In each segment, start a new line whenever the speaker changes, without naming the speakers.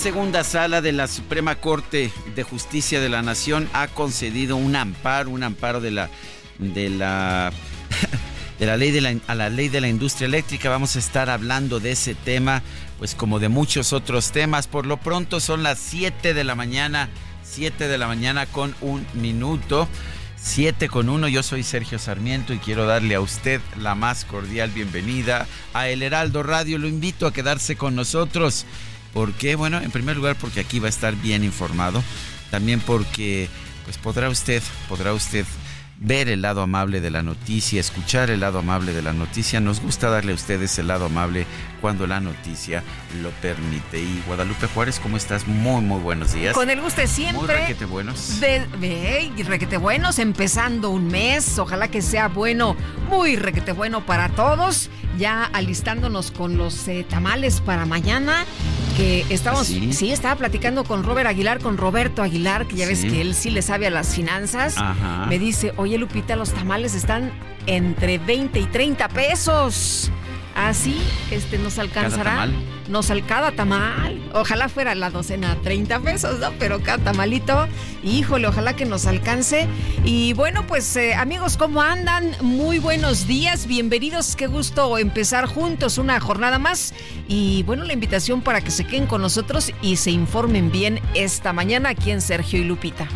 Segunda sala de la Suprema Corte de Justicia de la Nación ha concedido un amparo, un amparo de la de la de la ley de la, a la ley de la industria eléctrica. Vamos a estar hablando de ese tema, pues como de muchos otros temas. Por lo pronto son las 7 de la mañana, 7 de la mañana con un minuto. 7 con 1, yo soy Sergio Sarmiento y quiero darle a usted la más cordial bienvenida a El Heraldo Radio. Lo invito a quedarse con nosotros. ¿Por qué? Bueno, en primer lugar porque aquí va a estar bien informado. También porque pues podrá usted, podrá usted ver el lado amable de la noticia, escuchar el lado amable de la noticia. Nos gusta darle a ustedes el lado amable cuando la noticia lo permite. Y Guadalupe Juárez, ¿cómo estás? Muy, muy buenos días.
Con el gusto de siempre.
Muy requete buenos.
De, ve, requete buenos, empezando un mes. Ojalá que sea bueno, muy requete bueno para todos. Ya alistándonos con los eh, tamales para mañana. Que estamos,
¿Sí?
¿Sí? estaba platicando con Robert Aguilar, con Roberto Aguilar, que ya ves que él sí le sabe a las finanzas.
Ajá.
Me dice, oye Lupita, los tamales están entre 20 y 30 pesos. Así, este, nos alcanzará.
tamal?
Nos al cada tamal. Ojalá fuera la docena 30 pesos, ¿no? Pero cada tamalito, híjole, ojalá que nos alcance. Y bueno, pues eh, amigos, ¿cómo andan? Muy buenos días, bienvenidos. Qué gusto empezar juntos una jornada más. Y bueno, la invitación para que se queden con nosotros y se informen bien esta mañana aquí en Sergio y Lupita.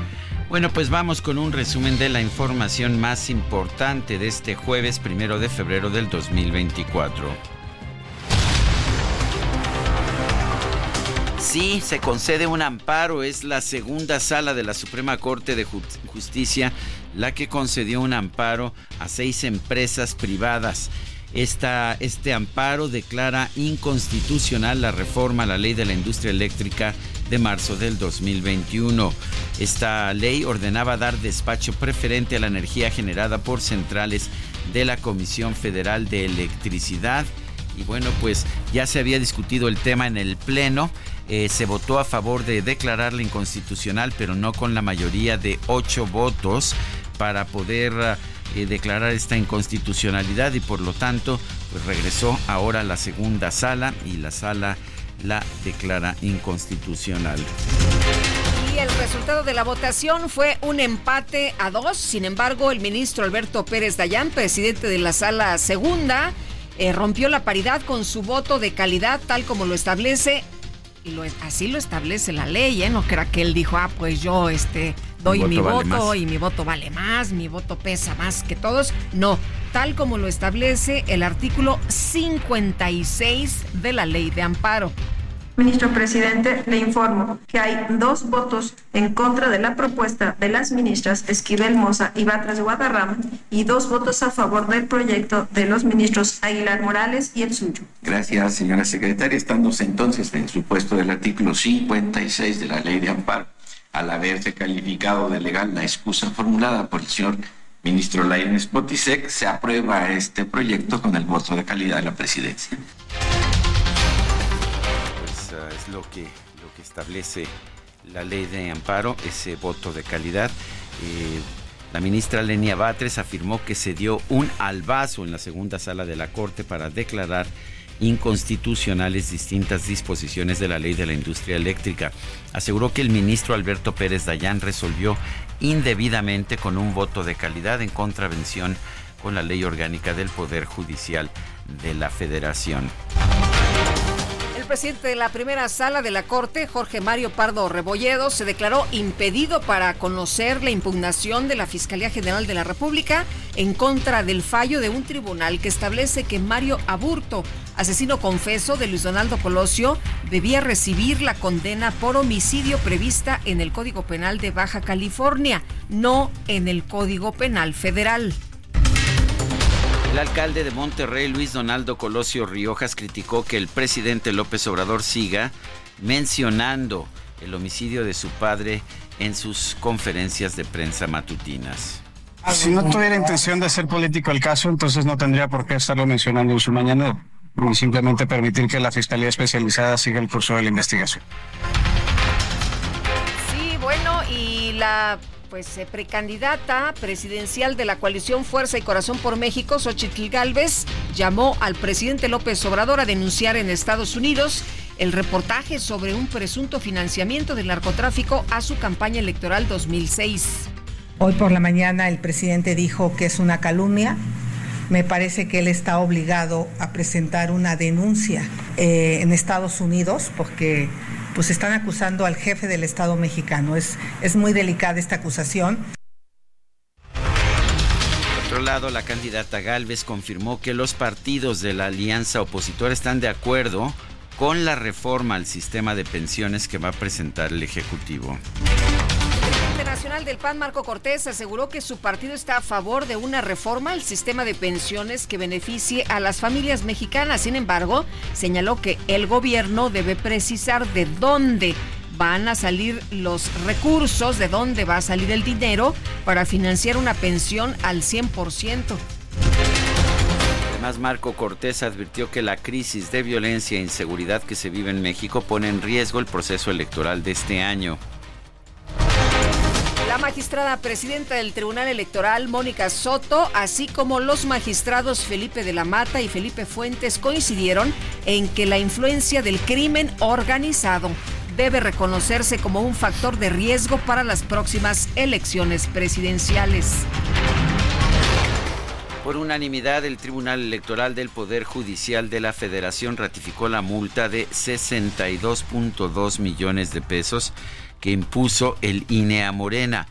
Bueno, pues vamos con un resumen de la información más importante de este jueves primero de febrero del 2024. Sí, se concede un amparo. Es la segunda sala de la Suprema Corte de Ju- Justicia la que concedió un amparo a seis empresas privadas. Este amparo declara inconstitucional la reforma a la ley de la industria eléctrica de marzo del 2021. Esta ley ordenaba dar despacho preferente a la energía generada por centrales de la Comisión Federal de Electricidad. Y bueno, pues ya se había discutido el tema en el Pleno. Eh, se votó a favor de declararla inconstitucional, pero no con la mayoría de ocho votos para poder eh, declarar esta inconstitucionalidad y por lo tanto pues regresó ahora a la segunda sala y la sala la declara inconstitucional.
Y el resultado de la votación fue un empate a dos. Sin embargo, el ministro Alberto Pérez Dayán, presidente de la sala segunda, eh, rompió la paridad con su voto de calidad, tal como lo establece. Lo, así lo establece la ley, ¿eh? No crea que él dijo, ah, pues yo este, doy
Mi
mi
voto vale
y mi voto vale más, mi voto pesa más que todos. No, tal como lo establece el artículo 56 de la ley de amparo.
Ministro presidente, le informo que hay dos votos en contra de la propuesta de las ministras Esquivel Moza y Batres Guadarrama y dos votos a favor del proyecto de los ministros Aguilar Morales y el suyo.
Gracias, señora secretaria. Estándose entonces en el supuesto del artículo 56 de la Ley de Amparo, al haberse calificado de legal la excusa formulada por el señor ministro Lainez Potisek, se aprueba este proyecto con el voto de calidad de la presidencia.
Lo que, lo que establece la ley de amparo, ese voto de calidad. Eh, la ministra Lenia Batres afirmó que se dio un albazo en la segunda sala de la Corte para declarar inconstitucionales distintas disposiciones de la ley de la industria eléctrica. Aseguró que el ministro Alberto Pérez Dayán resolvió indebidamente con un voto de calidad en contravención con la ley orgánica del Poder Judicial de la Federación.
El presidente de la primera sala de la Corte, Jorge Mario Pardo Rebolledo, se declaró impedido para conocer la impugnación de la Fiscalía General de la República en contra del fallo de un tribunal que establece que Mario Aburto, asesino confeso de Luis Donaldo Colosio, debía recibir la condena por homicidio prevista en el Código Penal de Baja California, no en el Código Penal Federal.
El alcalde de Monterrey, Luis Donaldo Colosio Riojas, criticó que el presidente López Obrador siga mencionando el homicidio de su padre en sus conferencias de prensa matutinas.
Si no tuviera intención de hacer político el caso, entonces no tendría por qué estarlo mencionando en su mañana y simplemente permitir que la Fiscalía Especializada siga el curso de la investigación.
Sí, bueno, y la pues eh, precandidata presidencial de la coalición Fuerza y Corazón por México, Xochitl Galvez, llamó al presidente López Obrador a denunciar en Estados Unidos el reportaje sobre un presunto financiamiento del narcotráfico a su campaña electoral 2006.
Hoy por la mañana el presidente dijo que es una calumnia. Me parece que él está obligado a presentar una denuncia eh, en Estados Unidos porque pues están acusando al jefe del Estado mexicano. Es, es muy delicada esta acusación.
Por otro lado, la candidata Galvez confirmó que los partidos de la alianza opositora están de acuerdo con la reforma al sistema de pensiones que va a presentar el Ejecutivo
nacional del PAN, Marco Cortés, aseguró que su partido está a favor de una reforma al sistema de pensiones que beneficie a las familias mexicanas. Sin embargo, señaló que el gobierno debe precisar de dónde van a salir los recursos, de dónde va a salir el dinero para financiar una pensión al 100%.
Además, Marco Cortés advirtió que la crisis de violencia e inseguridad que se vive en México pone en riesgo el proceso electoral de este año.
La magistrada presidenta del Tribunal Electoral, Mónica Soto, así como los magistrados Felipe de la Mata y Felipe Fuentes coincidieron en que la influencia del crimen organizado debe reconocerse como un factor de riesgo para las próximas elecciones presidenciales.
Por unanimidad, el Tribunal Electoral del Poder Judicial de la Federación ratificó la multa de 62.2 millones de pesos que impuso el INE a Morena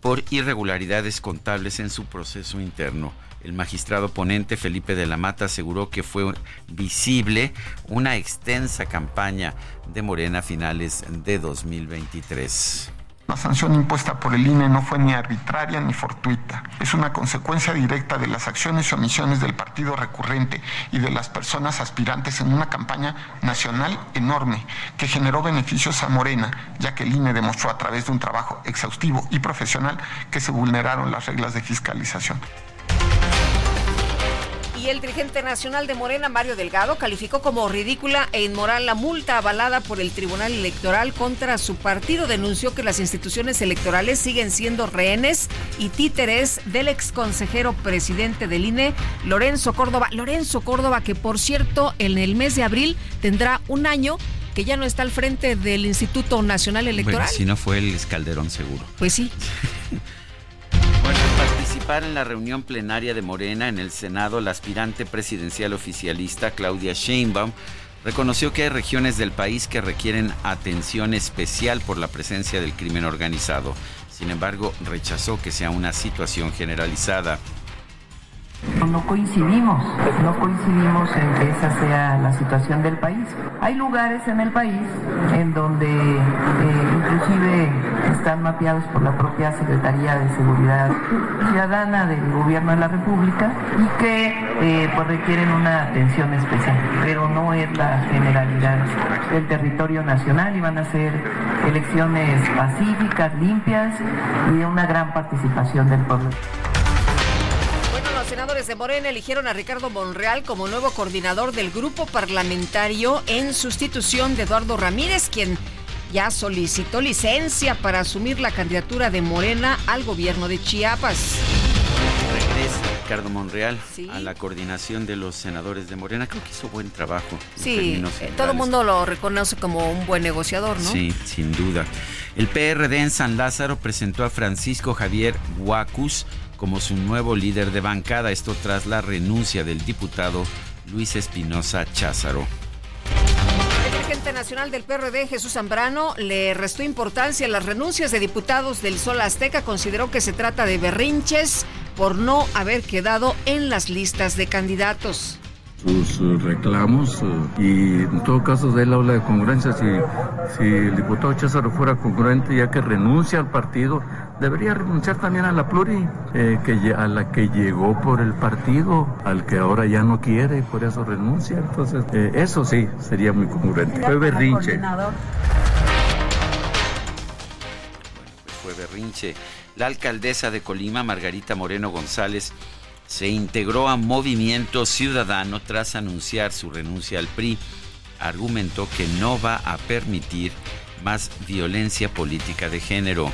por irregularidades contables en su proceso interno. El magistrado ponente Felipe de la Mata aseguró que fue visible una extensa campaña de Morena a finales de 2023.
La sanción impuesta por el INE no fue ni arbitraria ni fortuita. Es una consecuencia directa de las acciones y omisiones del partido recurrente y de las personas aspirantes en una campaña nacional enorme que generó beneficios a Morena, ya que el INE demostró a través de un trabajo exhaustivo y profesional que se vulneraron las reglas de fiscalización.
Y el dirigente nacional de Morena, Mario Delgado, calificó como ridícula e inmoral la multa avalada por el Tribunal Electoral contra su partido. Denunció que las instituciones electorales siguen siendo rehenes y títeres del exconsejero presidente del INE, Lorenzo Córdoba. Lorenzo Córdoba, que por cierto, en el mes de abril tendrá un año que ya no está al frente del Instituto Nacional Electoral.
Bueno, si no fue el Calderón seguro.
Pues sí.
En la reunión plenaria de Morena en el Senado, la aspirante presidencial oficialista Claudia Sheinbaum reconoció que hay regiones del país que requieren atención especial por la presencia del crimen organizado. Sin embargo, rechazó que sea una situación generalizada.
No coincidimos, no coincidimos en que esa sea la situación del país. Hay lugares en el país en donde eh, inclusive están mapeados por la propia Secretaría de Seguridad Ciudadana del Gobierno de la República y que eh, pues requieren una atención especial, pero no es la generalidad del territorio nacional y van a ser elecciones pacíficas, limpias y de una gran participación del pueblo
senadores de Morena eligieron a Ricardo Monreal como nuevo coordinador del grupo parlamentario en sustitución de Eduardo Ramírez, quien ya solicitó licencia para asumir la candidatura de Morena al gobierno de Chiapas.
Ricardo Monreal a la coordinación de los senadores de Morena. Creo que hizo buen trabajo.
Sí, eh, todo el mundo lo reconoce como un buen negociador, ¿no?
Sí, sin duda. El PRD en San Lázaro presentó a Francisco Javier Huacus como su nuevo líder de bancada, esto tras la renuncia del diputado Luis Espinosa Cházaro.
El dirigente nacional del PRD, Jesús Zambrano, le restó importancia a las renuncias de diputados del Sol Azteca. Consideró que se trata de berrinches por no haber quedado en las listas de candidatos
sus eh, reclamos eh, y en todo caso de él habla de congruencia. Si, si el diputado Cházaro fuera congruente ya que renuncia al partido, debería renunciar también a la pluri, eh, que, a la que llegó por el partido, al que ahora ya no quiere y por eso renuncia. Entonces, eso sí sería muy congruente. Fue berrinche.
Fue berrinche. La alcaldesa de Colima, Margarita Moreno González, se integró a Movimiento Ciudadano tras anunciar su renuncia al PRI. Argumentó que no va a permitir más violencia política de género.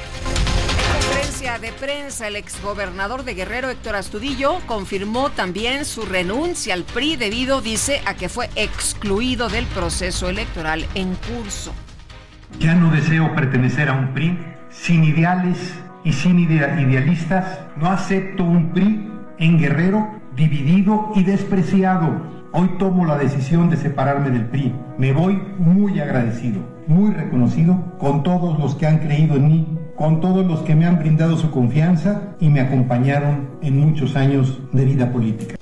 En conferencia de prensa, el exgobernador de Guerrero, Héctor Astudillo, confirmó también su renuncia al PRI debido, dice, a que fue excluido del proceso electoral en curso.
Ya no deseo pertenecer a un PRI sin ideales y sin idealistas. No acepto un PRI en Guerrero, dividido y despreciado. Hoy tomo la decisión de separarme del PRI. Me voy muy agradecido, muy reconocido con todos los que han creído en mí, con todos los que me han brindado su confianza y me acompañaron en muchos años de vida política.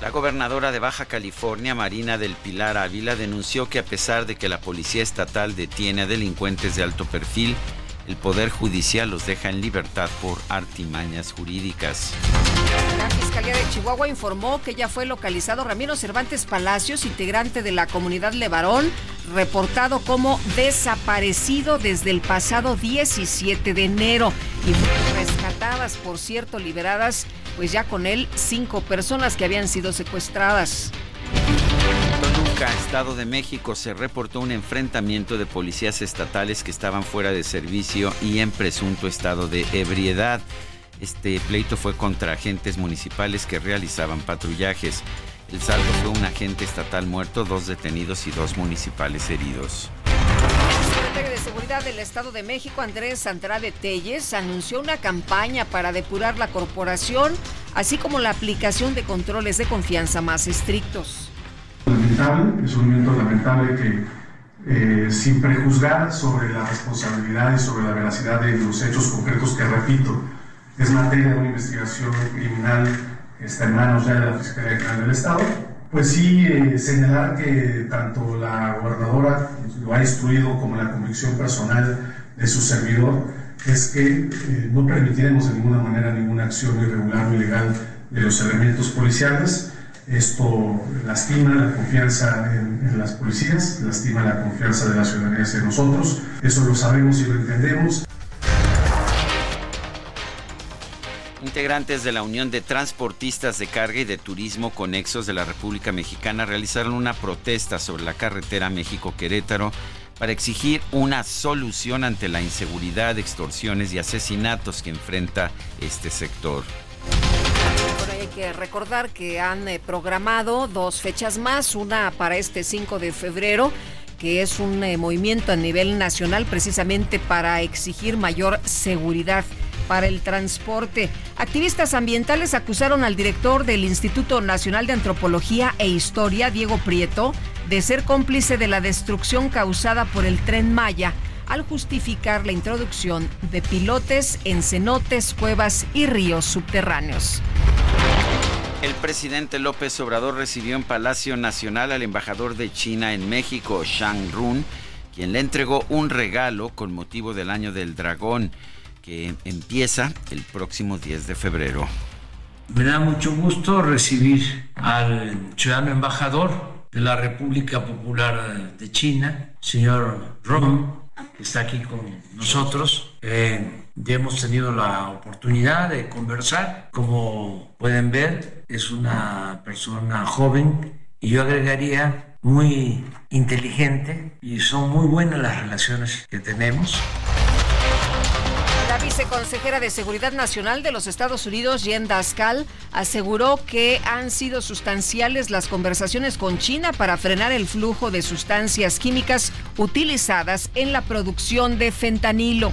La gobernadora de Baja California, Marina del Pilar Ávila, denunció que a pesar de que la Policía Estatal detiene a delincuentes de alto perfil, el Poder Judicial los deja en libertad por artimañas jurídicas.
La Fiscalía de Chihuahua informó que ya fue localizado Ramiro Cervantes Palacios, integrante de la comunidad Levarón, reportado como desaparecido desde el pasado 17 de enero y rescatadas, por cierto, liberadas, pues ya con él cinco personas que habían sido secuestradas.
Estado de México, se reportó un enfrentamiento de policías estatales que estaban fuera de servicio y en presunto estado de ebriedad. Este pleito fue contra agentes municipales que realizaban patrullajes. El saldo fue un agente estatal muerto, dos detenidos y dos municipales heridos.
El secretario de Seguridad del Estado de México, Andrés Andrade Telles, anunció una campaña para depurar la corporación, así como la aplicación de controles de confianza más estrictos
lamentable, es un momento lamentable que eh, sin prejuzgar sobre la responsabilidad y sobre la veracidad de los hechos concretos que, repito, es materia de una investigación criminal está en manos ya de la Fiscalía General del Estado, pues sí eh, señalar que tanto la gobernadora lo ha instruido como la convicción personal de su servidor es que eh, no permitiremos de ninguna manera ninguna acción irregular o ilegal de los elementos policiales esto lastima la confianza en, las policías, lastima la confianza de la ciudadanía en nosotros. Eso lo sabemos y lo entendemos.
Integrantes de la Unión de Transportistas de Carga y de Turismo Conexos de la República Mexicana realizaron una protesta sobre la carretera México-Querétaro para exigir una solución ante la inseguridad, extorsiones y asesinatos que enfrenta este sector
hay que recordar que han eh, programado dos fechas más, una para este 5 de febrero que es un eh, movimiento a nivel nacional precisamente para exigir mayor seguridad para el transporte. Activistas ambientales acusaron al director del Instituto Nacional de Antropología e Historia, Diego Prieto, de ser cómplice de la destrucción causada por el tren Maya al justificar la introducción de pilotes en cenotes, cuevas y ríos subterráneos.
El presidente López Obrador recibió en Palacio Nacional al embajador de China en México, Shang Run, quien le entregó un regalo con motivo del Año del Dragón, que empieza el próximo 10 de febrero.
Me da mucho gusto recibir al ciudadano embajador de la República Popular de China, señor Run, que está aquí con nosotros. Eh, ya hemos tenido la oportunidad de conversar. Como pueden ver, es una persona joven y yo agregaría muy inteligente y son muy buenas las relaciones que tenemos.
La viceconsejera de Seguridad Nacional de los Estados Unidos, Jen Daskal, aseguró que han sido sustanciales las conversaciones con China para frenar el flujo de sustancias químicas utilizadas en la producción de fentanilo.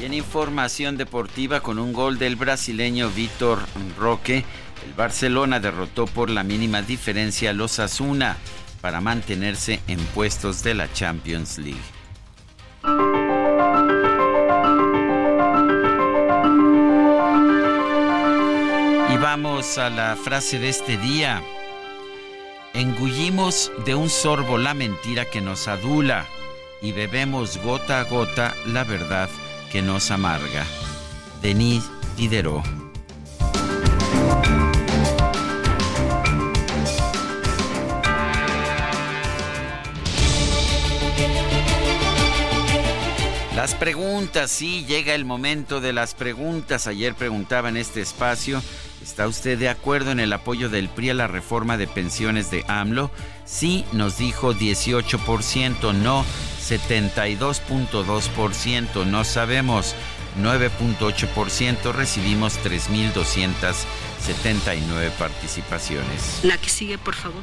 Y en información deportiva, con un gol del brasileño Víctor Roque, el Barcelona derrotó por la mínima diferencia a los Asuna para mantenerse en puestos de la Champions League. Vamos a la frase de este día. Engullimos de un sorbo la mentira que nos adula y bebemos gota a gota la verdad que nos amarga. Denis Diderot. Las preguntas, sí, llega el momento de las preguntas. Ayer preguntaba en este espacio, ¿está usted de acuerdo en el apoyo del PRI a la reforma de pensiones de AMLO? Sí, nos dijo 18%, no 72.2%, no sabemos 9.8%, recibimos 3.279 participaciones.
La que sigue, por favor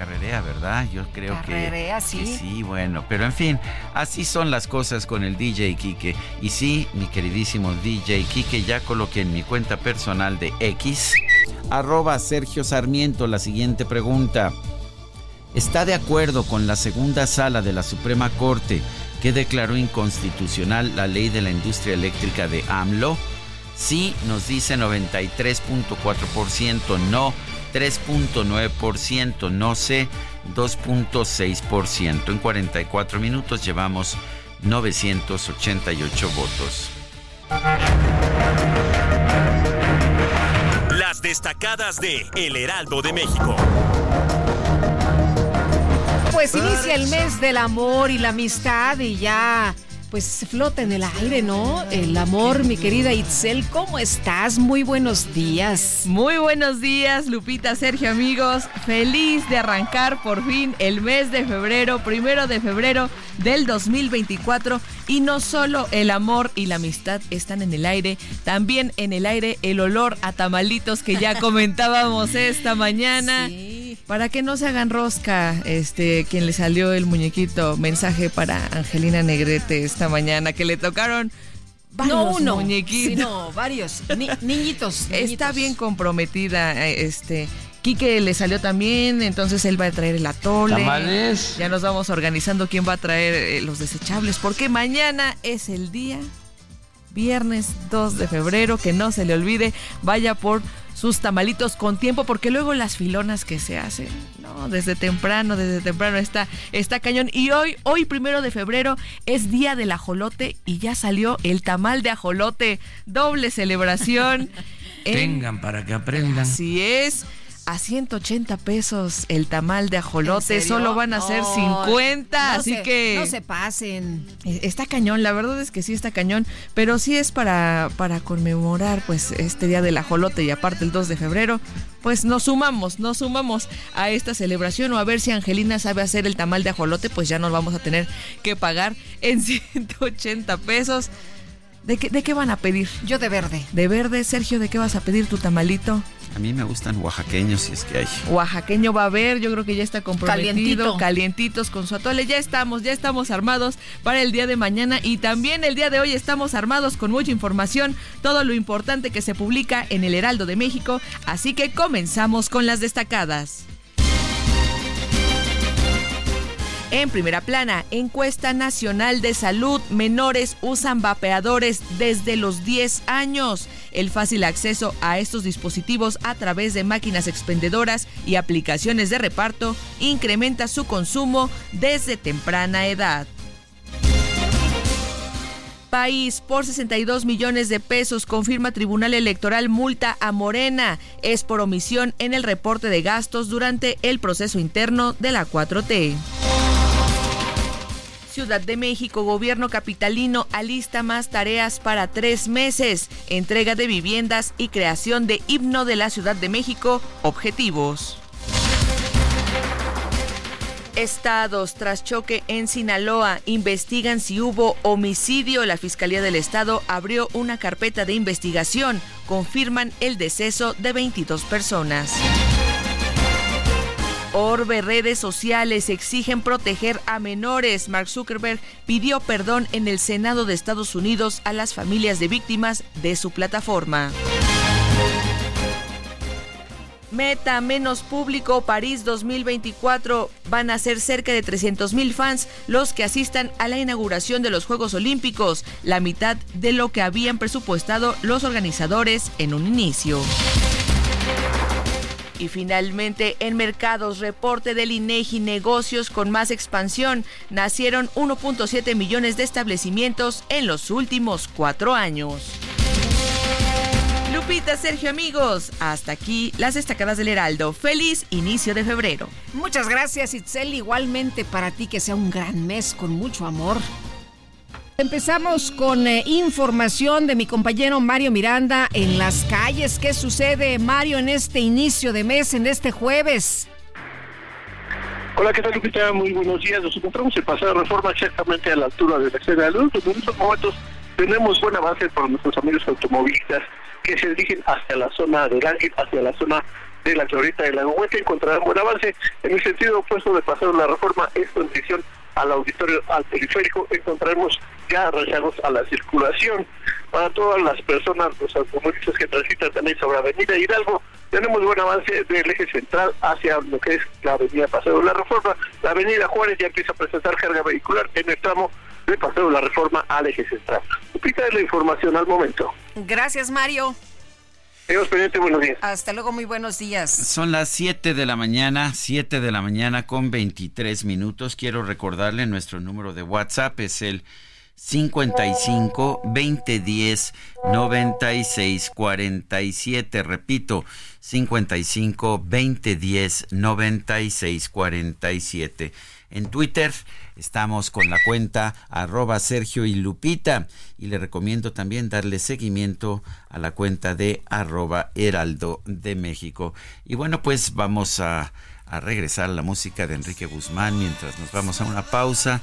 carrerea, ¿verdad? Yo creo
que,
sí. sí, bueno, pero en fin, así son las cosas con el DJ Kike. Y sí, mi queridísimo DJ Kike, ya coloqué en mi cuenta personal de X, arroba Sergio Sarmiento, la siguiente pregunta. ¿Está de acuerdo con la segunda sala de la Suprema Corte que declaró inconstitucional la ley de la industria eléctrica de AMLO? Sí, nos dice 93.4%, no 3.9%, no sé, 2.6%. En 44 minutos llevamos 988 votos.
Las destacadas de El Heraldo de México.
Pues inicia el mes del amor y la amistad y ya pues flota en el aire, ¿no? El amor, mi querida Itzel, ¿cómo estás? Muy buenos días.
Muy buenos días, Lupita, Sergio, amigos. Feliz de arrancar por fin el mes de febrero, primero de febrero del 2024. Y no solo el amor y la amistad están en el aire, también en el aire el olor a tamalitos que ya comentábamos esta mañana. Sí para que no se hagan rosca, este, quien le salió el muñequito, mensaje para Angelina Negrete esta mañana, que le tocaron varios
no uno,
muñequitos.
Sino varios, niñitos,
Está bien comprometida, este. Quique le salió también, entonces él va a traer el atole. Ya nos vamos organizando quién va a traer eh, los desechables, porque mañana es el día, viernes 2 de febrero, que no se le olvide, vaya por sus tamalitos con tiempo, porque luego las filonas que se hacen, no, desde temprano, desde temprano está, está cañón. Y hoy, hoy primero de febrero, es día del ajolote y ya salió el tamal de ajolote, doble celebración.
Tengan para que aprendan.
Así es a 180 pesos el tamal de ajolote. Solo van a ser 50, así que...
No se pasen.
E, está cañón, la verdad es que sí está cañón, pero sí es para, para conmemorar pues este día del ajolote y aparte el 2 de febrero, pues nos sumamos, nos sumamos a esta celebración o a ver si Angelina sabe hacer el tamal de ajolote, pues ya nos vamos a tener que pagar en 180 pesos. ¿De qué, ¿De qué van a pedir?
Yo de verde.
De verde, Sergio, ¿de qué vas a pedir tu tamalito?
A mí me gustan oaxaqueños, si es que hay.
Oaxaqueño va a haber, yo creo que ya está comprometido. Calientitos con su atole. Ya estamos, ya estamos armados para el día de mañana y también el día de hoy estamos armados con mucha información, todo lo importante que se publica en el Heraldo de México. Así que comenzamos con las destacadas. En primera plana, encuesta nacional de salud, menores usan vapeadores desde los 10 años. El fácil acceso a estos dispositivos a través de máquinas expendedoras y aplicaciones de reparto incrementa su consumo desde temprana edad. País por 62 millones de pesos confirma Tribunal Electoral multa a Morena. Es por omisión en el reporte de gastos durante el proceso interno de la 4T. Ciudad de México, gobierno capitalino alista más tareas para tres meses, entrega de viviendas y creación de himno de la Ciudad de México, objetivos. estados. Tras choque en Sinaloa, investigan si hubo homicidio. La Fiscalía del Estado abrió una carpeta de investigación. Confirman el deceso de 22 personas. Orbe redes sociales exigen proteger a menores. Mark Zuckerberg pidió perdón en el Senado de Estados Unidos a las familias de víctimas de su plataforma. Meta menos público París 2024 van a ser cerca de 300 mil fans los que asistan a la inauguración de los Juegos Olímpicos, la mitad de lo que habían presupuestado los organizadores en un inicio. Y finalmente, en mercados, reporte del INEGI negocios con más expansión, nacieron 1.7 millones de establecimientos en los últimos cuatro años. Lupita, Sergio, amigos, hasta aquí las destacadas del Heraldo. Feliz inicio de febrero.
Muchas gracias, Itzel. Igualmente para ti que sea un gran mes con mucho amor. Empezamos con eh, información de mi compañero Mario Miranda en las calles. ¿Qué sucede, Mario, en este inicio de mes, en este jueves?
Hola, ¿qué tal, Lupita? Muy buenos días. Nos encontramos en Paseo Reforma exactamente a la altura de la escena de luz. En estos momentos tenemos buen avance por nuestros amigos automovilistas que se dirigen hacia la zona del Ángel, hacia la zona de la Glorieta de la Hueca. Encontrarán buen avance. En el sentido opuesto de Paseo de la Reforma, esto en dirección al auditorio, al periférico, encontraremos ya rezagos a la circulación. Para todas las personas, los automovilistas que transitan también sobre Avenida Hidalgo, tenemos buen avance del eje central hacia lo que es la Avenida Paseo de la Reforma. La Avenida Juárez ya empieza a presentar carga vehicular en el tramo de Paseo de la Reforma al eje central. Lupita la información al momento.
Gracias, Mario.
Pendiente, buenos días.
Hasta luego, muy buenos días.
Son las 7 de la mañana, 7 de la mañana con 23 minutos. Quiero recordarle nuestro número de WhatsApp es el 55 2010 96 47. Repito, 55 2010 96 47. En Twitter estamos con la cuenta arroba Sergio y Lupita y le recomiendo también darle seguimiento a la cuenta de arroba Heraldo de México. Y bueno, pues vamos a, a regresar a la música de Enrique Guzmán mientras nos vamos a una pausa.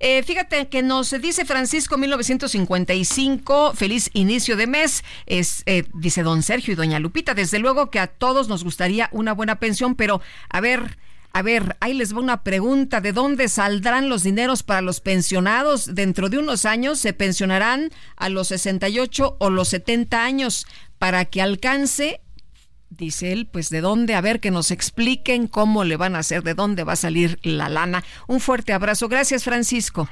Eh, fíjate que nos dice Francisco 1955, feliz inicio de mes, es, eh, dice don Sergio y doña Lupita, desde luego que a todos nos gustaría una buena pensión, pero a ver, a ver, ahí les va una pregunta, ¿de dónde saldrán los dineros para los pensionados? Dentro de unos años se pensionarán a los 68 o los 70 años para que alcance dice él, pues de dónde, a ver que nos expliquen cómo le van a hacer, de dónde va a salir la lana. Un fuerte abrazo. Gracias, Francisco.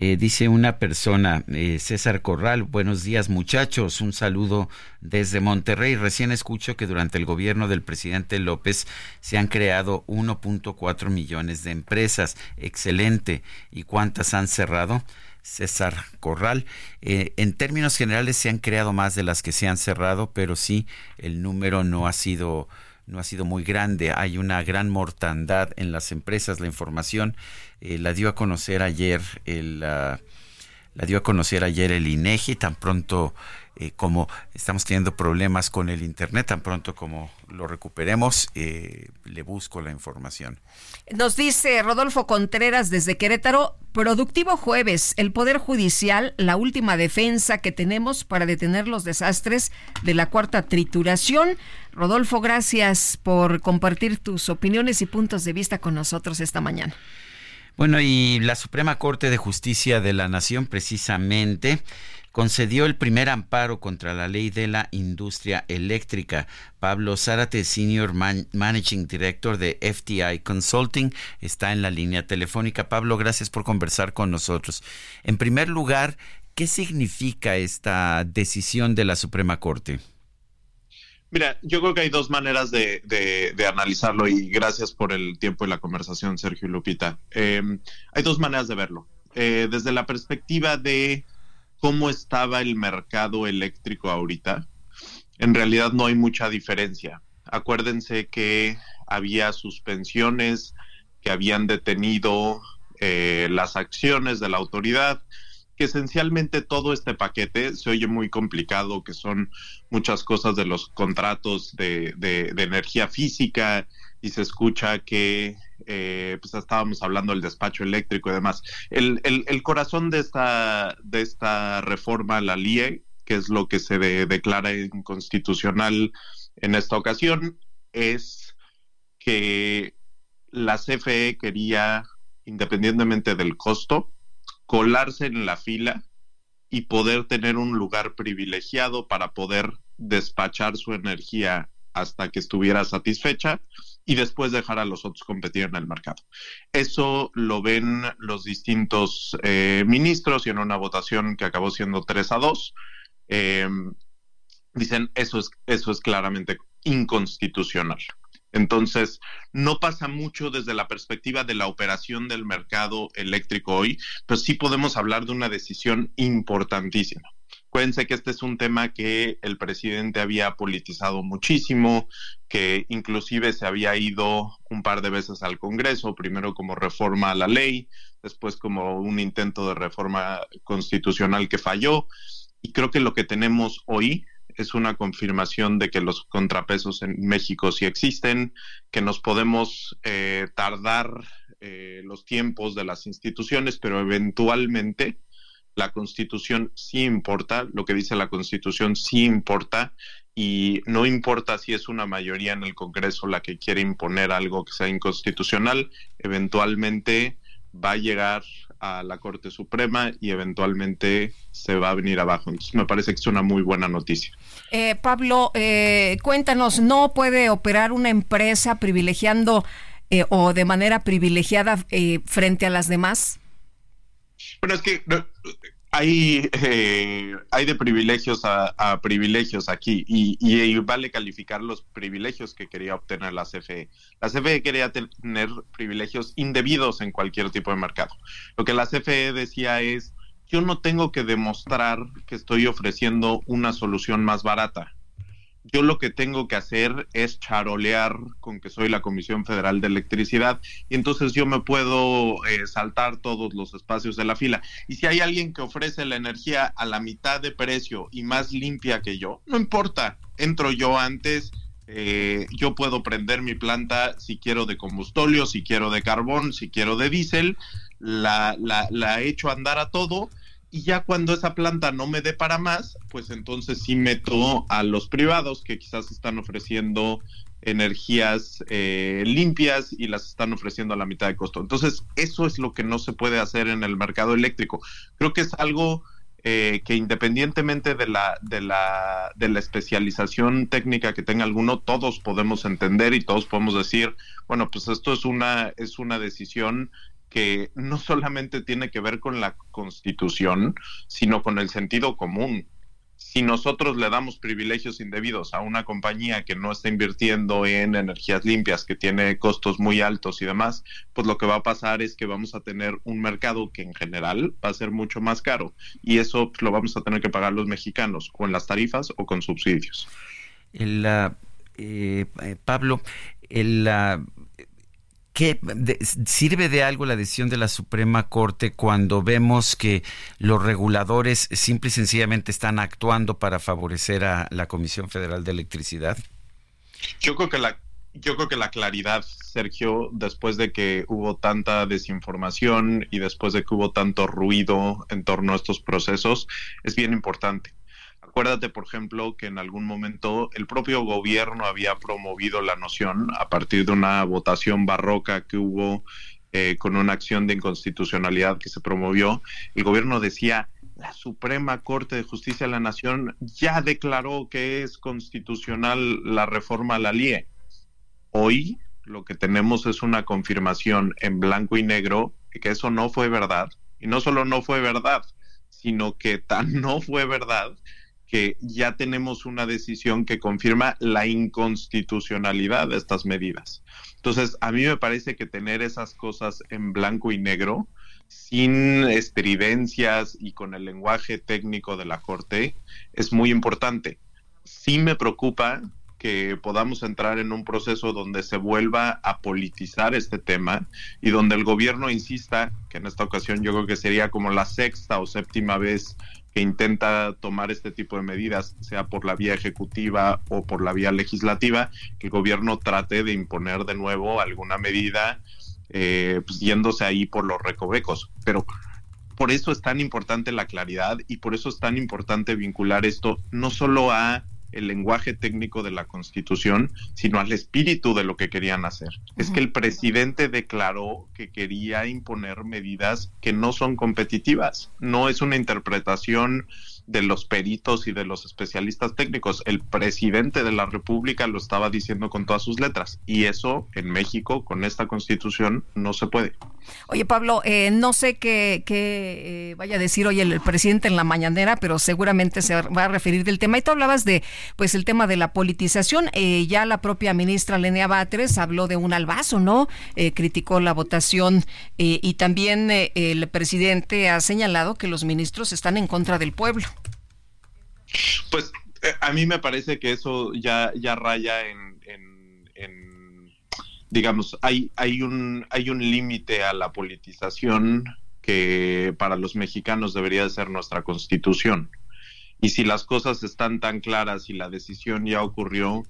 Eh, dice una persona, eh, César Corral, buenos días muchachos, un saludo desde Monterrey. Recién escucho que durante el gobierno del presidente López se han creado 1.4 millones de empresas. Excelente. ¿Y cuántas han cerrado? César Corral. Eh, en términos generales se han creado más de las que se han cerrado, pero sí el número no ha sido no ha sido muy grande. Hay una gran mortandad en las empresas. La información eh, la dio a conocer ayer el la dio a conocer ayer el INEGI. Tan pronto eh, como estamos teniendo problemas con el Internet, tan pronto como lo recuperemos, eh, le busco la información.
Nos dice Rodolfo Contreras desde Querétaro, productivo jueves, el Poder Judicial, la última defensa que tenemos para detener los desastres de la cuarta trituración. Rodolfo, gracias por compartir tus opiniones y puntos de vista con nosotros esta mañana.
Bueno, y la Suprema Corte de Justicia de la Nación precisamente concedió el primer amparo contra la ley de la industria eléctrica. Pablo Zárate, Senior Managing Director de FTI Consulting, está en la línea telefónica. Pablo, gracias por conversar con nosotros. En primer lugar, ¿qué significa esta decisión de la Suprema Corte?
Mira, yo creo que hay dos maneras de, analizarlo y gracias por el tiempo y la conversación, Sergio y Lupita. Eh, hay dos maneras de verlo. Eh, desde la perspectiva de cómo estaba el mercado eléctrico ahorita, en realidad no hay mucha diferencia. Acuérdense que había suspensiones que habían detenido eh, las acciones de la autoridad, que esencialmente todo este paquete se oye muy complicado, que son muchas cosas de los contratos de, de energía física y se escucha que eh, pues estábamos hablando del despacho eléctrico y demás. El, corazón de esta, de esta reforma, la LIE, que es lo que se declara inconstitucional en esta ocasión, es que la CFE quería, independientemente del costo, colarse en la fila y poder tener un lugar privilegiado para poder despachar su energía hasta que estuviera satisfecha y después dejar a los otros competir en el mercado. Eso lo ven los distintos eh, ministros y en una votación que acabó siendo 3 a 2, em, dicen eso es, eso es claramente inconstitucional. Entonces, no pasa mucho desde la perspectiva de la operación del mercado eléctrico hoy, pero sí podemos hablar de una decisión importantísima. Acuérdense que este es un tema que el presidente había politizado muchísimo, que inclusive se había ido un par de veces al Congreso, primero como reforma a la ley, después como un intento de reforma constitucional que falló. Y creo que lo que tenemos hoy es una confirmación de que los contrapesos en México sí existen, que nos podemos eh, tardar eh, los tiempos de las instituciones, pero eventualmente la constitución sí importa, lo que dice la constitución sí importa y no importa si es una mayoría en el Congreso la que quiere imponer algo que sea inconstitucional, eventualmente va a llegar a la Corte Suprema y eventualmente se va a venir abajo. Entonces me parece que es una muy buena noticia.
Eh, Pablo, eh, cuéntanos, ¿no puede operar una empresa privilegiando eh, o de manera privilegiada frente a las demás?
Bueno, es que hay, eh, hay de privilegios a, privilegios aquí y, vale calificar los privilegios que quería obtener la CFE. La CFE quería tener privilegios indebidos en cualquier tipo de mercado. Lo que la CFE decía es, yo no tengo que demostrar que estoy ofreciendo una solución más barata yo lo que tengo que hacer es charolear con que soy la Comisión Federal de Electricidad y entonces yo me puedo eh, saltar todos los espacios de la fila. Y si hay alguien que ofrece la energía a la mitad de precio y más limpia que yo, no importa, entro yo antes. Eh, yo puedo prender mi planta si quiero de combustóleo, si quiero de carbón, si quiero de diésel, la, la, la echo andar a todo y ya cuando esa planta no me dé para más, pues entonces sí meto a los privados que quizás están ofreciendo energías eh, limpias y las están ofreciendo a la mitad de costo. Entonces, eso es lo que no se puede hacer en el mercado eléctrico. Creo que es algo eh, que independientemente de la, de, la, de la especialización técnica que tenga alguno, todos podemos entender y todos podemos decir, bueno, pues esto es una, es una decisión que no solamente tiene que ver con la constitución, sino con el sentido común. Si nosotros le damos privilegios indebidos a una compañía que no está invirtiendo en energías limpias, que tiene costos muy altos y demás, pues lo que va a pasar es que vamos a tener un mercado que en general va a ser mucho más caro y eso pues, lo vamos a tener que pagar los mexicanos, con las tarifas o con subsidios.
El, eh, eh, Pablo, el, ¿qué, ¿sirve de algo la decisión de la Suprema Corte cuando vemos que los reguladores simple y sencillamente están actuando para favorecer a la Comisión Federal de Electricidad?
Yo creo que la yo creo que la claridad, Sergio, después de que hubo tanta desinformación y después de que hubo tanto ruido en torno a estos procesos, es bien importante. Acuérdate, por ejemplo, que en algún momento el propio gobierno había promovido la noción a partir de una votación barroca que hubo eh, con una acción de inconstitucionalidad que se promovió. El gobierno decía, la Suprema Corte de Justicia de la Nación ya declaró que es constitucional la reforma a la LIE Hoy lo que tenemos es una confirmación en blanco y negro de que eso no fue verdad. Y no solo no fue verdad, sino que tan no fue verdad que ya tenemos una decisión que confirma la inconstitucionalidad de estas medidas. Entonces, a mí me parece que tener esas cosas en blanco y negro, sin estridencias y con el lenguaje técnico de la Corte, es muy importante. Sí me preocupa que podamos entrar en un proceso donde se vuelva a politizar este tema y donde el gobierno insista, que en esta ocasión yo creo que sería como la sexta o séptima vez que intenta tomar este tipo de medidas, sea por la vía ejecutiva o por la vía legislativa, que el gobierno trate de imponer de nuevo alguna medida eh, pues, yéndose ahí por los recovecos. Pero por eso es tan importante la claridad y por eso es tan importante vincular esto no solo a el lenguaje técnico de la Constitución, sino al espíritu de lo que querían hacer. Es que el presidente declaró que quería imponer medidas que no son competitivas. No es una interpretación de los peritos y de los especialistas técnicos. El presidente de la República lo estaba diciendo con todas sus letras. Y eso en México, con esta constitución, no se puede.
Oye, Pablo, eh, no sé qué, qué eh, vaya a decir hoy el, presidente en la mañanera, pero seguramente se va a referir del tema. Y tú hablabas de, pues, el tema de la politización. Eh, ya la propia ministra Lenia Batres habló de un albazo, ¿no? criticó la votación y también el presidente ha señalado que los ministros están en contra del pueblo.
Pues a mí me parece que eso ya, ya raya en digamos, hay, hay un, hay un límite a la politización que para los mexicanos debería de ser nuestra constitución. Y si las cosas están tan claras y la decisión ya ocurrió,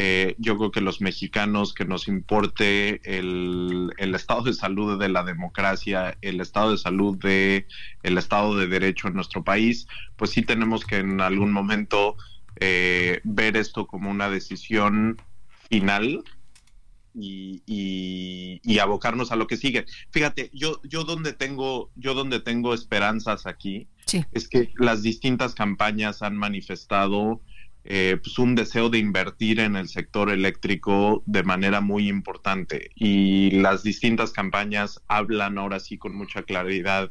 eh, yo creo que los mexicanos que nos importe el, el, estado de salud de la democracia, el estado de salud de el estado de derecho en nuestro país, pues sí tenemos que en algún momento eh, ver esto como una decisión final y, abocarnos a lo que sigue. Fíjate, yo, yo donde tengo, yo donde tengo esperanzas aquí es que las distintas campañas han manifestado eh, pues un deseo de invertir en el sector eléctrico de manera muy importante y las distintas campañas hablan ahora sí con mucha claridad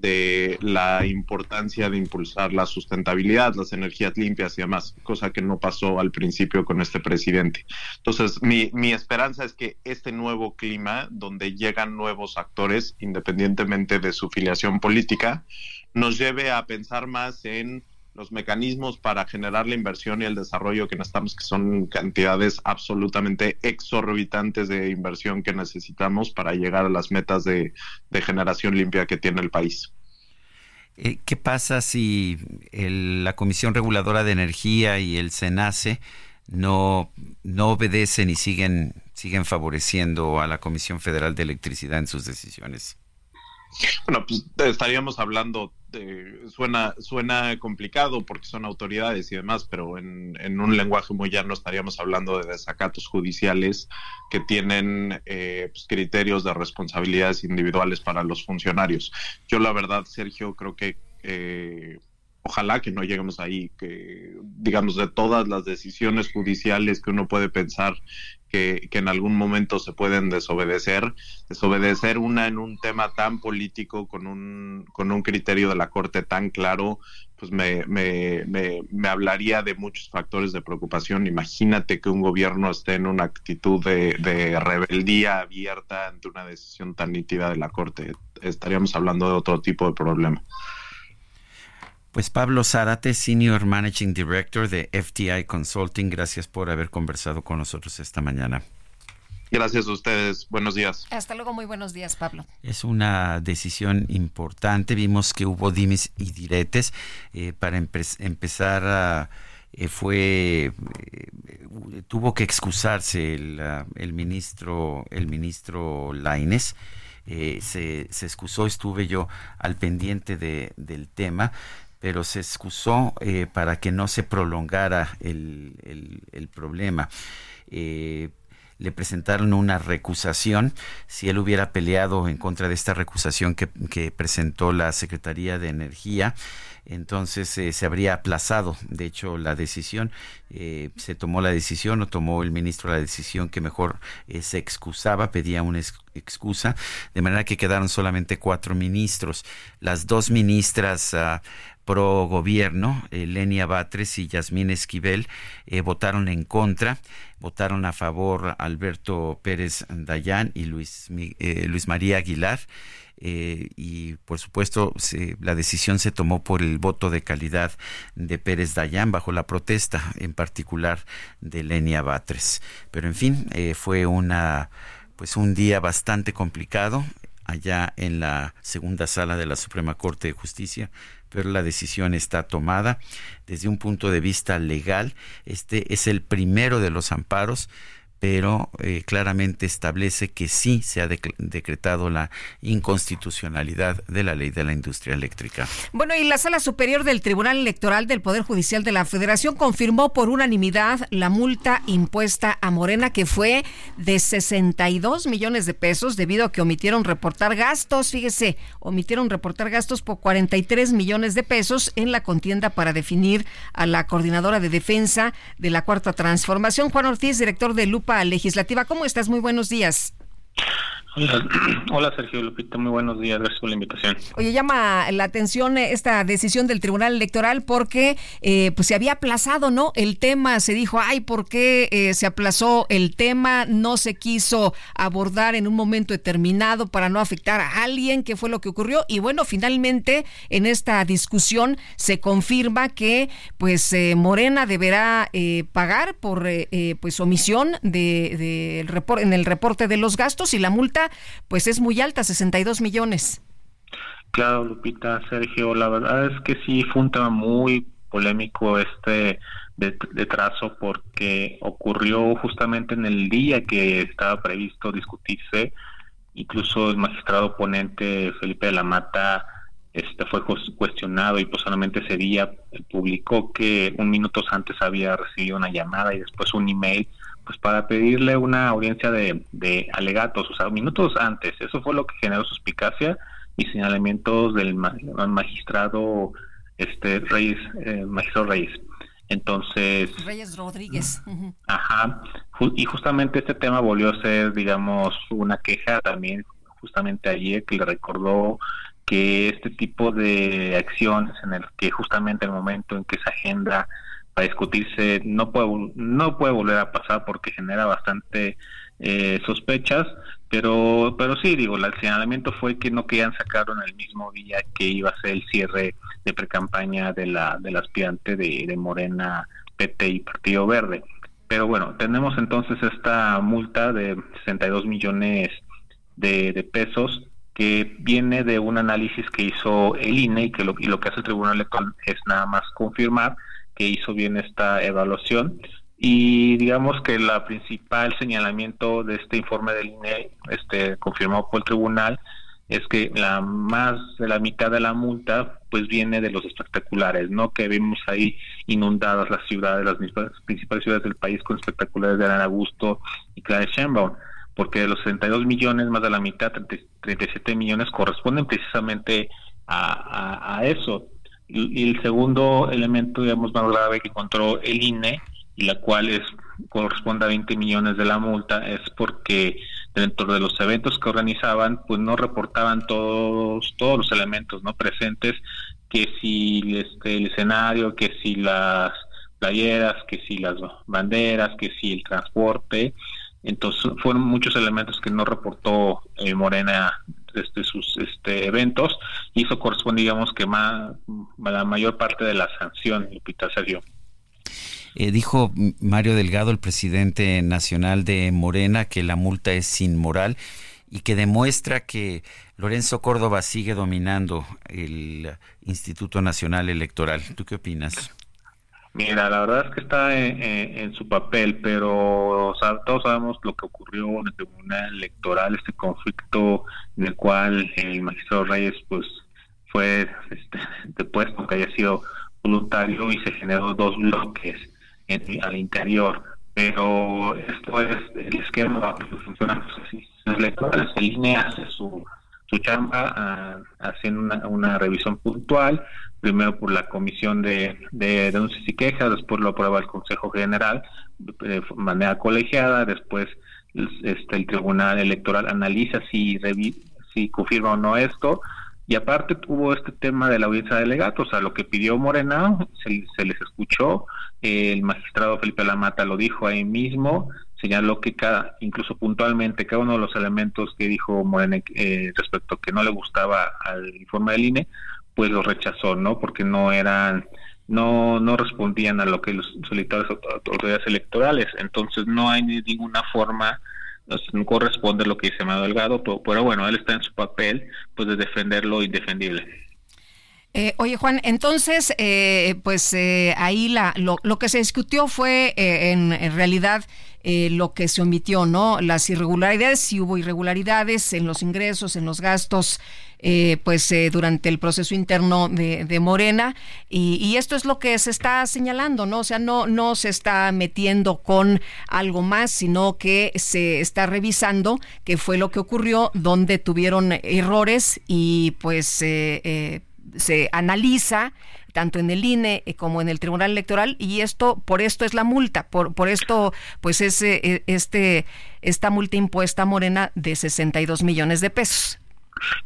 de la importancia de impulsar la sustentabilidad, las energías limpias y demás, cosa que no pasó al principio con este presidente. Entonces, mi, mi esperanza es que este nuevo clima, donde llegan nuevos actores, independientemente de su filiación política, nos lleve a pensar más en los mecanismos para generar la inversión y el desarrollo que necesitamos, que son cantidades absolutamente exorbitantes de inversión que necesitamos para llegar a las metas de, generación limpia que tiene el país.
Eh, ¿Qué pasa si la Comisión Reguladora de Energía y el SENACE no, no obedecen y siguen, siguen favoreciendo a la Comisión Federal de Electricidad en sus decisiones?
Bueno, pues estaríamos hablando, de, suena, suena complicado porque son autoridades y demás, pero en, en un lenguaje muy llano estaríamos hablando de desacatos judiciales que tienen eh, pues, criterios de responsabilidades individuales para los funcionarios. Yo la verdad, Sergio, creo que... Eh, ojalá que no lleguemos ahí, que digamos de todas las decisiones judiciales que uno puede pensar que, en algún momento se pueden desobedecer, desobedecer una en un tema tan político, con un, con un criterio de la Corte tan claro, pues me, me, me, hablaría de muchos factores de preocupación. Imagínate que un gobierno esté en una actitud de, de rebeldía abierta ante una decisión tan nítida de la Corte. Estaríamos hablando de otro tipo de problema.
Pues Pablo Zárate, Senior Managing Director de FTI Consulting, gracias por haber conversado con nosotros esta mañana.
Gracias a ustedes. Buenos días.
Hasta luego. Muy buenos días, Pablo.
Es una decisión importante. Vimos que hubo dimes y diretes eh, para empezar a... Eh, fue eh, tuvo que excusarse el, el ministro el ministro Laines se, se excusó estuve yo al pendiente de, del tema pero se excusó para que no se prolongara el, el, problema le presentaron una recusación. Si él hubiera peleado en contra de esta recusación que, presentó la Secretaría de Energía, entonces eh, se habría aplazado, de hecho, la decisión. Eh, se tomó la decisión o tomó el ministro la decisión que mejor eh, se excusaba, pedía una excusa, de manera que quedaron solamente cuatro ministros. Las dos ministras ah, pro gobierno, Lenia Batres y Yasmín Esquivel, eh, votaron en contra, votaron a favor Alberto Pérez Dayán y Luis, eh, Luis María Aguilar. Eh, y por supuesto la decisión se tomó por el voto de calidad de Pérez Dayán bajo la protesta en particular de Lenia Batres. Pero en fin, fue una pues un día bastante complicado allá en la segunda sala de la Suprema Corte de Justicia pero la decisión está tomada desde un punto de vista legal. Este es el primero de los amparos pero eh, claramente establece que sí se ha decretado la inconstitucionalidad de la ley de la industria eléctrica.
Bueno, y la Sala Superior del Tribunal Electoral del Poder Judicial de la Federación confirmó por unanimidad la multa impuesta a Morena que fue de 62 millones de pesos debido a que omitieron reportar gastos, fíjese, omitieron reportar gastos por 43 millones de pesos en la contienda para definir a la coordinadora de defensa de la Cuarta Transformación. Juan Ortiz, director de Lupa Legislativa. ¿Cómo estás? Muy buenos días.
Hola, Sergio Lupita, muy buenos días, gracias por la invitación.
Oye, llama la atención esta decisión del Tribunal Electoral porque eh, pues se había aplazado, ¿no? El tema, se dijo, ay, ¿por qué eh, se aplazó el tema? No se quiso abordar en un momento determinado para no afectar a alguien, ¿qué fue lo que ocurrió? Y bueno, finalmente en esta discusión se confirma que pues eh, Morena deberá pagar por pues omisión de, de el en el reporte de los gastos y la multa pues es muy alta, 62 millones.
Claro, Lupita, Sergio, la verdad es que sí fue un tema muy polémico este de, trazo porque ocurrió justamente en el día que estaba previsto discutirse, incluso el magistrado ponente Felipe de la Mata este fue cuestionado y posiblemente ese día publicó que un minutos antes había recibido una llamada y después un email pues para pedirle una audiencia de, de alegatos, o sea, minutos antes. Eso fue lo que generó suspicacia y señalamientos del magistrado este Reyes, eh, magistrado Reyes. Entonces.
Reyes Rodríguez.
Ajá. Y justamente este tema volvió a ser, digamos, una queja también, justamente ayer, que le recordó que este tipo de acciones en el que justamente el momento en que se agenda para discutirse no puede no puede volver a pasar porque genera bastante eh, sospechas pero pero sí digo el señalamiento fue que no querían sacarlo en el mismo día que iba a ser el cierre de precampaña de la del aspirante de, de Morena PT y Partido Verde. Pero bueno tenemos entonces esta multa de 62 millones de, de pesos que viene de un análisis que hizo el INE y que lo, y lo que hace el Tribunal Electoral es nada más confirmar que hizo bien esta evaluación y digamos que la principal señalamiento de este informe del INE este confirmado por el tribunal es que la más de la mitad de la multa pues viene de los espectaculares, ¿no? Que vimos ahí inundadas las ciudades, las principales ciudades del país con espectaculares de Ana Augusto y Clara Sheinbaum, porque de los 62 millones, más de la mitad, 37 millones corresponden precisamente a eso. Y, el segundo elemento, digamos, más grave que encontró el INE, y la cual es corresponde a 20 millones de la multa, es porque dentro de los eventos que organizaban, pues no reportaban todos todos los elementos no presentes, que si este, el escenario, que si las playeras, que si las banderas, que si el transporte, entonces fueron muchos elementos que no reportó eh, Morena desde sus este, eventos y eso corresponde digamos que más la mayor parte de la sanción Lupita Sergio
Eh, dijo Mario Delgado, el presidente nacional de Morena, que la multa es inmoral y que demuestra que Lorenzo Córdoba sigue dominando el Instituto Nacional Electoral. ¿Tú qué opinas?
Mira, la verdad es que está en, su papel, pero todos sabemos lo que ocurrió en el Tribunal Electoral, este conflicto en el cual el magistrado Reyes pues fue este, depuesto, que haya sido voluntario y se generó dos bloques al interior. Pero esto es el esquema que funciona los electorales. El INE hace su, su chamba haciendo una, una revisión puntual primero por la comisión de, denuncias y quejas, después lo aprueba el Consejo General de manera colegiada, después este, el Tribunal Electoral analiza si, si confirma o no esto, y aparte tuvo este tema de la audiencia de delegados, o sea, lo que pidió Morena se, les escuchó, el magistrado Felipe Lamata lo dijo ahí mismo, señaló que cada, incluso puntualmente, cada uno de los elementos que dijo Morena eh, respecto a que no le gustaba al informe del INE, pues lo rechazó, ¿no? Porque no eran, no, no respondían a lo que los solicitaban las autoridades electorales. Entonces no hay ninguna forma, no corresponde lo que dice Manuel Delgado, pero, bueno, él está en su papel, pues de defender lo indefendible.
Eh, oye Juan, entonces, eh, pues eh, ahí la, lo, que se discutió fue en, en, realidad lo que se omitió, ¿no? Las irregularidades, si hubo irregularidades en los ingresos, en los gastos eh, pues eh, durante el proceso interno de, Morena y, esto es lo que se está señalando, ¿no? O sea, no, no se está metiendo con algo más, sino que se está revisando qué fue lo que ocurrió, donde tuvieron errores y pues eh, se analiza tanto en el INE como en el Tribunal Electoral y esto por esto es la multa, por por esto pues es este esta multa impuesta a Morena de 62 millones de pesos.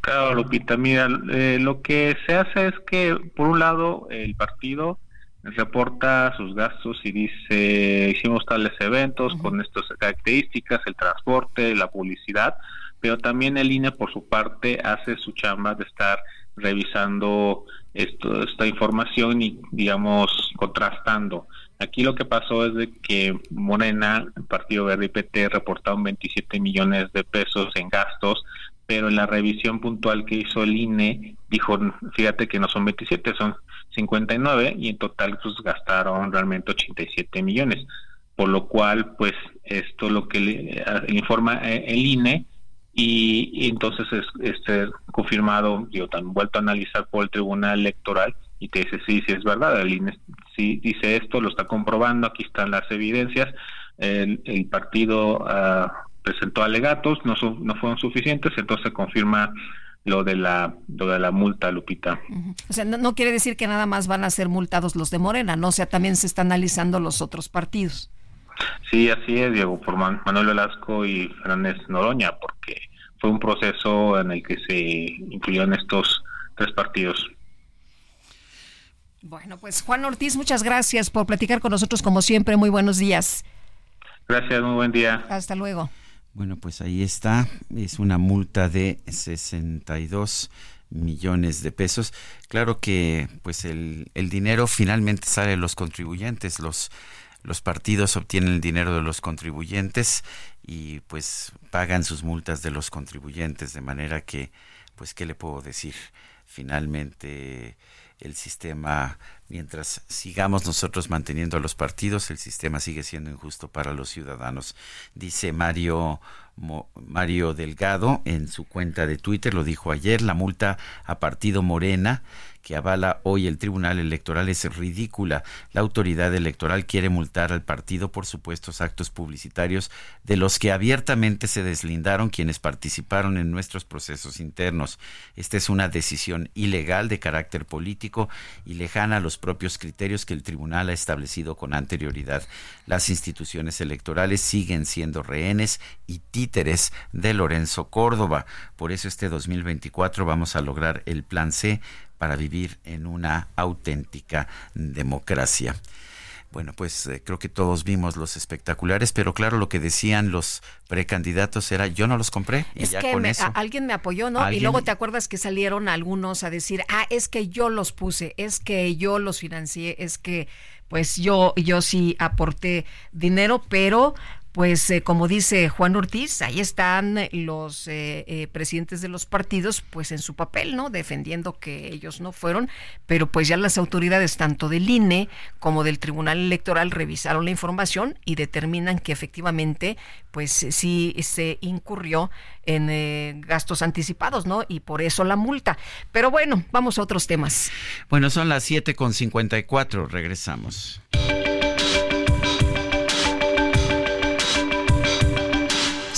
Claro, Lupita, mira, eh, lo que se hace es que, por un lado, el partido reporta sus gastos y dice, hicimos tales eventos con estas características, el transporte, la publicidad, pero también el INE, por su parte, hace su chamba de estar revisando esto, esta información y, digamos, contrastando. Aquí lo que pasó es de que Morena, el Partido Verde y PT, reportaron 27 millones de pesos en gastos pero en la revisión puntual que hizo el INE dijo, fíjate que no son 27, son 59 y en total pues gastaron realmente 87 millones, por lo cual pues esto lo que le, informa eh, el INE y, entonces es este confirmado, yo también vuelto a analizar por el Tribunal Electoral y te dice sí, sí es verdad, el INE sí dice esto, lo está comprobando, aquí están las evidencias, el, el partido uh, presentó alegatos, no, no fueron suficientes, entonces se confirma lo de la lo de la multa, Lupita.
O sea, no, quiere decir que nada más van a ser multados los de Morena, ¿no? O sea, también se están analizando los otros partidos.
Sí, así es, Diego, por Manuel Velasco y Fernández Noroña, porque fue un proceso en el que se incluyeron estos tres partidos.
Bueno, pues Juan Ortiz, muchas gracias por platicar con nosotros como siempre. Muy buenos días.
Gracias, muy buen día.
Hasta luego.
Bueno, pues ahí está. Es una multa de 62 millones de pesos. Claro que pues el, el dinero finalmente sale de los contribuyentes. Los, los partidos obtienen el dinero de los contribuyentes y pues pagan sus multas de los contribuyentes. De manera que, pues, ¿qué le puedo decir? Finalmente el sistema, mientras sigamos nosotros manteniendo a los partidos, el sistema sigue siendo injusto para los ciudadanos. Dice Mario Mario Delgado en su cuenta de Twitter, lo dijo ayer, la multa a Partido Morena que avala hoy el Tribunal Electoral es ridícula. La autoridad electoral quiere multar al partido por supuestos actos publicitarios de los que abiertamente se deslindaron quienes participaron en nuestros procesos internos. Esta es una decisión ilegal de carácter político y lejana a los propios criterios que el tribunal ha establecido con anterioridad. Las instituciones electorales siguen siendo rehenes y títeres de Lorenzo Córdoba. Por eso este 2024 vamos a lograr el plan C para vivir en una auténtica democracia. Bueno, pues eh, creo que todos vimos los espectaculares, pero claro, lo que decían los precandidatos era yo no los compré. Y
es que alguien me apoyó, ¿no? Y luego te acuerdas que salieron algunos a decir, ah, es que yo los puse, es que yo los financié, es que pues yo, yo sí aporté dinero, pero pues eh, como dice Juan Ortiz, ahí están los eh, eh, presidentes de los partidos, pues en su papel, ¿no? Defendiendo que ellos no fueron, pero pues ya las autoridades tanto del INE como del Tribunal Electoral revisaron la información y determinan que efectivamente, pues sí se incurrió en gastos anticipados, ¿no? Y por eso la multa. Pero bueno, vamos a otros temas.
Bueno, son las 7.54, regresamos.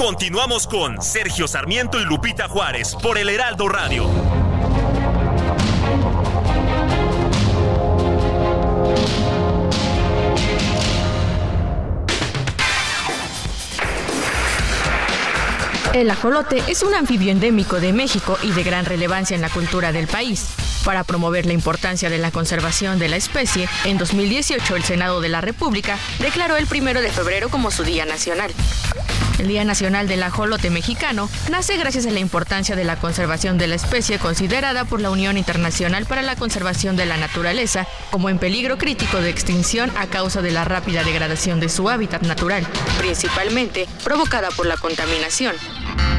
Continuamos con Sergio Sarmiento y Lupita Juárez por el Heraldo Radio.
El ajolote es un anfibio endémico de México y de gran relevancia en la cultura del país. Para promover la importancia de la conservación de la especie, en 2018 el Senado de la República declaró el primero de febrero como su Día Nacional. El Día Nacional del Ajolote Mexicano nace gracias a la importancia de la conservación de la especie considerada por la Unión Internacional para la Conservación de la Naturaleza como en peligro crítico de extinción a causa de la rápida degradación de su hábitat natural, principalmente provocada por la contaminación.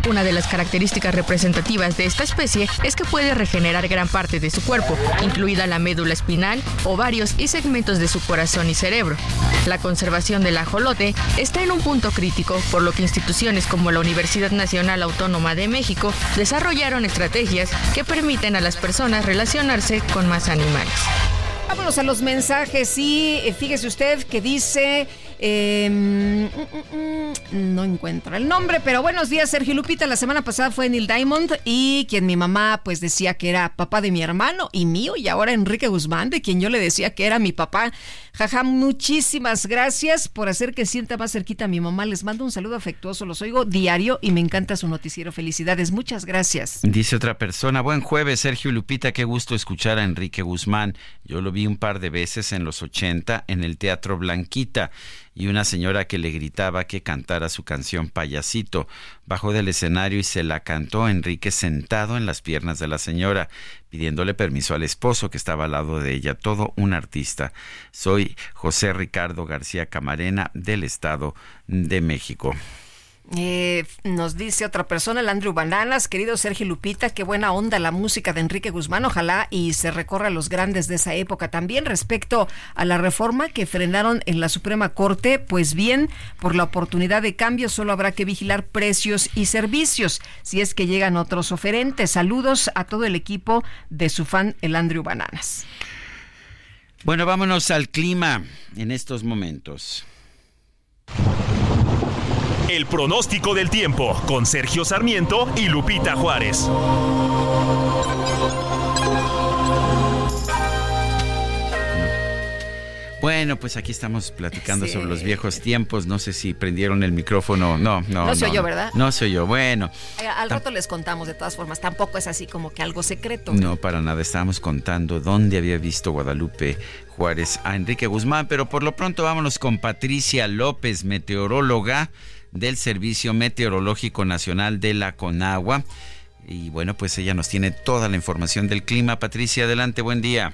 Una de las características representativas de esta especie es que puede regenerar gran parte de su cuerpo, incluida la médula espinal, ovarios y segmentos de su corazón y cerebro. La conservación del ajolote está en un punto crítico, por lo que instituciones como la Universidad Nacional Autónoma de México desarrollaron estrategias que permiten a las personas relacionarse con más animales.
Vámonos a los mensajes y eh, fíjese usted que dice Mm, no encuentro el nombre, pero buenos días, Sergio Lupita. La semana pasada fue Neil Diamond y quien mi mamá pues decía que era papá de mi hermano y mío, y ahora Enrique Guzmán, de quien yo le decía que era mi papá. Jaja, muchísimas gracias por hacer que sienta más cerquita a mi mamá. Les mando un saludo afectuoso, los oigo diario y me encanta su noticiero. Felicidades, muchas gracias.
Dice otra persona, buen jueves, Sergio Lupita, qué gusto escuchar a Enrique Guzmán. Yo lo vi un par de veces en los 80 en el Teatro Blanquita y una señora que le gritaba que cantara su canción Payasito. Bajó del escenario y se la cantó Enrique sentado en las piernas de la señora, pidiéndole permiso al esposo que estaba al lado de ella, todo un artista. Soy José Ricardo García Camarena del Estado de México.
Eh, nos dice otra persona, el Andrew Bananas, querido Sergio Lupita, qué buena onda la música de Enrique Guzmán, ojalá y se recorra a los grandes de esa época. También respecto a la reforma que frenaron en la Suprema Corte, pues bien, por la oportunidad de cambio solo habrá que vigilar precios y servicios, si es que llegan otros oferentes. Saludos a todo el equipo de su fan, el Andrew Bananas.
Bueno, vámonos al clima en estos momentos.
El pronóstico del tiempo con Sergio Sarmiento y Lupita Juárez.
Bueno, pues aquí estamos platicando sobre los viejos tiempos. No sé si prendieron el micrófono. No, no.
No soy yo, ¿verdad?
No soy yo. Bueno.
Al rato les contamos de todas formas. Tampoco es así como que algo secreto.
No, para nada. Estábamos contando dónde había visto Guadalupe Juárez a Enrique Guzmán. Pero por lo pronto vámonos con Patricia López, meteoróloga del Servicio Meteorológico Nacional de la Conagua. Y bueno, pues ella nos tiene toda la información del clima. Patricia, adelante, buen día.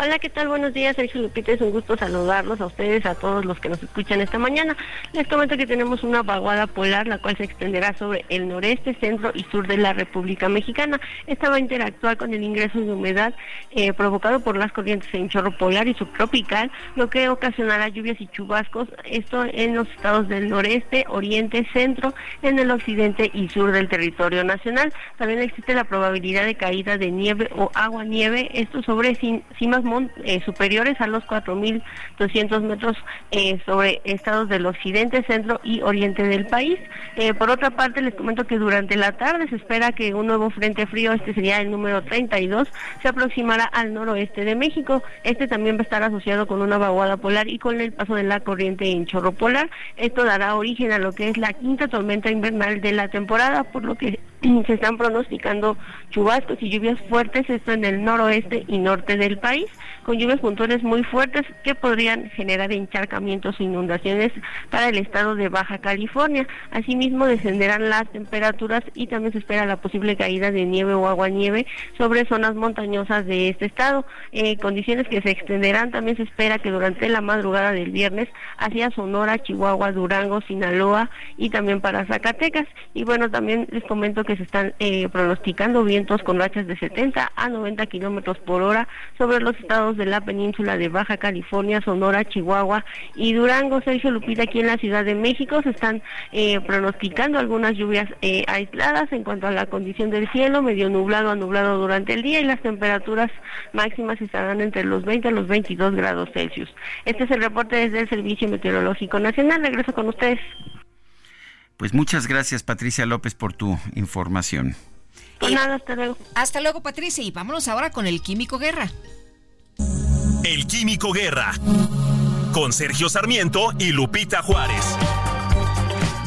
Hola, ¿qué tal? Buenos días, Sergio Lupita. Es un gusto saludarlos a ustedes, a todos los que nos escuchan esta mañana. Les comento que tenemos una vaguada polar, la cual se extenderá sobre el noreste, centro y sur de la República Mexicana. Esta va a interactuar con el ingreso de humedad eh, provocado por las corrientes en chorro polar y subtropical, lo que ocasionará lluvias y chubascos, esto en los estados del noreste, oriente, centro, en el occidente y sur del territorio nacional. También existe la probabilidad de caída de nieve o agua-nieve, esto sobre cimas eh, superiores a los 4.200 metros eh, sobre estados del occidente, centro y oriente del país. Eh, por otra parte, les comento que durante la tarde se espera que un nuevo frente frío, este sería el número 32, se aproximará al noroeste de México. Este también va a estar asociado con una vaguada polar y con el paso de la corriente en chorro polar. Esto dará origen a lo que es la quinta tormenta invernal de la temporada, por lo que se están pronosticando chubascos y lluvias fuertes, esto en el noroeste y norte del país, con lluvias puntuales muy fuertes que podrían generar encharcamientos e inundaciones para el estado de Baja California. Asimismo, descenderán las temperaturas y también se espera la posible caída de nieve o agua nieve sobre zonas montañosas de este estado. Eh, condiciones que se extenderán, también se espera que durante la madrugada del viernes hacia Sonora, Chihuahua, Durango, Sinaloa y también para Zacatecas. Y bueno, también les comento que se están eh, pronosticando vientos con rachas de 70 a 90 kilómetros por hora sobre los estados de la península de Baja California, Sonora, Chihuahua y Durango. Sergio Lupita, aquí en la Ciudad de México, se están eh, pronosticando algunas lluvias eh, aisladas en cuanto a la condición del cielo, medio nublado a nublado durante el día y las temperaturas máximas estarán entre los 20 a los 22 grados Celsius. Este es el reporte desde el Servicio Meteorológico Nacional. Regreso con ustedes.
Pues muchas gracias Patricia López por tu información.
Pues nada, hasta luego.
Hasta luego Patricia y vámonos ahora con el Químico Guerra.
El Químico Guerra con Sergio Sarmiento y Lupita Juárez.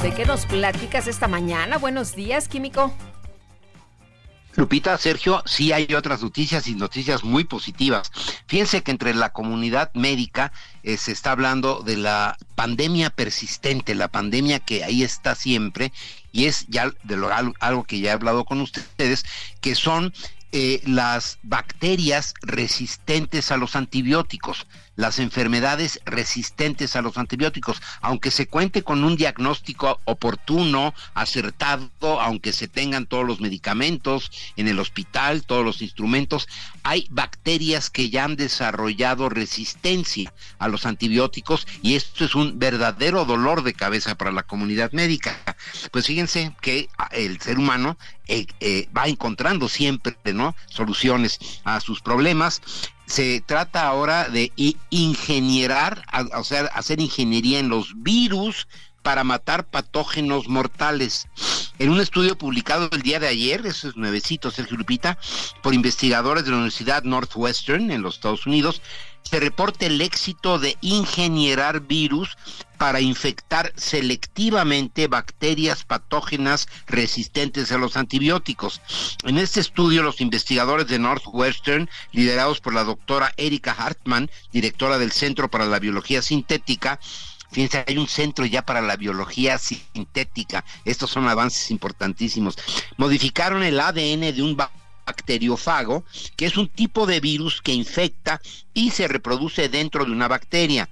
¿De qué nos platicas esta mañana? Buenos días, Químico.
Lupita, Sergio, sí hay otras noticias y noticias muy positivas. Fíjense que entre la comunidad médica eh, se está hablando de la pandemia persistente, la pandemia que ahí está siempre, y es ya de lo, algo que ya he hablado con ustedes, que son eh, las bacterias resistentes a los antibióticos las enfermedades resistentes a los antibióticos. Aunque se cuente con un diagnóstico oportuno, acertado, aunque se tengan todos los medicamentos en el hospital, todos los instrumentos, hay bacterias que ya han desarrollado resistencia a los antibióticos y esto es un verdadero dolor de cabeza para la comunidad médica. Pues fíjense que el ser humano eh, eh, va encontrando siempre ¿no? soluciones a sus problemas se trata ahora de ingenierar, o sea, hacer ingeniería en los virus para matar patógenos mortales. En un estudio publicado el día de ayer, eso es nuevecito, Sergio Lupita, por investigadores de la Universidad Northwestern en los Estados Unidos, se reporta el éxito de ingenierar virus para infectar selectivamente bacterias patógenas resistentes a los antibióticos. En este estudio, los investigadores de Northwestern, liderados por la doctora Erika Hartman, directora del Centro para la Biología Sintética, Fíjense, hay un centro ya para la biología sintética. Estos son avances importantísimos. Modificaron el ADN de un bacteriófago, que es un tipo de virus que infecta y se reproduce dentro de una bacteria.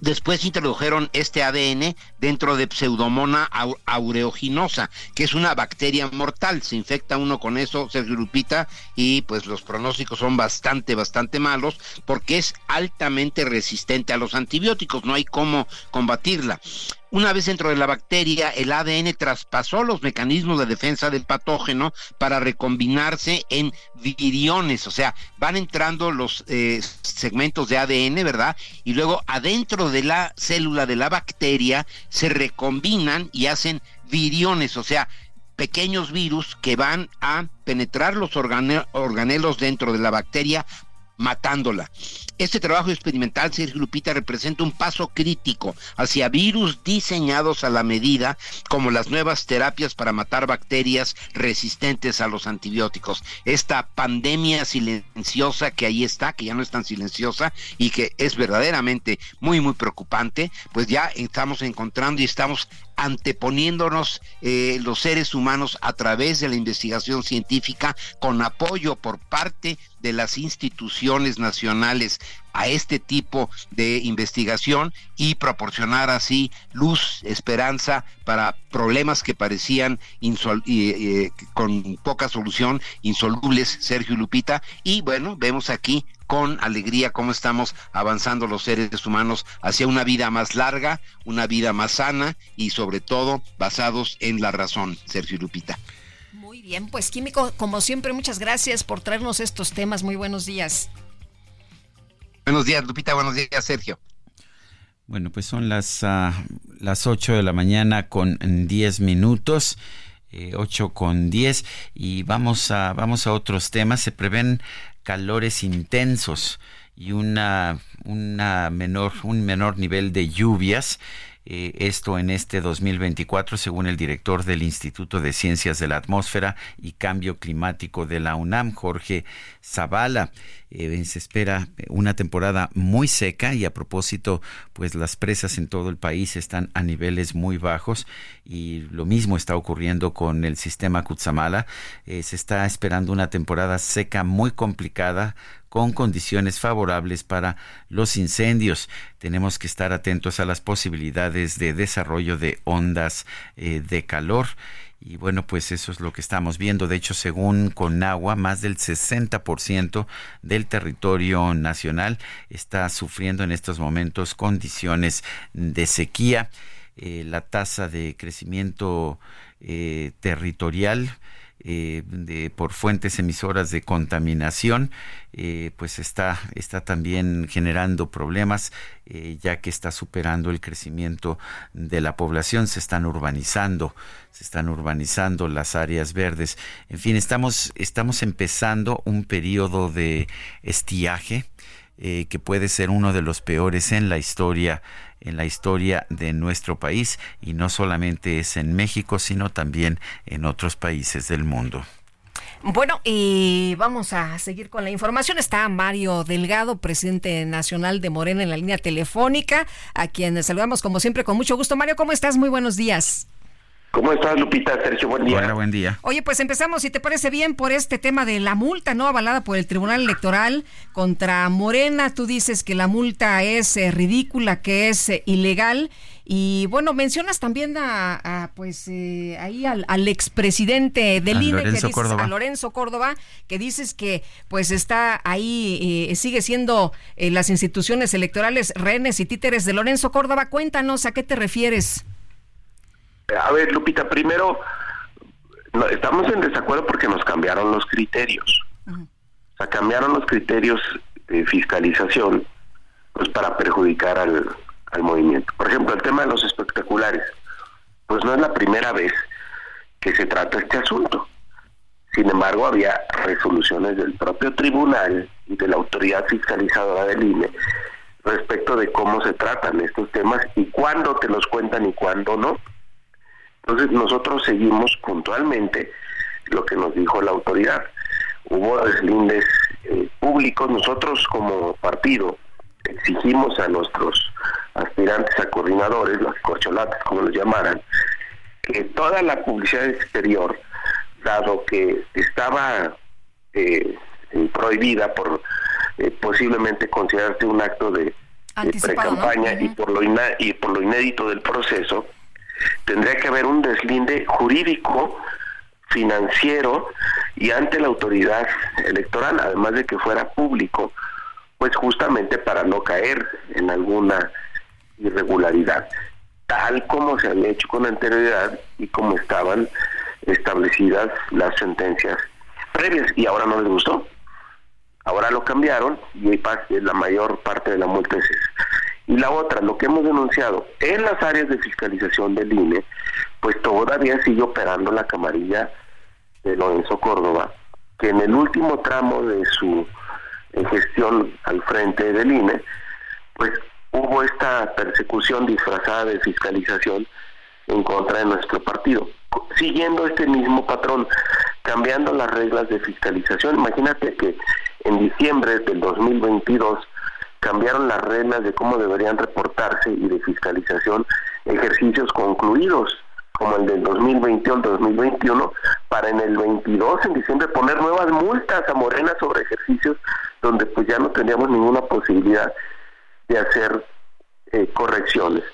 Después introdujeron este ADN dentro de Pseudomonas aureoginosa, que es una bacteria mortal. Se infecta uno con eso, Sergio Lupita, y pues los pronósticos son bastante, bastante malos, porque es altamente resistente a los antibióticos. No hay cómo combatirla. Una vez dentro de la bacteria, el ADN traspasó los mecanismos de defensa del patógeno para recombinarse en viriones, o sea, van entrando los eh, segmentos de ADN, ¿verdad? Y luego adentro de la célula de la bacteria se recombinan y hacen viriones, o sea, pequeños virus que van a penetrar los organelos dentro de la bacteria matándola. Este trabajo experimental, Sergio Lupita, representa un paso crítico hacia virus diseñados a la medida, como las nuevas terapias para matar bacterias resistentes a los antibióticos. Esta pandemia silenciosa que ahí está, que ya no es tan silenciosa y que es verdaderamente muy, muy preocupante, pues ya estamos encontrando y estamos anteponiéndonos eh, los seres humanos a través de la investigación científica con apoyo por parte de las instituciones nacionales a este tipo de investigación y proporcionar así luz, esperanza para problemas que parecían eh, con poca solución, insolubles, Sergio Lupita. Y bueno, vemos aquí con alegría cómo estamos avanzando los seres humanos hacia una vida más larga, una vida más sana y sobre todo basados en la razón, Sergio Lupita.
Muy bien, pues Químico, como siempre, muchas gracias por traernos estos temas. Muy buenos días.
Buenos días, Lupita. Buenos días, Sergio.
Bueno, pues son las, uh, las 8 de la mañana con 10 minutos. Eh, 8 con 10 y vamos a, vamos a otros temas. Se prevén calores intensos y una, una menor, un menor nivel de lluvias. Eh, esto en este 2024, según el director del Instituto de Ciencias de la Atmósfera y Cambio Climático de la UNAM, Jorge Zavala. Eh, se espera una temporada muy seca y a propósito, pues las presas en todo el país están a niveles muy bajos y lo mismo está ocurriendo con el sistema Kutsamala. Eh, se está esperando una temporada seca muy complicada con condiciones favorables para los incendios. Tenemos que estar atentos a las posibilidades de desarrollo de ondas eh, de calor. Y bueno, pues eso es lo que estamos viendo. De hecho, según Conagua, más del 60% del territorio nacional está sufriendo en estos momentos condiciones de sequía. Eh, la tasa de crecimiento eh, territorial eh, por fuentes emisoras de contaminación, eh, pues está, está también generando problemas, eh, ya que está superando el crecimiento de la población, se están urbanizando, se están urbanizando las áreas verdes. En fin, estamos, estamos empezando un periodo de estiaje. que puede ser uno de los peores en la historia en la historia de nuestro país y no solamente es en México, sino también en otros países del mundo.
Bueno, y vamos a seguir con la información. Está Mario Delgado, presidente nacional de Morena en la línea telefónica, a quien saludamos como siempre con mucho gusto. Mario, ¿cómo estás? Muy buenos días.
¿Cómo estás, Lupita? Sergio, buen día.
Hola, buen día.
Oye, pues empezamos, si te parece bien, por este tema de la multa, ¿no? Avalada por el Tribunal Electoral contra Morena. Tú dices que la multa es eh, ridícula, que es eh, ilegal. Y bueno, mencionas también a, pues eh, ahí al, expresidente del INE, que dices, a Lorenzo Córdoba, que dices que pues está ahí, sigue siendo las instituciones electorales renes y títeres de Lorenzo Córdoba. Cuéntanos a qué te refieres.
A ver, Lupita, primero, estamos en desacuerdo porque nos cambiaron los criterios. O sea, cambiaron los criterios de fiscalización pues para perjudicar al, al movimiento. Por ejemplo, el tema de los espectaculares, pues no es la primera vez que se trata este asunto. Sin embargo, había resoluciones del propio tribunal y de la autoridad fiscalizadora del INE respecto de cómo se tratan estos temas y cuándo te los cuentan y cuándo no. Entonces nosotros seguimos puntualmente lo que nos dijo la autoridad. Hubo deslindes eh, públicos, nosotros como partido exigimos a nuestros aspirantes a coordinadores, los corcholates como los llamaran, que toda la publicidad exterior, dado que estaba eh, prohibida por eh, posiblemente considerarse un acto de, pre-campaña y, por lo y por lo inédito del proceso, Tendría que haber un deslinde jurídico, financiero y ante la autoridad electoral, además de que fuera público, pues justamente para no caer en alguna irregularidad, tal como se había hecho con anterioridad y como estaban establecidas las sentencias previas y ahora no les gustó. Ahora lo cambiaron y la mayor parte de la multa es y la otra, lo que hemos denunciado en las áreas de fiscalización del INE, pues todavía sigue operando la camarilla de Lorenzo Córdoba, que en el último tramo de su eh, gestión al frente del INE, pues hubo esta persecución disfrazada de fiscalización en contra de nuestro partido, siguiendo este mismo patrón, cambiando las reglas de fiscalización. Imagínate que en diciembre del 2022 cambiaron las reglas de cómo deberían reportarse y de fiscalización ejercicios concluidos, como el del 2021 2021, para en el 22, en diciembre, poner nuevas multas a Morena sobre ejercicios donde pues ya no teníamos ninguna posibilidad de hacer eh, correcciones.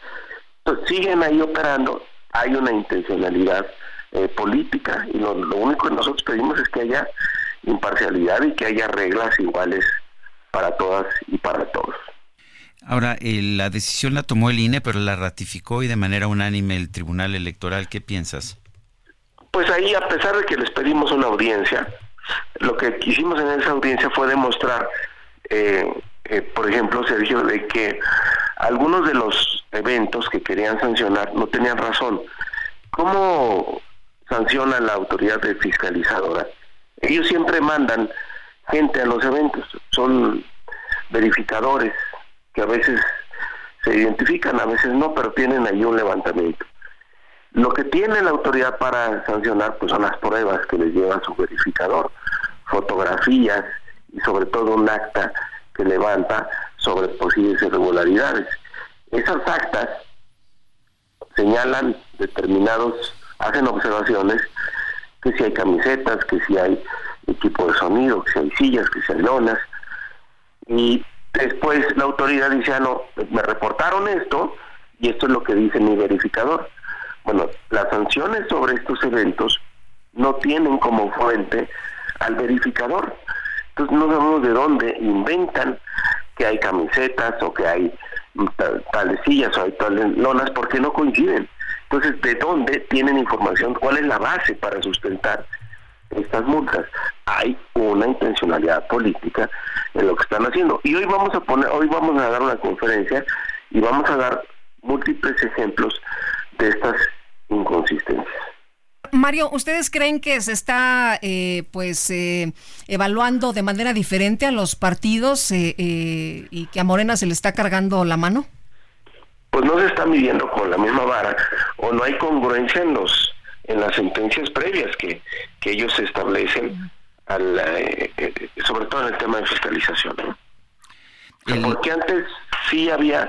Entonces, siguen ahí operando, hay una intencionalidad eh, política y lo único que nosotros pedimos es que haya imparcialidad y que haya reglas iguales para todas y para todos.
Ahora, eh, la decisión la tomó el INE, pero la ratificó y de manera unánime el Tribunal Electoral. ¿Qué piensas?
Pues ahí, a pesar de que les pedimos una audiencia, lo que quisimos en esa audiencia fue demostrar eh, eh, por ejemplo, Sergio, de que algunos de los eventos que querían sancionar no tenían razón. ¿Cómo sanciona la autoridad fiscalizadora? Ellos siempre mandan gente a los eventos, son verificadores que a veces se identifican, a veces no, pero tienen ahí un levantamiento. Lo que tiene la autoridad para sancionar pues son las pruebas que les lleva su verificador, fotografías y sobre todo un acta que levanta sobre posibles irregularidades. Esas actas señalan determinados, hacen observaciones que si hay camisetas, que si hay equipo de sonido, que si hay sillas, que si hay lonas, y después la autoridad dice, ah, no, me reportaron esto y esto es lo que dice mi verificador. Bueno, las sanciones sobre estos eventos no tienen como fuente al verificador. Entonces no sabemos de dónde inventan que hay camisetas o que hay tales sillas o hay tales lonas porque no coinciden. Entonces, ¿de dónde tienen información? ¿Cuál es la base para sustentar estas multas? Hay una intencionalidad política en lo que están haciendo. Y hoy vamos a poner, hoy vamos a dar una conferencia y vamos a dar múltiples ejemplos de estas inconsistencias.
Mario, ¿ustedes creen que se está eh, pues eh, evaluando de manera diferente a los partidos eh, y que a Morena se le está cargando la mano?
Pues no se está midiendo con la misma vara o no hay congruencia en los en las sentencias previas que, que ellos establecen al, sobre todo en el tema de fiscalización. Porque antes sí había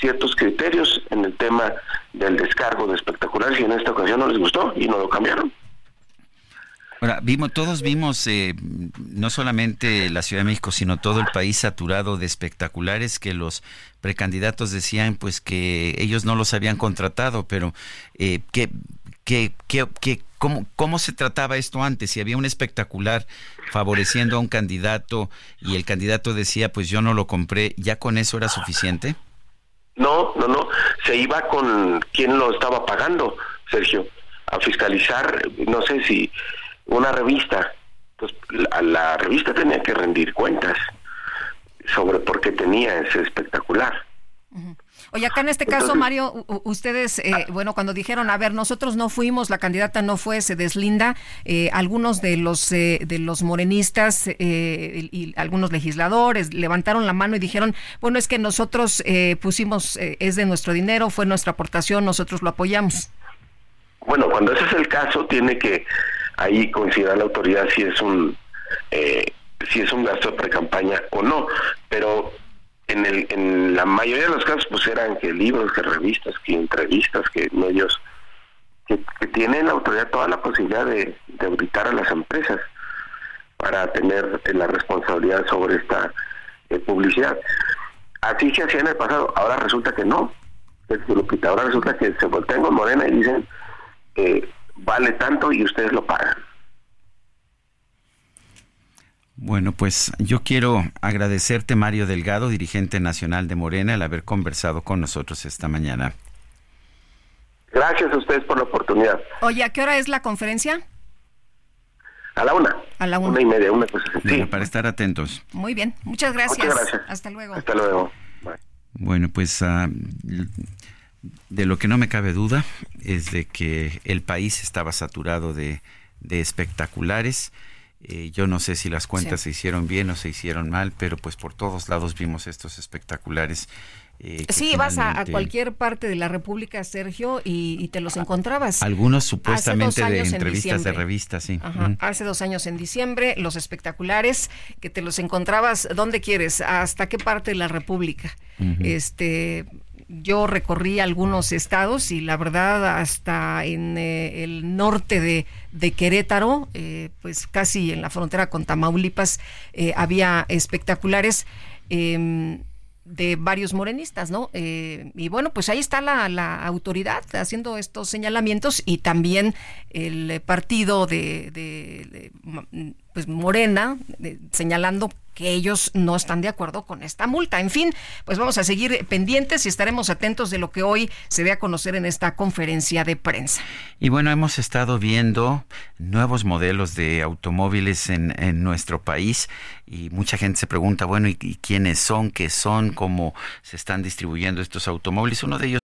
ciertos criterios en el tema del descargo de espectaculares y en esta ocasión no les gustó y no lo cambiaron.
Ahora, vimos, todos vimos eh, no solamente la Ciudad de México, sino todo el país saturado de espectaculares que los precandidatos decían pues que ellos no los habían contratado, pero eh, que, que, que, cómo, ¿cómo se trataba esto antes? Si había un espectacular favoreciendo a un candidato y el candidato decía pues yo no lo compré, ¿ya con eso era suficiente?
No, no, no. Se iba con quien lo estaba pagando, Sergio, a fiscalizar, no sé si una revista. Pues la, la revista tenía que rendir cuentas sobre por qué tenía ese espectacular.
Oye, acá en este caso, Mario, ustedes, eh, bueno, cuando dijeron, a ver, nosotros no fuimos, la candidata no fue, se deslinda, eh, algunos de los eh, de los morenistas y, algunos legisladores levantaron la mano y dijeron, bueno, es que nosotros pusimos, es de nuestro dinero, fue nuestra aportación, nosotros lo apoyamos.
Bueno, cuando ese es el caso, tiene que ahí considerar la autoridad si es un si es un gasto de pre-campaña o no, pero en, el, en la mayoría de los casos pues eran que libros, que revistas, que entrevistas, que medios que, tienen la autoridad toda la posibilidad de, auditar a las empresas para tener eh, la responsabilidad sobre esta eh, publicidad. Así se hacía en el pasado, ahora resulta que no. Ahora resulta que se voltean con Morena y dicen eh, vale tanto y ustedes lo pagan.
Bueno, pues yo quiero agradecerte, Mario Delgado, dirigente nacional de Morena, el haber conversado con nosotros esta mañana.
Gracias a ustedes por la oportunidad.
Oye, ¿a qué hora es la conferencia?
A la una.
A la una.
Una y media, una cosa así.
Sí. para estar atentos.
Muy bien, muchas gracias.
Muchas gracias.
Hasta luego.
Hasta luego.
Bueno, pues uh, de lo que no me cabe duda es de que el país estaba saturado de, de espectaculares. Eh, yo no sé si las cuentas se hicieron bien o se hicieron mal, pero pues por todos lados vimos estos espectaculares.
Eh, sí, vas a, cualquier parte de la República, Sergio, y, te los encontrabas.
Algunos supuestamente de entrevistas de revistas, sí.
Hace dos años en diciembre, los espectaculares, que te los encontrabas, ¿dónde quieres? ¿Hasta qué parte de la República? Este yo recorrí algunos estados y la verdad hasta en eh, el norte de, Querétaro, eh, pues casi en la frontera con Tamaulipas, eh, había espectaculares em, de varios morenistas, ¿no? y bueno, pues ahí está la, autoridad haciendo estos señalamientos y también el partido de pues Morena, señalando que ellos no están de acuerdo con esta multa. En fin, pues vamos a seguir pendientes y estaremos atentos de lo que hoy se dé a conocer en esta conferencia de prensa.
Y bueno, hemos estado viendo nuevos modelos de automóviles en, nuestro país y mucha gente se pregunta, bueno, ¿y, ¿y quiénes son? ¿Qué son? ¿Cómo se están distribuyendo estos automóviles? Uno de ellos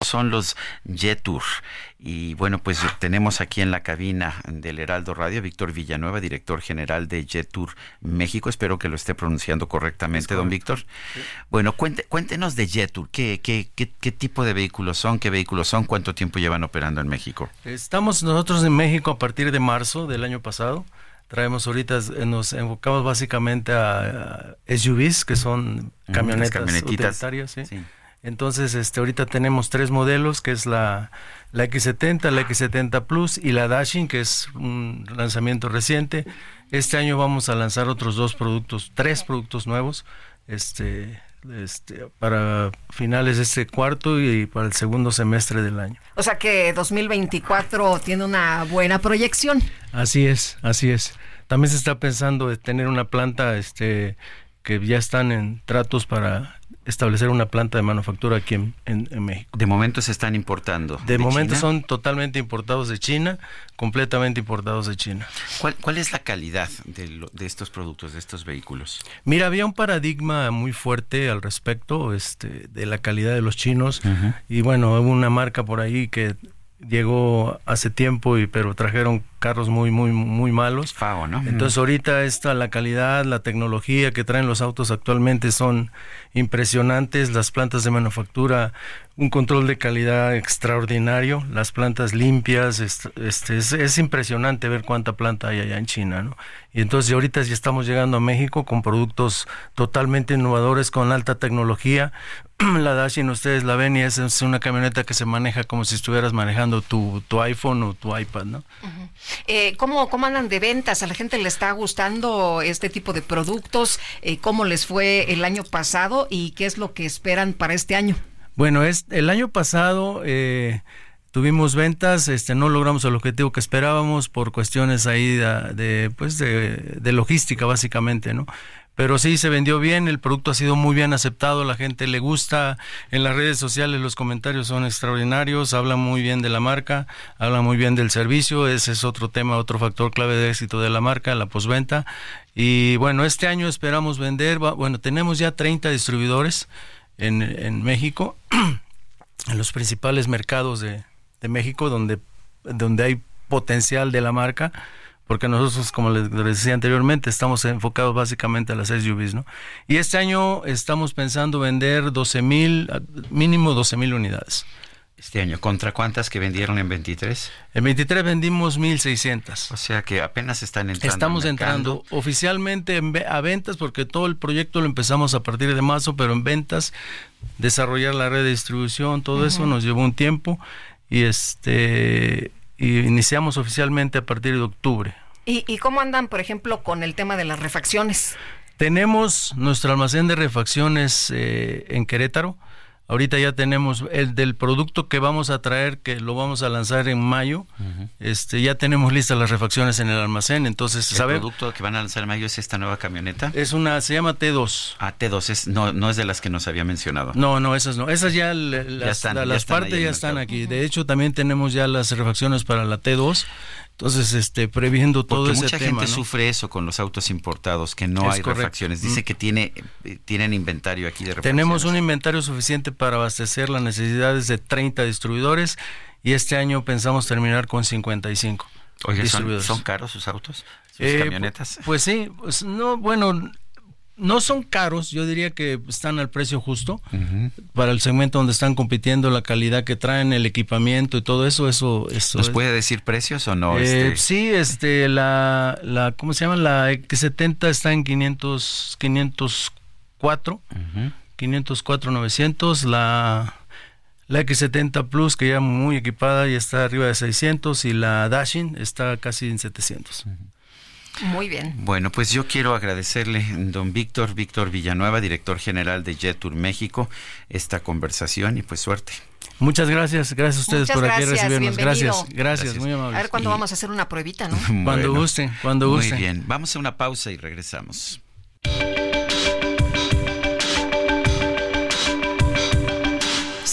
son los Jetur. Y bueno, pues tenemos aquí en la cabina del Heraldo Radio Víctor Villanueva, director general de Jetur México. Espero que lo esté pronunciando correctamente, don Víctor. Bueno, cuéntenos de Jetur. ¿Qué, qué, qué, qué tipo de vehículos son? ¿Qué vehículos son? ¿Cuánto tiempo llevan operando en México?
Estamos nosotros en México a partir de marzo del año pasado traemos ahorita, nos enfocamos básicamente a, SUVs, que son camionetas utilitarias, ¿sí? sí. Entonces, este, ahorita tenemos tres modelos, que es la, la X70, la X70 Plus y la Dashing, que es un lanzamiento reciente. Este año vamos a lanzar otros dos productos, tres productos nuevos, este, este, para finales de este cuarto y para el segundo semestre del año.
O sea que 2024 tiene una buena proyección.
Así es, así es. También se está pensando de tener una planta este, que ya están en tratos para establecer una planta de manufactura aquí en, México.
De momento se están importando.
De, momento son totalmente importados de China, completamente importados de China.
¿Cuál, es la calidad de, estos productos, de estos vehículos?
Mira, había un paradigma muy fuerte al respecto este, de la calidad de los chinos y bueno, hubo una marca por ahí que llegó hace tiempo y pero trajeron carros muy muy muy malos.
¿no?
Entonces ahorita esta la calidad, la tecnología que traen los autos actualmente son impresionantes, las plantas de manufactura, un control de calidad extraordinario, las plantas limpias, este, es, impresionante ver cuánta planta hay allá en China, ¿no? Y entonces ahorita ya estamos llegando a México con productos totalmente innovadores con alta tecnología. la Dashin ustedes la ven y es, una camioneta que se maneja como si estuvieras manejando tu, tu iPhone o tu iPad, ¿no?
Eh, ¿cómo, ¿Cómo andan de ventas? ¿A la gente le está gustando este tipo de productos? Eh, ¿Cómo les fue el año pasado y qué es lo que esperan para este año?
Bueno, es, el año pasado eh, tuvimos ventas, este, no logramos el objetivo que esperábamos por cuestiones ahí de, pues de, de logística básicamente, ¿no? Pero sí se vendió bien, el producto ha sido muy bien aceptado, la gente le gusta, en las redes sociales los comentarios son extraordinarios, hablan muy bien de la marca, hablan muy bien del servicio, ese es otro tema, otro factor clave de éxito de la marca, la posventa. Y bueno, este año esperamos vender, bueno, tenemos ya 30 distribuidores en, en México, en los principales mercados de, de México, donde, donde hay potencial de la marca porque nosotros, como les decía anteriormente, estamos enfocados básicamente a las SUVs, ¿no? Y este año estamos pensando vender 12 mil, mínimo 12 mil unidades.
Este año, ¿contra cuántas que vendieron en 23?
En 23 vendimos 1.600.
O sea que apenas están entrando.
Estamos entrando oficialmente a ventas porque todo el proyecto lo empezamos a partir de marzo, pero en ventas, desarrollar la red de distribución, todo eso nos llevó un tiempo y este y iniciamos oficialmente a partir de octubre.
¿Y, cómo andan, por ejemplo, con el tema de las refacciones?
Tenemos nuestro almacén de refacciones eh, en Querétaro. Ahorita ya tenemos el del producto que vamos a traer, que lo vamos a lanzar en mayo. Este, ya tenemos listas las refacciones en el almacén, entonces
el producto que van a lanzar en mayo es esta nueva camioneta.
Es una, se llama T2.
Ah, T2 es no, no es de las que nos había mencionado.
No, no, esas no, esas ya, las, las partes ya están aquí. De hecho, también tenemos ya las refacciones para la T2. Entonces, este, previendo todo
Porque
mucha
gente sufre eso con los autos importados, que no hay refacciones. Dice mm. que tiene, eh, tienen inventario aquí de refacciones.
Tenemos un inventario suficiente para abastecer las necesidades de 30 distribuidores y este año pensamos terminar con 55.
Oye, ¿son, ¿son caros sus autos? ¿Sus eh, camionetas?
Pues sí, pues no, bueno, no son caros, yo diría que están al precio justo para el segmento donde están compitiendo, la calidad que traen, el equipamiento y todo eso, eso, eso
¿Nos puede decir precios o no?
Eh, este? Sí, este, la, la, ¿cómo se llama? La X70 está en 500, 504, 504, 900, la, la X70 Plus que ya muy equipada y está arriba de 600 y la Dashing está casi en 700.
Muy bien.
Bueno, pues yo quiero agradecerle, don Víctor, Víctor Villanueva, director general de Jetur México, esta conversación y pues suerte.
Muchas gracias, gracias a ustedes por aquí recibirnos. Gracias, gracias, muy amable.
A ver cuándo vamos a hacer una pruebita, ¿no?
cuando guste, cuando guste.
Muy bien, vamos a una pausa y regresamos.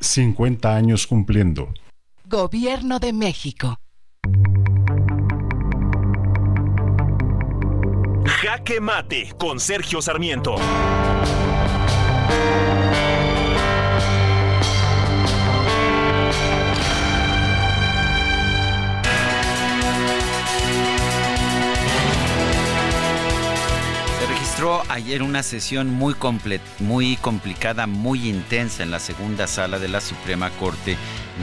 50 años cumpliendo.
Gobierno de México.
Jaque Mate con Sergio Sarmiento.
Ayer una sesión muy, muy complicada, muy intensa en la segunda sala de la Suprema Corte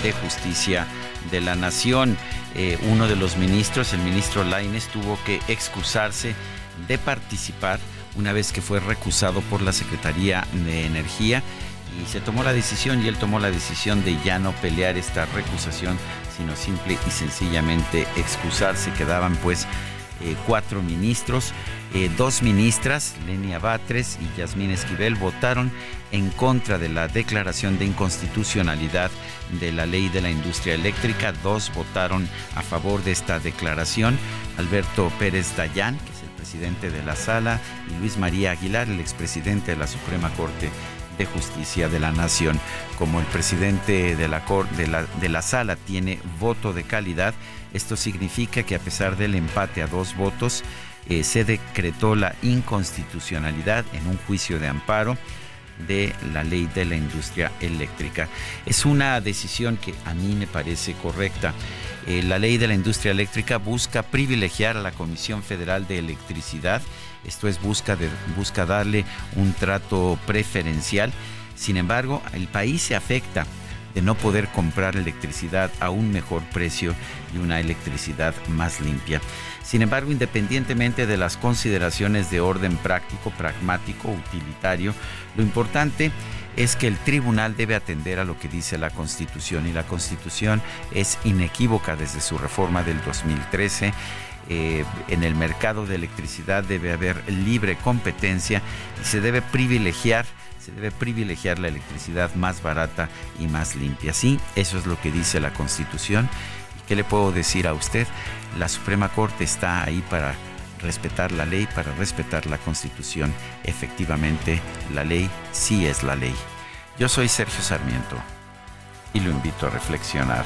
de Justicia de la Nación. Eh, uno de los ministros, el ministro Laines, tuvo que excusarse de participar una vez que fue recusado por la Secretaría de Energía y se tomó la decisión y él tomó la decisión de ya no pelear esta recusación, sino simple y sencillamente excusarse. Quedaban pues eh, cuatro ministros. Eh, dos ministras, Lenia Batres y Yasmín Esquivel, votaron en contra de la declaración de inconstitucionalidad de la ley de la industria eléctrica. Dos votaron a favor de esta declaración. Alberto Pérez Dayán, que es el presidente de la sala, y Luis María Aguilar, el expresidente de la Suprema Corte de Justicia de la Nación. Como el presidente de la, sala tiene voto de calidad, esto significa que a pesar del empate a dos votos, eh, se decretó la inconstitucionalidad en un juicio de amparo de la ley de la industria eléctrica. Es una decisión que a mí me parece correcta. Eh, la ley de la industria eléctrica busca privilegiar a la Comisión Federal de Electricidad, esto es, busca, busca darle un trato preferencial. Sin embargo, el país se afecta de no poder comprar electricidad a un mejor precio y una electricidad más limpia. Sin embargo, independientemente de las consideraciones de orden práctico, pragmático, utilitario, lo importante es que el tribunal debe atender a lo que dice la Constitución y la Constitución es inequívoca desde su reforma del 2013. Eh, en el mercado de electricidad debe haber libre competencia y se debe privilegiar se debe privilegiar la electricidad más barata y más limpia. Sí, eso es lo que dice la Constitución. ¿Y qué le puedo decir a usted? La Suprema Corte está ahí para respetar la ley, para respetar la Constitución. Efectivamente, la ley sí es la ley. Yo soy Sergio Sarmiento y lo invito a reflexionar.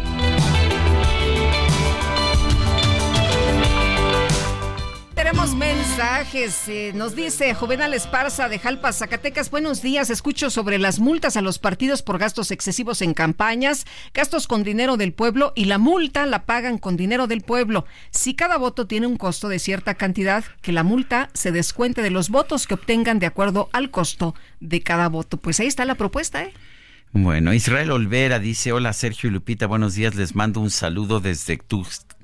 Mensajes. Eh, nos dice Juvenal Esparza de Jalpa, Zacatecas. Buenos días. Escucho sobre las multas a los partidos por gastos excesivos en campañas, gastos con dinero del pueblo y la multa la pagan con dinero del pueblo. Si cada voto tiene un costo de cierta cantidad, que la multa se descuente de los votos que obtengan de acuerdo al costo de cada voto. Pues ahí está la propuesta, ¿eh?
Bueno, Israel Olvera dice, hola Sergio y Lupita, buenos días, les mando un saludo desde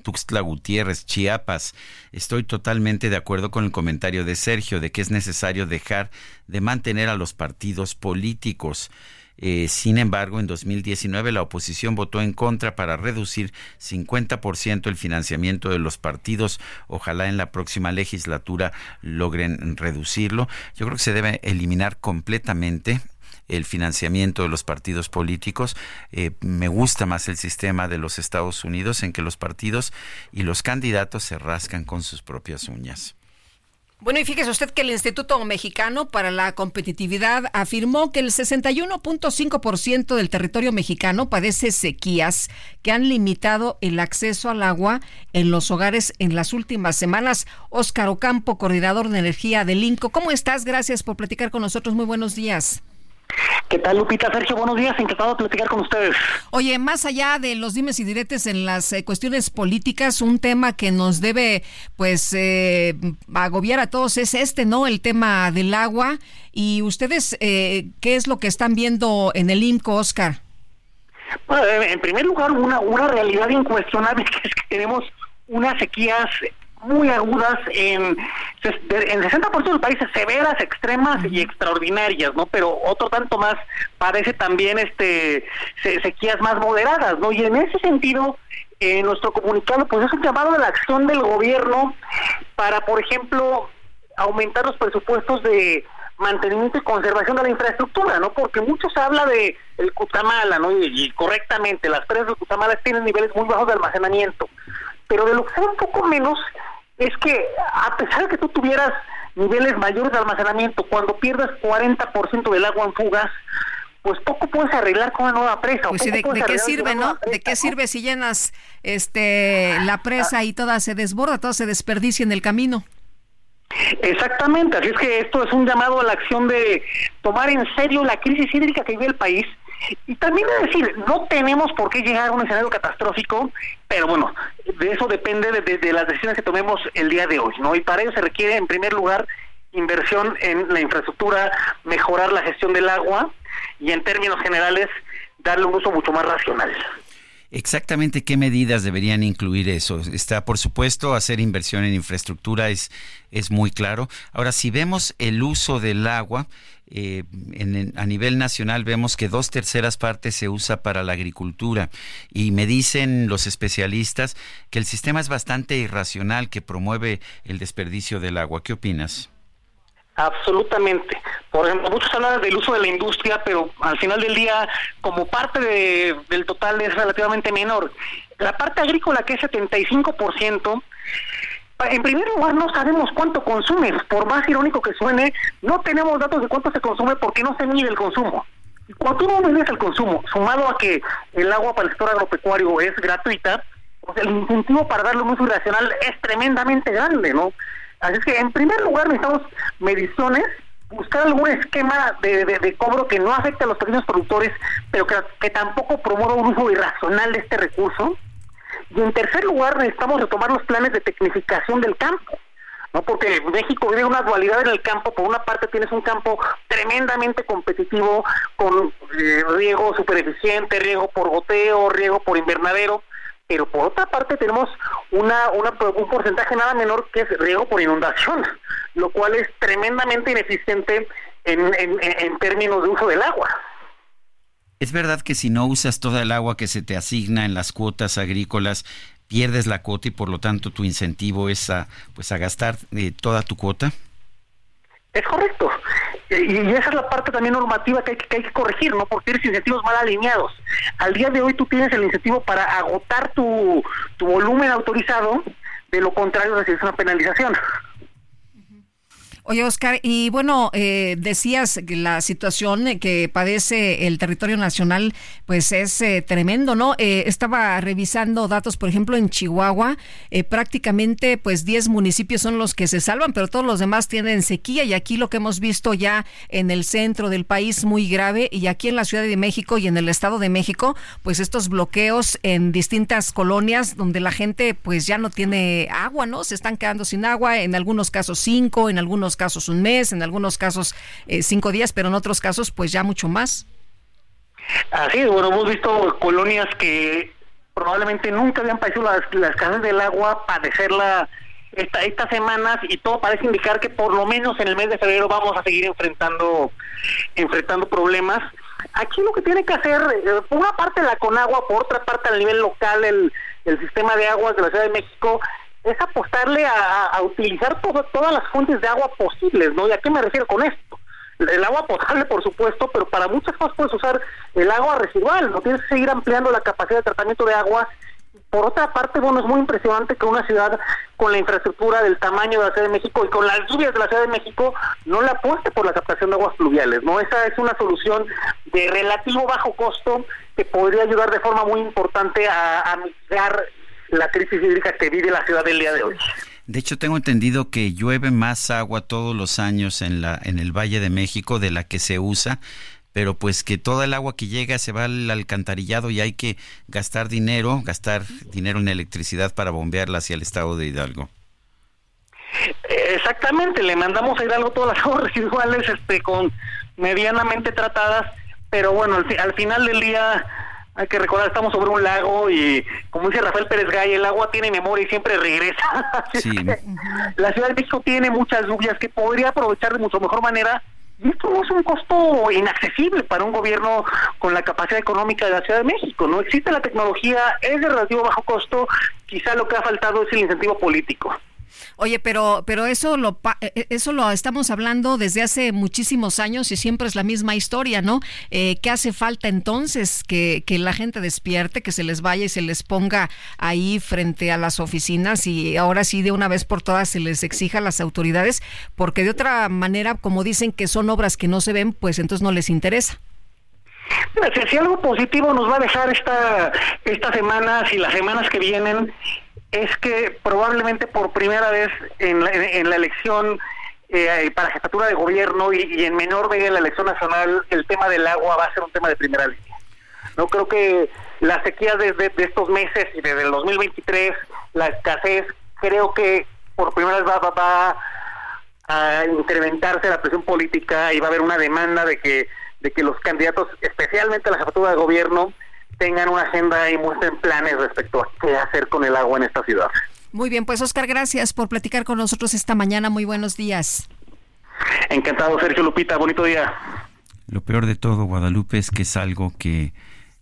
Tuxtla Gutiérrez, Chiapas. Estoy totalmente de acuerdo con el comentario de Sergio de que es necesario dejar de mantener a los partidos políticos. Eh, sin embargo, en 2019 la oposición votó en contra para reducir 50% el financiamiento de los partidos. Ojalá en la próxima legislatura logren reducirlo. Yo creo que se debe eliminar completamente el financiamiento de los partidos políticos. Eh, me gusta más el sistema de los Estados Unidos en que los partidos y los candidatos se rascan con sus propias uñas.
Bueno, y fíjese usted que el Instituto Mexicano para la Competitividad afirmó que el 61.5% del territorio mexicano padece sequías que han limitado el acceso al agua en los hogares en las últimas semanas. Óscar Ocampo, coordinador de energía del INCO, ¿cómo estás? Gracias por platicar con nosotros. Muy buenos días.
¿Qué tal, Lupita? Sergio, buenos días. Encantado de platicar con ustedes.
Oye, más allá de los dimes y diretes en las eh, cuestiones políticas, un tema que nos debe, pues, eh, agobiar a todos es este, ¿no? El tema del agua. Y ustedes, eh, ¿qué es lo que están viendo en el INCO, Oscar?
Bueno, en primer lugar, una, una realidad incuestionable que es que tenemos unas sequías muy agudas en, en 60% del país severas, extremas y extraordinarias, ¿no? Pero otro tanto más parece también este sequías más moderadas, ¿no? Y en ese sentido, eh, nuestro comunicado pues es un llamado a la acción del gobierno para, por ejemplo, aumentar los presupuestos de mantenimiento y conservación de la infraestructura, ¿no? Porque mucho se habla de el Cutamala, ¿no? Y, y correctamente, las presas de Cutamala tienen niveles muy bajos de almacenamiento pero de lo que sabe un poco menos es que a pesar de que tú tuvieras niveles mayores de almacenamiento, cuando pierdas 40% del agua en fugas, pues poco puedes arreglar con una nueva presa.
Pues de, qué sirve, ¿no? ¿De qué sirve si llenas este la presa y toda se desborda, todo se desperdicia en el camino?
Exactamente, así es que esto es un llamado a la acción de tomar en serio la crisis hídrica que vive el país y también es decir, no tenemos por qué llegar a un escenario catastrófico, pero bueno, de eso depende de, las decisiones que tomemos el día de hoy, ¿no? Y para ello se requiere, en primer lugar, inversión en la infraestructura, mejorar la gestión del agua y en términos generales darle un uso mucho más racional.
Exactamente qué medidas deberían incluir eso. Está, por supuesto, hacer inversión en infraestructura es, es muy claro. Ahora, si vemos el uso del agua, eh, a nivel nacional vemos que dos terceras partes se usa para la agricultura y me dicen los especialistas que el sistema es bastante irracional que promueve el desperdicio del agua. ¿Qué opinas?
Absolutamente. Por ejemplo, muchos hablan del uso de la industria, pero al final del día, como parte del total es relativamente menor. La parte agrícola, que es 75%, en primer lugar, no sabemos cuánto consume. Por más irónico que suene, no tenemos datos de cuánto se consume porque no se mide el consumo. Cuando tú no mides el consumo, sumado a que el agua para el sector agropecuario es gratuita, pues el incentivo para darle un uso irracional es tremendamente grande, ¿no? Así es que, en primer lugar, necesitamos mediciones, buscar algún esquema de, cobro que no afecte a los pequeños productores, pero que, que tampoco promueva un uso irracional de este recurso y en tercer lugar, necesitamos retomar los planes de tecnificación del campo. ¿no? Porque México vive una dualidad en el campo. Por una parte tienes un campo tremendamente competitivo con eh, riego super eficiente, riego por goteo, riego por invernadero, pero por otra parte tenemos una, una, un porcentaje nada menor que es riego por inundación, lo cual es tremendamente ineficiente en, en, términos de uso del agua.
¿Es verdad que si no usas toda el agua que se te asigna en las cuotas agrícolas, pierdes la cuota y por lo tanto tu incentivo es a, pues a gastar eh, toda tu cuota?
Es correcto. Y esa es la parte también normativa que hay, que corregir, ¿no? Porque tienes incentivos mal alineados. Al día de hoy tú tienes el incentivo para agotar tu, tu volumen autorizado, de lo contrario recibes una penalización.
Oye, Oscar, y bueno, eh, decías que la situación que padece el territorio nacional, pues es eh, tremendo, ¿no? Eh, estaba revisando datos, por ejemplo, en Chihuahua, prácticamente pues 10 municipios son los que se salvan, pero todos los demás tienen sequía y aquí lo que hemos visto ya en el centro del país muy grave y aquí en la Ciudad de México y en el Estado de México, pues estos bloqueos en distintas colonias donde la gente pues ya no tiene agua, ¿no? Se están quedando sin agua, en algunos casos cinco, en algunos casos un mes, en algunos casos eh, cinco días, pero en otros casos pues ya mucho más.
Así es, bueno, hemos visto colonias que probablemente nunca habían padecido las, las casas del agua, padecerla esta, estas semanas y todo parece indicar que por lo menos en el mes de febrero vamos a seguir enfrentando enfrentando problemas. Aquí lo que tiene que hacer, eh, por una parte la Conagua, por otra parte a nivel local el, el sistema de aguas de la Ciudad de México, es apostarle a, utilizar todas las fuentes de agua posibles, ¿no? ¿Y a qué me refiero con esto? El agua potable, por supuesto, pero para muchas cosas puedes usar el agua residual, no tienes que seguir ampliando la capacidad de tratamiento de agua. Por otra parte, bueno, es muy impresionante que una ciudad con la infraestructura del tamaño de la Ciudad de México y con las lluvias de la Ciudad de México no la apueste por la captación de aguas fluviales, ¿no? Esa es una solución de relativo bajo costo que podría ayudar de forma muy importante a, a mitigar la crisis hídrica que vive la ciudad del día de hoy.
De hecho, tengo entendido que llueve más agua todos los años en, la, en el Valle de México de la que se usa, pero pues que toda el agua que llega se va al alcantarillado y hay que gastar dinero, gastar dinero en electricidad para bombearla hacia el estado de Hidalgo.
Exactamente, le mandamos a Hidalgo todas las aguas residuales este, con medianamente tratadas, pero bueno, al, al final del día hay que recordar, estamos sobre un lago y, como dice Rafael Pérez Gay, el agua tiene memoria y siempre regresa. la Ciudad de México tiene muchas lluvias que podría aprovechar de mucho mejor manera. Y esto no es un costo inaccesible para un gobierno con la capacidad económica de la Ciudad de México. No existe la tecnología, es de relativo bajo costo. Quizá lo que ha faltado es el incentivo político.
Oye, pero, pero eso lo eh, eh, eso lo estamos hablando desde hace muchísimos años y siempre es la misma historia, ¿no? Eh, ¿Qué hace falta entonces? Que, que la gente despierte, que se les vaya y se les ponga ahí frente a las oficinas y ahora sí de una vez por todas se les exija a las autoridades, porque de otra manera, como dicen que son obras que no se ven, pues entonces no les interesa.
Si, algo positivo nos va a dejar esta, estas semanas y las semanas que vienen es que probablemente por primera vez en la, en la elección eh, para jefatura de gobierno y, en menor medida en la elección nacional, el tema del agua va a ser un tema de primera línea. No creo que la sequía desde de estos meses y desde el 2023, la escasez, creo que por primera vez va, va, a incrementarse la presión política y va a haber una demanda de que de que los candidatos, especialmente la jefatura de gobierno, tengan una agenda y muestren planes respecto a qué hacer con el agua en esta ciudad.
Muy bien, pues Oscar, gracias por platicar con nosotros esta mañana. Muy buenos días.
Encantado, Sergio Lupita. Bonito día.
Lo peor de todo, Guadalupe, es que es algo que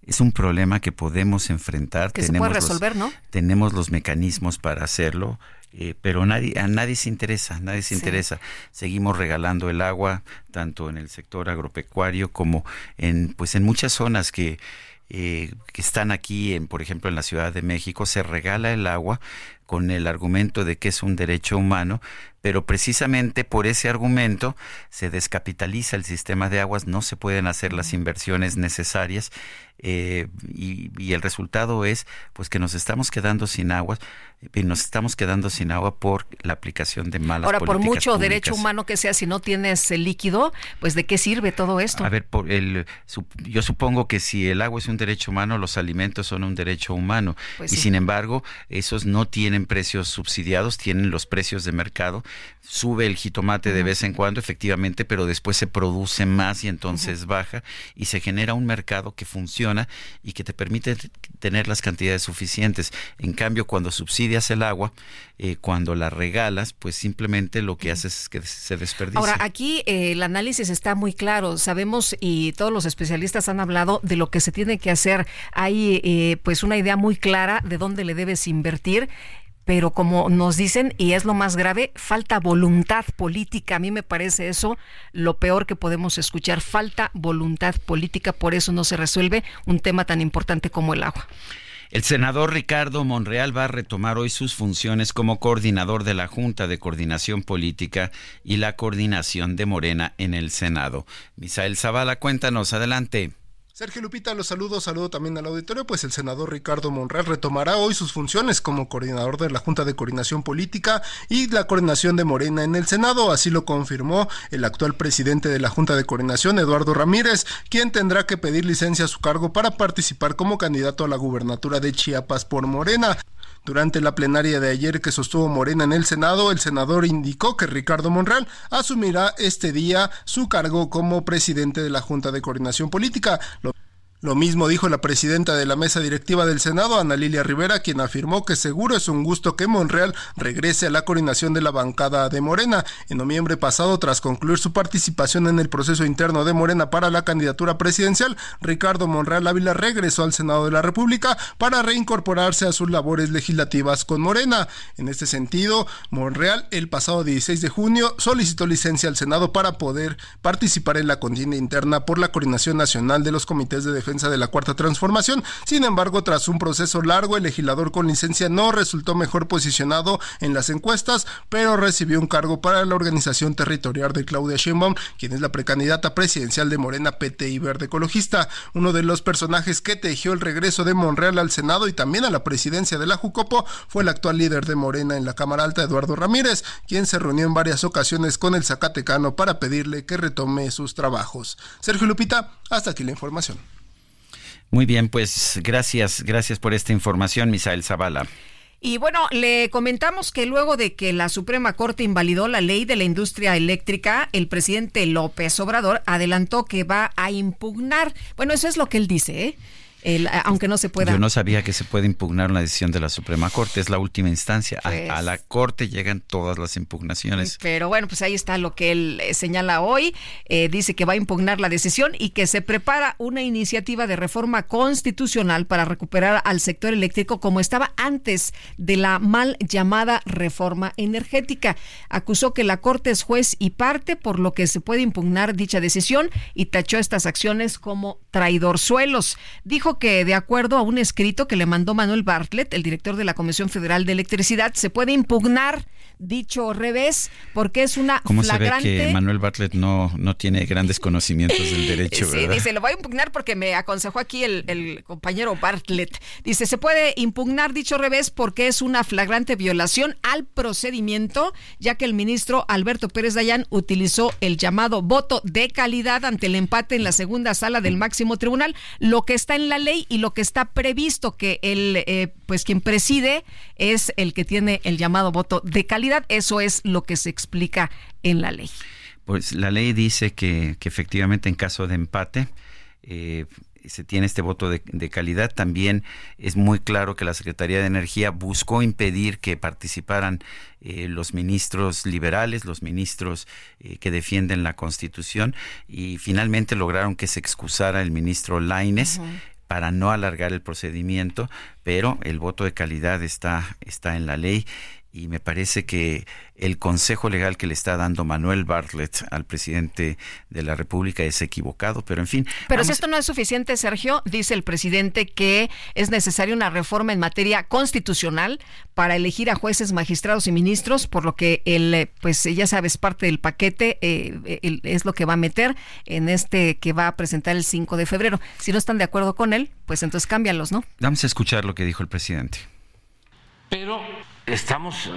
es un problema que podemos enfrentar.
Que tenemos se puede resolver, ¿no?
Tenemos los mecanismos para hacerlo. Eh, pero nadie, a nadie se interesa, nadie se interesa. Seguimos regalando el agua, tanto en el sector agropecuario como en, pues en muchas zonas que eh, que están aquí, en, por ejemplo, en la Ciudad de México, se regala el agua con el argumento de que es un derecho humano, pero precisamente por ese argumento se descapitaliza el sistema de aguas, no se pueden hacer las inversiones necesarias eh, y, el resultado es pues que nos estamos quedando sin agua y nos estamos quedando sin agua por la aplicación de malas
Ahora, por mucho derecho humano que sea, si no tienes el líquido, pues ¿de qué sirve todo esto?
A ver, por el, yo supongo que si el agua es un derecho humano, los alimentos son un derecho humano. Pues y sin embargo, esos no tienen precios subsidiados, tienen los precios de mercado sube el jitomate de vez en cuando, efectivamente, pero después se produce más y entonces baja y se genera un mercado que funciona y que te permite tener las cantidades suficientes. En cambio, cuando subsidias el agua, eh, cuando la regalas, pues simplemente lo que haces es que se desperdicia.
Ahora, aquí eh, el análisis está muy claro. Sabemos y todos los especialistas han hablado de lo que se tiene que hacer. Hay eh, pues una idea muy clara de dónde le debes invertir pero como nos dicen, y es lo más grave, falta voluntad política. A mí me parece eso lo peor que podemos escuchar, falta voluntad política, por eso no se resuelve un tema tan importante como el agua.
El senador Ricardo Monreal va a retomar hoy sus funciones como coordinador de la Junta de Coordinación Política y la coordinación de Morena en el Senado. Misael Zavala, cuéntanos, adelante.
Sergio Lupita, los saludo, saludo también al auditorio, pues el senador Ricardo Monreal retomará hoy sus funciones como coordinador de la Junta de Coordinación Política y la coordinación de Morena en el Senado, así lo confirmó el actual presidente de la Junta de Coordinación, Eduardo Ramírez, quien tendrá que pedir licencia a su cargo para participar como candidato a la gubernatura de Chiapas por Morena. Durante la plenaria de ayer que sostuvo Morena en el Senado, el senador indicó que Ricardo Monreal asumirá este día su cargo como presidente de la Junta de Coordinación Política. Mismo dijo la presidenta de la mesa directiva del Senado, Ana Lilia Rivera, quien afirmó que seguro es un gusto que Monreal regrese a la coordinación de la bancada de Morena. En noviembre pasado, tras concluir su participación en el proceso interno de Morena para la candidatura presidencial, Ricardo Monreal Ávila regresó al Senado de la República para reincorporarse a sus labores legislativas con Morena. En este sentido, Monreal el pasado 16 de junio solicitó licencia al Senado para poder participar en la contienda interna por la Coordinación Nacional de los Comités de Defensa de la Cuarta Transformación. Sin embargo, tras un proceso largo, el legislador con licencia no resultó mejor posicionado en las encuestas, pero recibió un cargo para la organización territorial de Claudia Sheinbaum, quien es la precandidata presidencial de Morena PT y Verde Ecologista. Uno de los personajes que tejió el regreso de Monreal al Senado y también a la presidencia de la Jucopo fue el actual líder de Morena en la Cámara Alta, Eduardo Ramírez, quien se reunió en varias ocasiones con el Zacatecano para pedirle que retome sus trabajos. Sergio Lupita, hasta aquí la información.
Muy bien, pues gracias, gracias por esta información, Misael Zavala.
Y bueno, le comentamos que luego de que la Suprema Corte invalidó la ley de la industria eléctrica, el presidente López Obrador adelantó que va a impugnar. Bueno, eso es lo que él dice, ¿eh? Aunque no se pueda.
Yo no sabía que se puede impugnar una decisión de la Suprema Corte, es la última instancia. a, pues la Corte llegan todas las impugnaciones.
Pero bueno, pues ahí está lo que él eh, señala hoy. Eh, dice que va a impugnar la decisión y que se prepara una iniciativa de reforma constitucional para recuperar al sector eléctrico como estaba antes de la mal llamada reforma energética. Acusó que la Corte es juez y parte, por lo que se puede impugnar dicha decisión y tachó estas acciones como traidorzuelos. Dijo que, de acuerdo a un escrito que le mandó Manuel Bartlett, el director de la Comisión Federal de Electricidad, se puede impugnar dicho revés porque es una
¿Cómo
flagrante...
se ve que Manuel Bartlett no, no tiene grandes conocimientos del derecho,
sí, dice, lo voy a impugnar porque me aconsejó aquí el, el, compañero Bartlett. Dice, se puede impugnar dicho revés porque es una flagrante violación al procedimiento, ya que el ministro Alberto Pérez Dayán utilizó el llamado voto de calidad ante el empate en la segunda sala del máximo tribunal, lo que está en la ley y lo que está previsto que el, eh, pues quien preside es el que tiene el llamado voto de calidad eso es lo que se explica en la ley.
Pues la ley dice que, efectivamente en caso de empate eh, se tiene este voto de, calidad. También es muy claro que la Secretaría de Energía buscó impedir que participaran eh, los ministros liberales, los ministros eh, que defienden la Constitución y finalmente lograron que se excusara el ministro Laines. para no alargar el procedimiento, pero el voto de calidad está, está en la ley y me parece que el consejo legal que le está dando Manuel Bartlett al presidente de la República es equivocado, pero en fin.
Pero si esto no es suficiente, Sergio, dice el presidente que es necesaria una reforma en materia constitucional para elegir a jueces, magistrados y ministros, por lo que él, pues ya sabes, parte del paquete eh, es lo que va a meter en este que va a presentar el 5 de febrero. Si no están de acuerdo con él, pues entonces cámbialos, ¿no?
Vamos a escuchar lo que dijo el presidente.
Pero estamos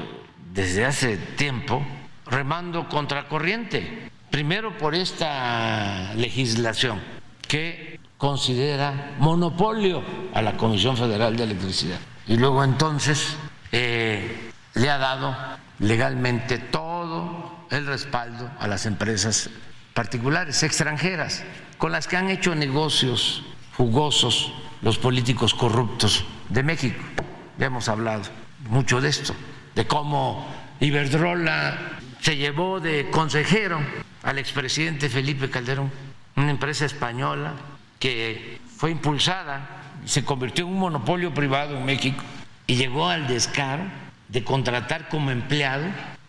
desde hace tiempo remando contracorriente. Primero por esta legislación que considera monopolio a la Comisión Federal de Electricidad. Y luego entonces eh, le ha dado legalmente todo el respaldo a las empresas particulares, extranjeras, con las que han hecho negocios jugosos los políticos corruptos de México. Ya hemos hablado mucho de esto, de cómo Iberdrola se llevó de consejero al expresidente Felipe Calderón, una empresa española que fue impulsada se convirtió en un monopolio privado en México y llegó al descaro de contratar como empleado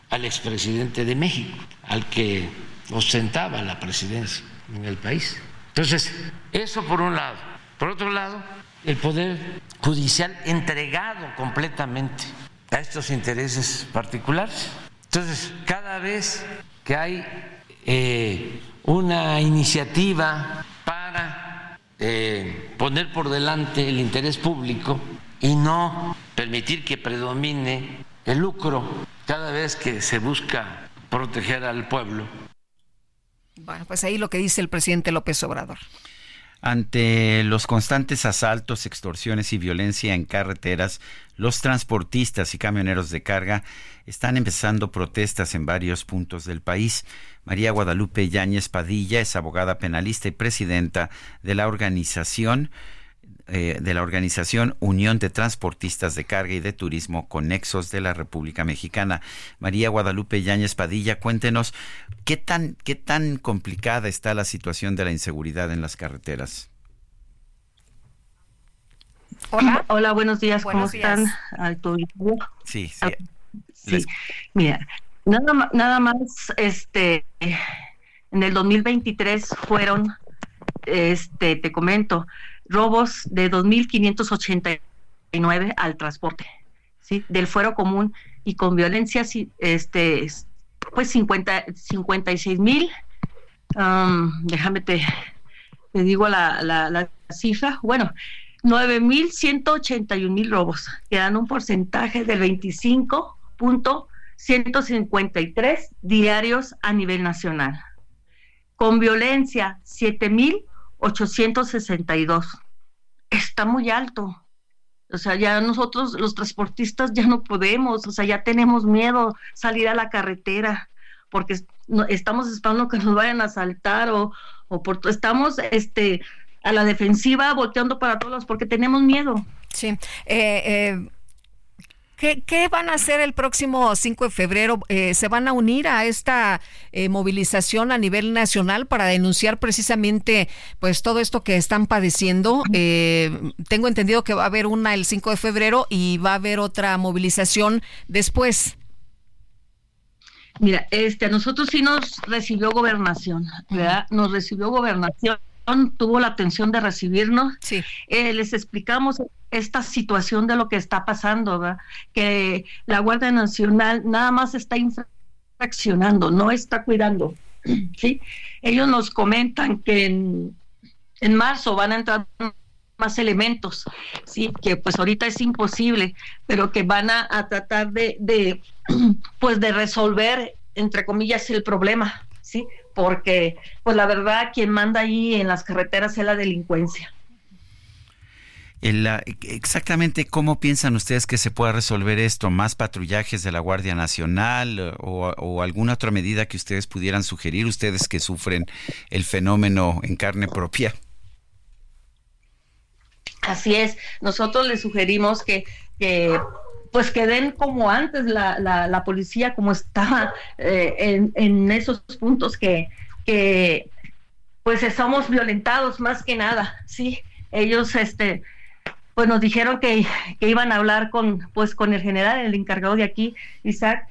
al expresidente de México, al que ostentaba la presidencia en el país. Entonces, eso por un lado. Por otro lado, el Poder Judicial entregado completamente a estos intereses particulares. Entonces, cada vez que hay eh, una iniciativa para eh, poner por delante el interés público y no permitir que predomine el lucro cada vez que se busca proteger al pueblo.
Bueno, pues ahí lo que dice el presidente López Obrador.
Ante los constantes asaltos, extorsiones y violencia en carreteras, los transportistas y camioneros de carga están empezando protestas en varios puntos del país. María Guadalupe Yáñez Padilla es abogada penalista y presidenta de la organización eh, de la organización Unión de Transportistas de Carga y de Turismo Conexos de la República Mexicana. María Guadalupe Yáñez Padilla, cuéntenos qué tan, qué tan complicada está la situación de la inseguridad en las carreteras.
Hola, Hola buenos días, ¿cómo están?
Sí,
sí. sí. Mira, nada, nada más, este, en el 2023 fueron, este, te comento, robos de 2.589 al transporte. Del fuero común y con violencia, este, pues 50, 56 mil, déjame te, te digo la, la, la cifra, bueno, 9.181 mil robos, que dan un porcentaje del 25.153 diarios a nivel nacional. Con violencia, 7.000 862. Está muy alto. O sea, ya nosotros los transportistas ya no podemos, o sea, ya tenemos miedo salir a la carretera porque estamos esperando que nos vayan a asaltar o, o por, estamos este, a la defensiva volteando para todos porque tenemos miedo.
Sí. Eh, eh ¿Qué, van a hacer el próximo 5 de febrero? Eh, ¿Se van a unir a esta eh, movilización a nivel nacional para denunciar precisamente pues todo esto que están padeciendo? Eh, tengo entendido que va a haber una el 5 de febrero y va a haber otra movilización después.
Mira, este, a nosotros sí nos recibió gobernación, ¿verdad? Nos recibió gobernación tuvo la atención de recibirnos.
Sí.
les explicamos esta situación de lo que está pasando, ¿verdad? que la Guardia Nacional nada más está infraccionando, no está cuidando. ¿sí? Ellos nos comentan que en, en marzo van a entrar más elementos, sí, que pues ahorita es imposible, pero que van a, a tratar de, de, pues de resolver, entre comillas, el problema, sí, porque pues la verdad quien manda ahí en las carreteras es la delincuencia.
Exactamente cómo piensan ustedes que se pueda resolver esto, más patrullajes de la Guardia Nacional eh, o, alguna otra medida que ustedes pudieran sugerir, ustedes que sufren el fenómeno en carne propia.
Así es, nosotros les sugerimos que, pues que den como antes la, la, policía, como estaba eh, en, en, esos puntos que, que pues estamos violentados más que nada, sí, ellos este pues nos dijeron que, iban a hablar con, pues, con el general, el encargado de aquí, Isaac,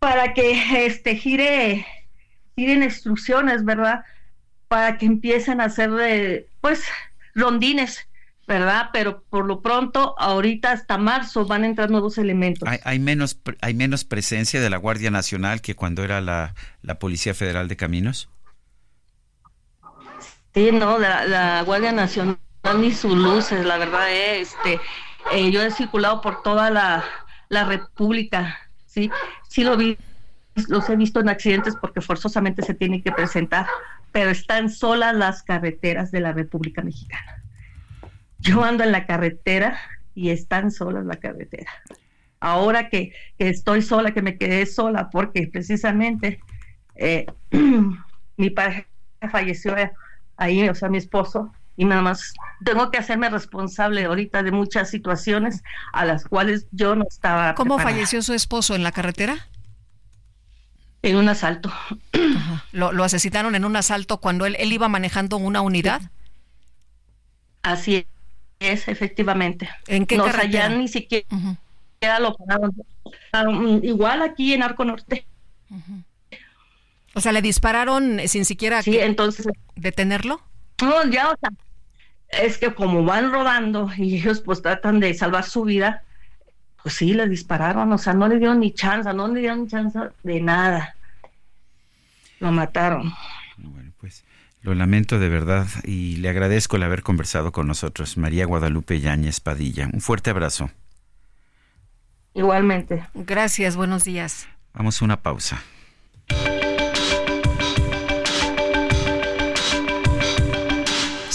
para que este, gire, giren instrucciones, ¿verdad? Para que empiecen a hacer, eh, pues, rondines, ¿verdad? Pero por lo pronto, ahorita hasta marzo van a entrar nuevos elementos.
¿Hay, menos, hay menos presencia de la Guardia Nacional que cuando era la, Policía Federal de Caminos?
Sí, no, la Guardia Nacional ni sus luces, la verdad, eh, este, eh, yo he circulado por toda la, la República, sí, sí lo vi, los he visto en accidentes porque forzosamente se tienen que presentar, pero están solas las carreteras de la República Mexicana. Yo ando en la carretera y están solas la carretera. Ahora que, que estoy sola, que me quedé sola, porque precisamente eh, mi pareja falleció ahí, o sea, mi esposo, y nada más tengo que hacerme responsable ahorita de muchas situaciones a las cuales yo no estaba.
¿Cómo falleció su esposo en la carretera?
En un asalto.
¿Lo, asesinaron en un asalto cuando él, él iba manejando una unidad?
Así es, efectivamente.
¿En qué carretera?
Allá ni siquiera lo pararon. Igual aquí en Arco Norte.
O sea, le dispararon sin siquiera
sí, entonces,
detenerlo.
No, ya, o sea, es que como van rodando y ellos pues tratan de salvar su vida, pues sí, le dispararon, o sea, no le dieron ni chance, no le dieron chance de nada. Lo mataron.
Bueno, lo lamento de verdad y le agradezco el haber conversado con nosotros, María Guadalupe Yáñez Padilla. Un fuerte abrazo.
Igualmente.
Gracias, buenos días.
Vamos a una pausa.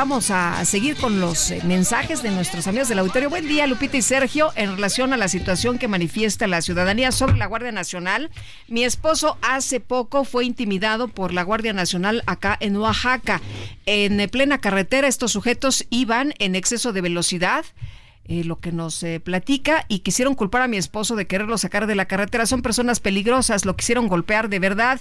Vamos a seguir con los eh, mensajes de nuestros amigos del auditorio. Buen día, Lupita y Sergio. En relación a la situación que manifiesta la ciudadanía sobre la Guardia Nacional, mi esposo hace poco fue intimidado por la Guardia Nacional acá en Oaxaca. En plena carretera, estos sujetos iban en exceso de velocidad. Eh, lo que nos eh, platica y quisieron culpar a mi esposo de quererlo sacar de la carretera. Son personas peligrosas, lo quisieron golpear de verdad,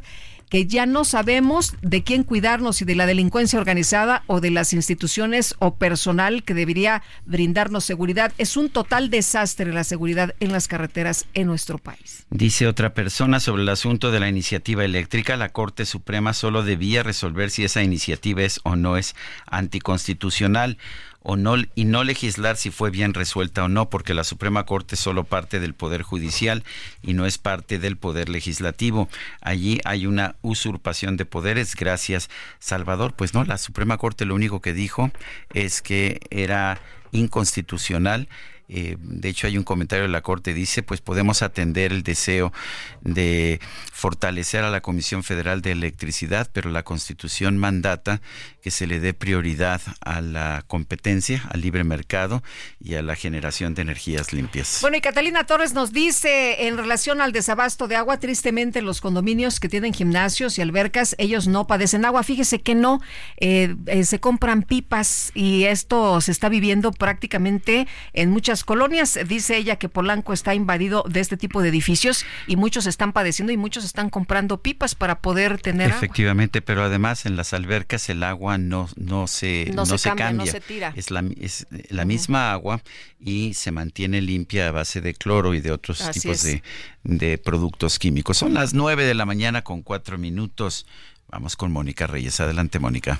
que ya no sabemos de quién cuidarnos, si de la delincuencia organizada o de las instituciones o personal que debería brindarnos seguridad. Es un total desastre la seguridad en las carreteras en nuestro país.
Dice otra persona sobre el asunto de la iniciativa eléctrica, la Corte Suprema solo debía resolver si esa iniciativa es o no es anticonstitucional o no y no legislar si fue bien resuelta o no, porque la Suprema Corte es solo parte del poder judicial y no es parte del poder legislativo. Allí hay una usurpación de poderes. Gracias, Salvador. Pues no, la Suprema Corte lo único que dijo es que era inconstitucional eh, de hecho, hay un comentario de la Corte, dice, pues podemos atender el deseo de fortalecer a la Comisión Federal de Electricidad, pero la Constitución mandata que se le dé prioridad a la competencia, al libre mercado y a la generación de energías limpias.
Bueno, y Catalina Torres nos dice en relación al desabasto de agua, tristemente los condominios que tienen gimnasios y albercas, ellos no padecen agua. Fíjese que no, eh, eh, se compran pipas y esto se está viviendo prácticamente en muchas colonias. Dice ella que Polanco está invadido de este tipo de edificios y muchos están padeciendo y muchos están comprando pipas para poder tener
Efectivamente, pero además en las albercas el agua no, no se,
no, se, cambia,
No
se tira.
Es la, es la misma agua y se mantiene limpia a base de cloro y de otros tipos de, de productos químicos. Son las nueve de la mañana con cuatro minutos. Vamos con Mónica Reyes. Adelante, Mónica.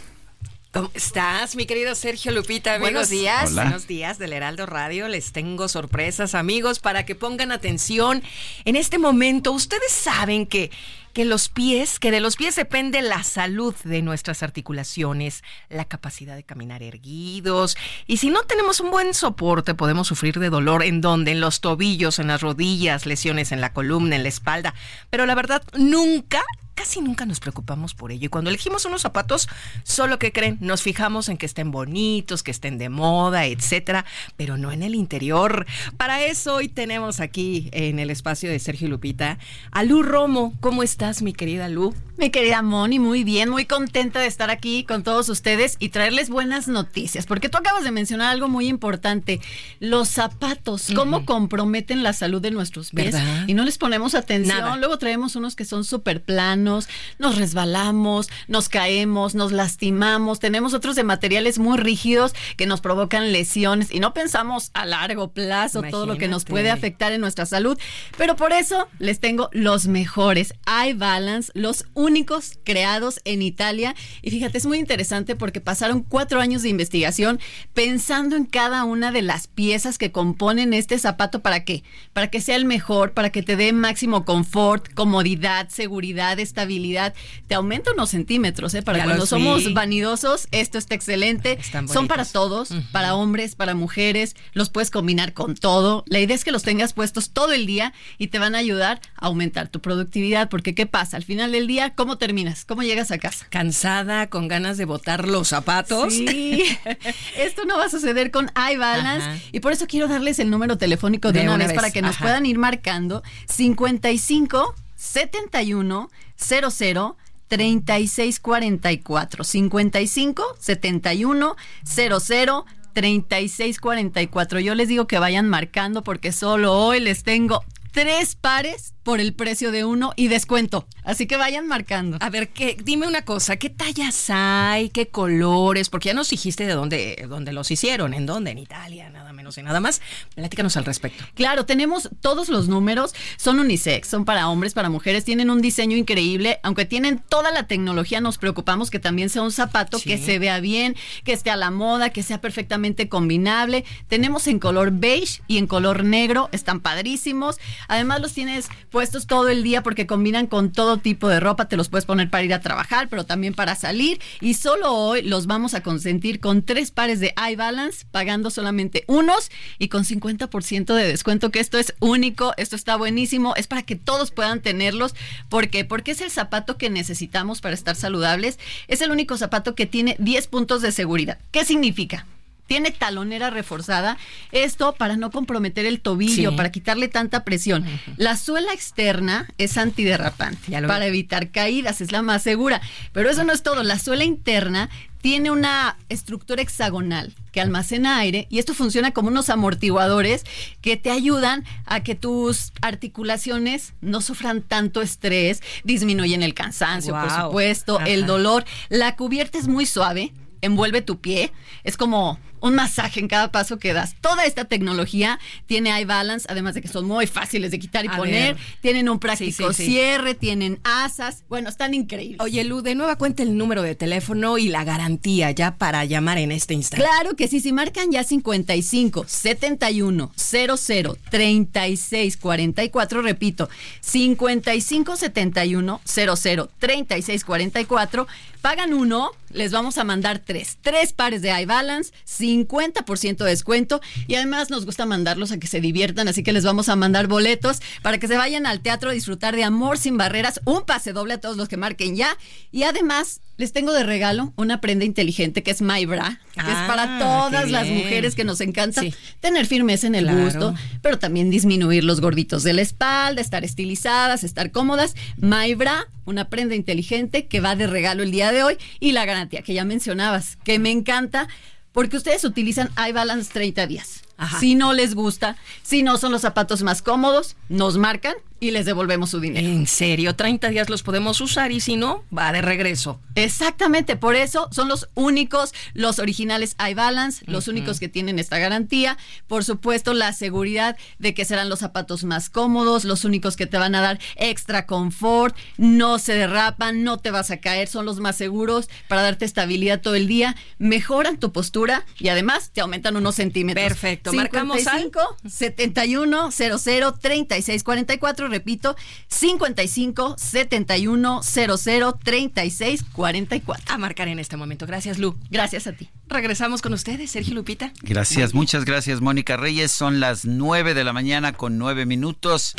¿Cómo estás, mi querido Sergio Lupita?
Buenos días.
Buenos días del Heraldo Radio. Les tengo sorpresas, amigos, para que pongan atención. En este momento, ustedes saben que que los pies, que de los pies depende la salud de nuestras articulaciones, la capacidad de caminar erguidos. Y si no tenemos un buen soporte, podemos sufrir de dolor en donde, en los tobillos, en las rodillas, lesiones en la columna, en la espalda. Pero la verdad, nunca casi nunca nos preocupamos por ello. Y cuando elegimos unos zapatos, solo que creen, nos fijamos en que estén bonitos, que estén de moda, etcétera, pero no en el interior. Para eso hoy tenemos aquí en el espacio de Sergio Lupita a Lu Romo. ¿Cómo estás, mi querida Lu?
Mi querida Moni, muy bien, muy contenta de estar aquí con todos ustedes y traerles buenas noticias, porque tú acabas de mencionar algo muy importante, los zapatos, cómo comprometen la salud de nuestros pies y no les ponemos atención. Luego traemos unos que son súper planos nos resbalamos, nos caemos, nos lastimamos, tenemos otros de materiales muy rígidos que nos provocan lesiones y no pensamos a largo plazo todo lo que nos puede afectar en nuestra salud, pero por eso les tengo los mejores. iBalance, los únicos creados en Italia. Y fíjate, es muy interesante porque pasaron cuatro años de investigación pensando en cada una de las piezas que componen este zapato para qué, para que sea el mejor, para que te dé máximo confort, comodidad, seguridad, estabilidad te aumenta unos centímetros, ¿eh? Para cuando somos vanidosos, esto está excelente. Son para todos, para hombres, para mujeres, los puedes combinar con todo. La idea es que los tengas puestos todo el día y te van a ayudar a aumentar tu productividad, porque ¿qué pasa? Al final del día, ¿cómo terminas? ¿Cómo llegas a casa?
Cansada, con ganas de botar los zapatos.
Sí. Esto no va a suceder con iBalance y por eso quiero darles el número telefónico de, una, vez, para que nos puedan ir marcando 55 71 00 3644 55 71 00 3644. Yo les digo que vayan marcando porque solo hoy les tengo tres pares por el precio de uno y descuento. Así que vayan marcando.
A ver, ¿qué, dime una cosa, ¿qué tallas hay? ¿Qué colores? Porque ya nos dijiste de dónde, dónde los hicieron, en dónde, en Italia, nada menos y nada más. Platícanos al respecto.
Claro, tenemos todos los números, son unisex, son para hombres, para mujeres, tienen un diseño increíble, aunque tienen toda la tecnología, nos preocupamos que también sea un zapato que se vea bien, que esté a la moda, que sea perfectamente combinable. Tenemos en color beige y en color negro, están padrísimos. Además los tienes puestos todo el día porque combinan con todo tipo de ropa, te los puedes poner para ir a trabajar, pero también para salir. Y solo hoy los vamos a consentir con tres pares de iBalance, pagando solamente unos y con 50% de descuento, que esto es único, esto está buenísimo, es para que todos puedan tenerlos. ¿Por qué? Porque es el zapato que necesitamos para estar saludables. Es el único zapato que tiene 10 puntos de seguridad. ¿Qué significa? Tiene talonera reforzada. Esto para no comprometer el tobillo, para quitarle tanta presión. La suela externa es antiderrapante para evitar caídas, es la más segura. Pero eso no es todo. La suela interna tiene una estructura hexagonal que almacena aire y esto funciona como unos amortiguadores que te ayudan a que tus articulaciones no sufran tanto estrés, disminuyen el cansancio, por supuesto, el dolor. La cubierta es muy suave, envuelve tu pie, es como un masaje en cada paso que das. Toda esta tecnología tiene iBalance, además de que son muy fáciles de quitar y poner. Tienen un práctico cierre, tienen asas. Bueno, están increíbles.
Oye, Lu, de nueva cuenta el número de teléfono y la garantía ya para llamar en este instante.
Claro que sí, si marcan ya 55 71 00 36 44, repito, 55 71 00 36 44, pagan uno, les vamos a mandar tres. Tres pares de iBalance, 50% de descuento y además nos gusta mandarlos a que se diviertan, así que les vamos a mandar boletos para que se vayan al teatro a disfrutar de Amor sin Barreras, un pase doble a todos los que marquen ya. Y además les tengo de regalo una prenda inteligente que es My Bra, que es para
Ah,
todas las mujeres que nos encanta tener firmeza en el gusto, pero también disminuir los gorditos de la espalda, estar estilizadas, estar cómodas. My Bra, una prenda inteligente que va de regalo el día de hoy y la garantía que ya mencionabas, que me encanta porque ustedes utilizan iBalance 30 días. Si no les gusta, si no son los zapatos más cómodos, nos marcan y les devolvemos su dinero.
En serio, 30 días los podemos usar y si no, va de regreso.
Exactamente, por eso son los únicos, los originales iBalance, los únicos que tienen esta garantía. Por supuesto, la seguridad de que serán los zapatos más cómodos, los únicos que te van a dar extra confort, no se derrapan, no te vas a caer, son los más seguros para darte estabilidad todo el día, mejoran tu postura y además te aumentan unos centímetros.
Perfecto, marcamos al
55 71 00 36 44, repito, 55 71 00 36 44.
A marcar en este momento. Gracias, Lu.
Gracias a ti.
Regresamos con ustedes, Sergio Lupita.
Gracias, muchas gracias, Mónica Reyes. Son las 9 de la mañana con 9 minutos.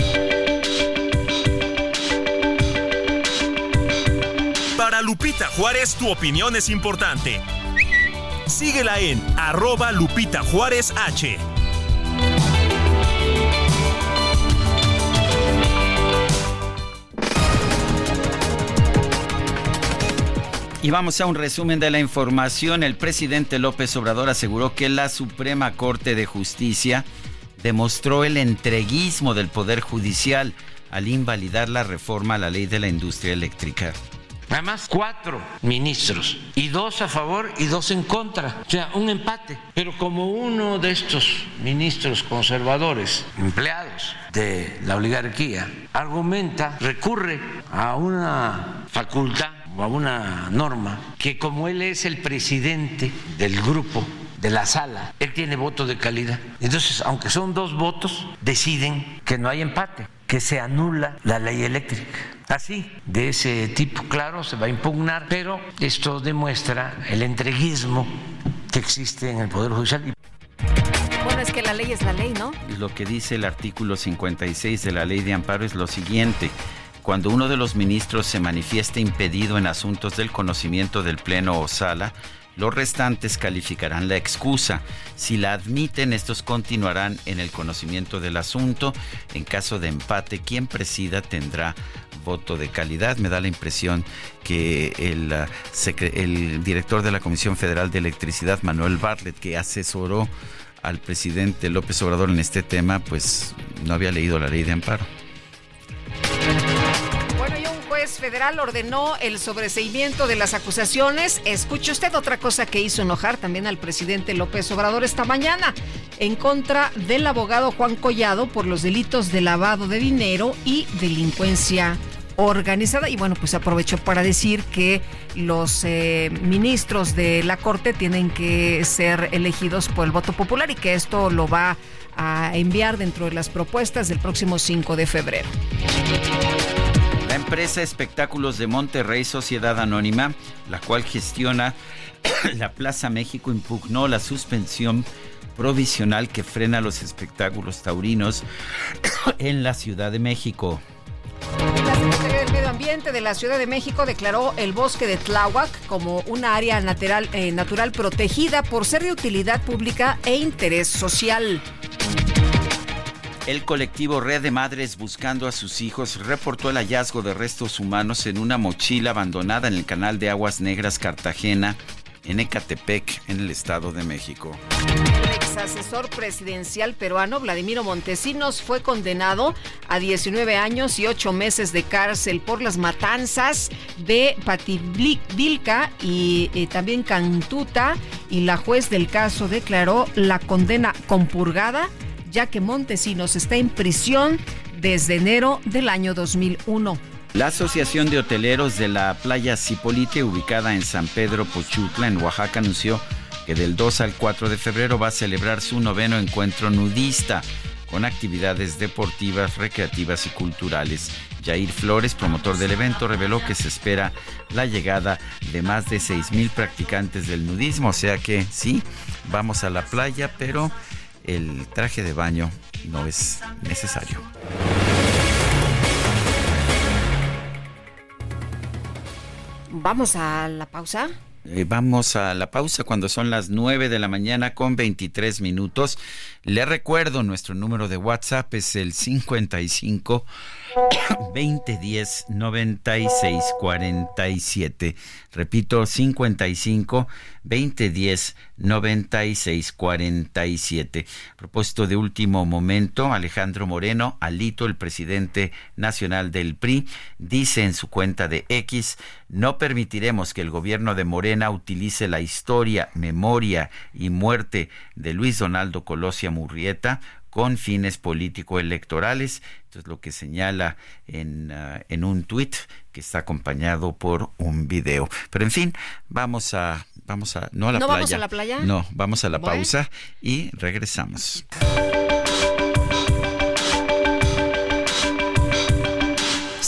Para Lupita Juárez, tu opinión es importante. Síguela en arroba Lupita Juárez H.
Y vamos a un resumen de la información. El presidente López Obrador aseguró que la Suprema Corte de Justicia demostró el entreguismo del Poder Judicial al invalidar la reforma a la ley de la industria eléctrica.
Además, cuatro ministros, y dos a favor y dos en contra, o sea, un empate. Pero como uno de estos ministros conservadores, empleados de la oligarquía, argumenta, recurre a una facultad o a una norma que como él es el presidente del grupo de la sala, él tiene voto de calidad. Entonces, aunque son dos votos, deciden que no hay empate, que se anula la ley eléctrica. Así, de ese tipo, claro, se va a impugnar, pero esto demuestra el entreguismo que existe en el Poder Judicial.
Bueno, es que la ley es la ley, ¿no?
Lo que dice el artículo 56 de la ley de amparo es lo siguiente. Cuando uno de los ministros se manifieste impedido en asuntos del conocimiento del Pleno o sala, los restantes calificarán la excusa. Si la admiten, estos continuarán en el conocimiento del asunto. En caso de empate, quien presida tendrá voto de calidad. Me da la impresión que el, uh, el director de la Comisión Federal de Electricidad, Manuel Bartlett, que asesoró al presidente López Obrador en este tema, pues no había leído la ley de amparo
federal ordenó el sobreseimiento de las acusaciones. Escuche usted otra cosa que hizo enojar también al presidente López Obrador esta mañana en contra del abogado Juan Collado por los delitos de lavado de dinero y delincuencia organizada y bueno pues aprovechó para decir que los eh, ministros de la corte tienen que ser elegidos por el voto popular y que esto lo va a enviar dentro de las propuestas del próximo 5 de febrero.
La empresa Espectáculos de Monterrey, Sociedad Anónima, la cual gestiona la Plaza México, impugnó la suspensión provisional que frena los espectáculos taurinos en la Ciudad de México.
La Secretaría del Medio Ambiente de la Ciudad de México declaró el bosque de Tláhuac como una área natural, eh, natural protegida por ser de utilidad pública e interés social.
El colectivo Red de Madres Buscando a sus hijos reportó el hallazgo de restos humanos en una mochila abandonada en el canal de Aguas Negras Cartagena, en Ecatepec, en el Estado de México.
El ex asesor presidencial peruano Vladimiro Montesinos fue condenado a 19 años y 8 meses de cárcel por las matanzas de Pativilca y eh, también Cantuta y la juez del caso declaró la condena compurgada ya que Montesinos está en prisión desde enero del año 2001.
La Asociación de Hoteleros de la playa Cipolite, ubicada en San Pedro Pochutla, en Oaxaca, anunció que del 2 al 4 de febrero va a celebrar su noveno encuentro nudista con actividades deportivas, recreativas y culturales. Jair Flores, promotor del evento, reveló que se espera la llegada de más de 6.000 practicantes del nudismo, o sea que sí, vamos a la playa, pero el traje de baño no es necesario.
Vamos a la pausa.
Eh, vamos a la pausa cuando son las 9 de la mañana con 23 minutos. Le recuerdo, nuestro número de WhatsApp es el 55 2010 96 47. Repito, 55 2010 96 47. Propósito de último momento, Alejandro Moreno, Alito, el presidente nacional del PRI, dice en su cuenta de X, no permitiremos que el gobierno de Morena utilice la historia, memoria y muerte de Luis Donaldo Colosio Murrieta con fines político-electorales. Esto es lo que señala en, ah, en un tuit que está acompañado por un video. Pero en fin, vamos a, vamos a, no a la
¿No
playa.
vamos a la playa?
No, vamos a la pausa y regresamos.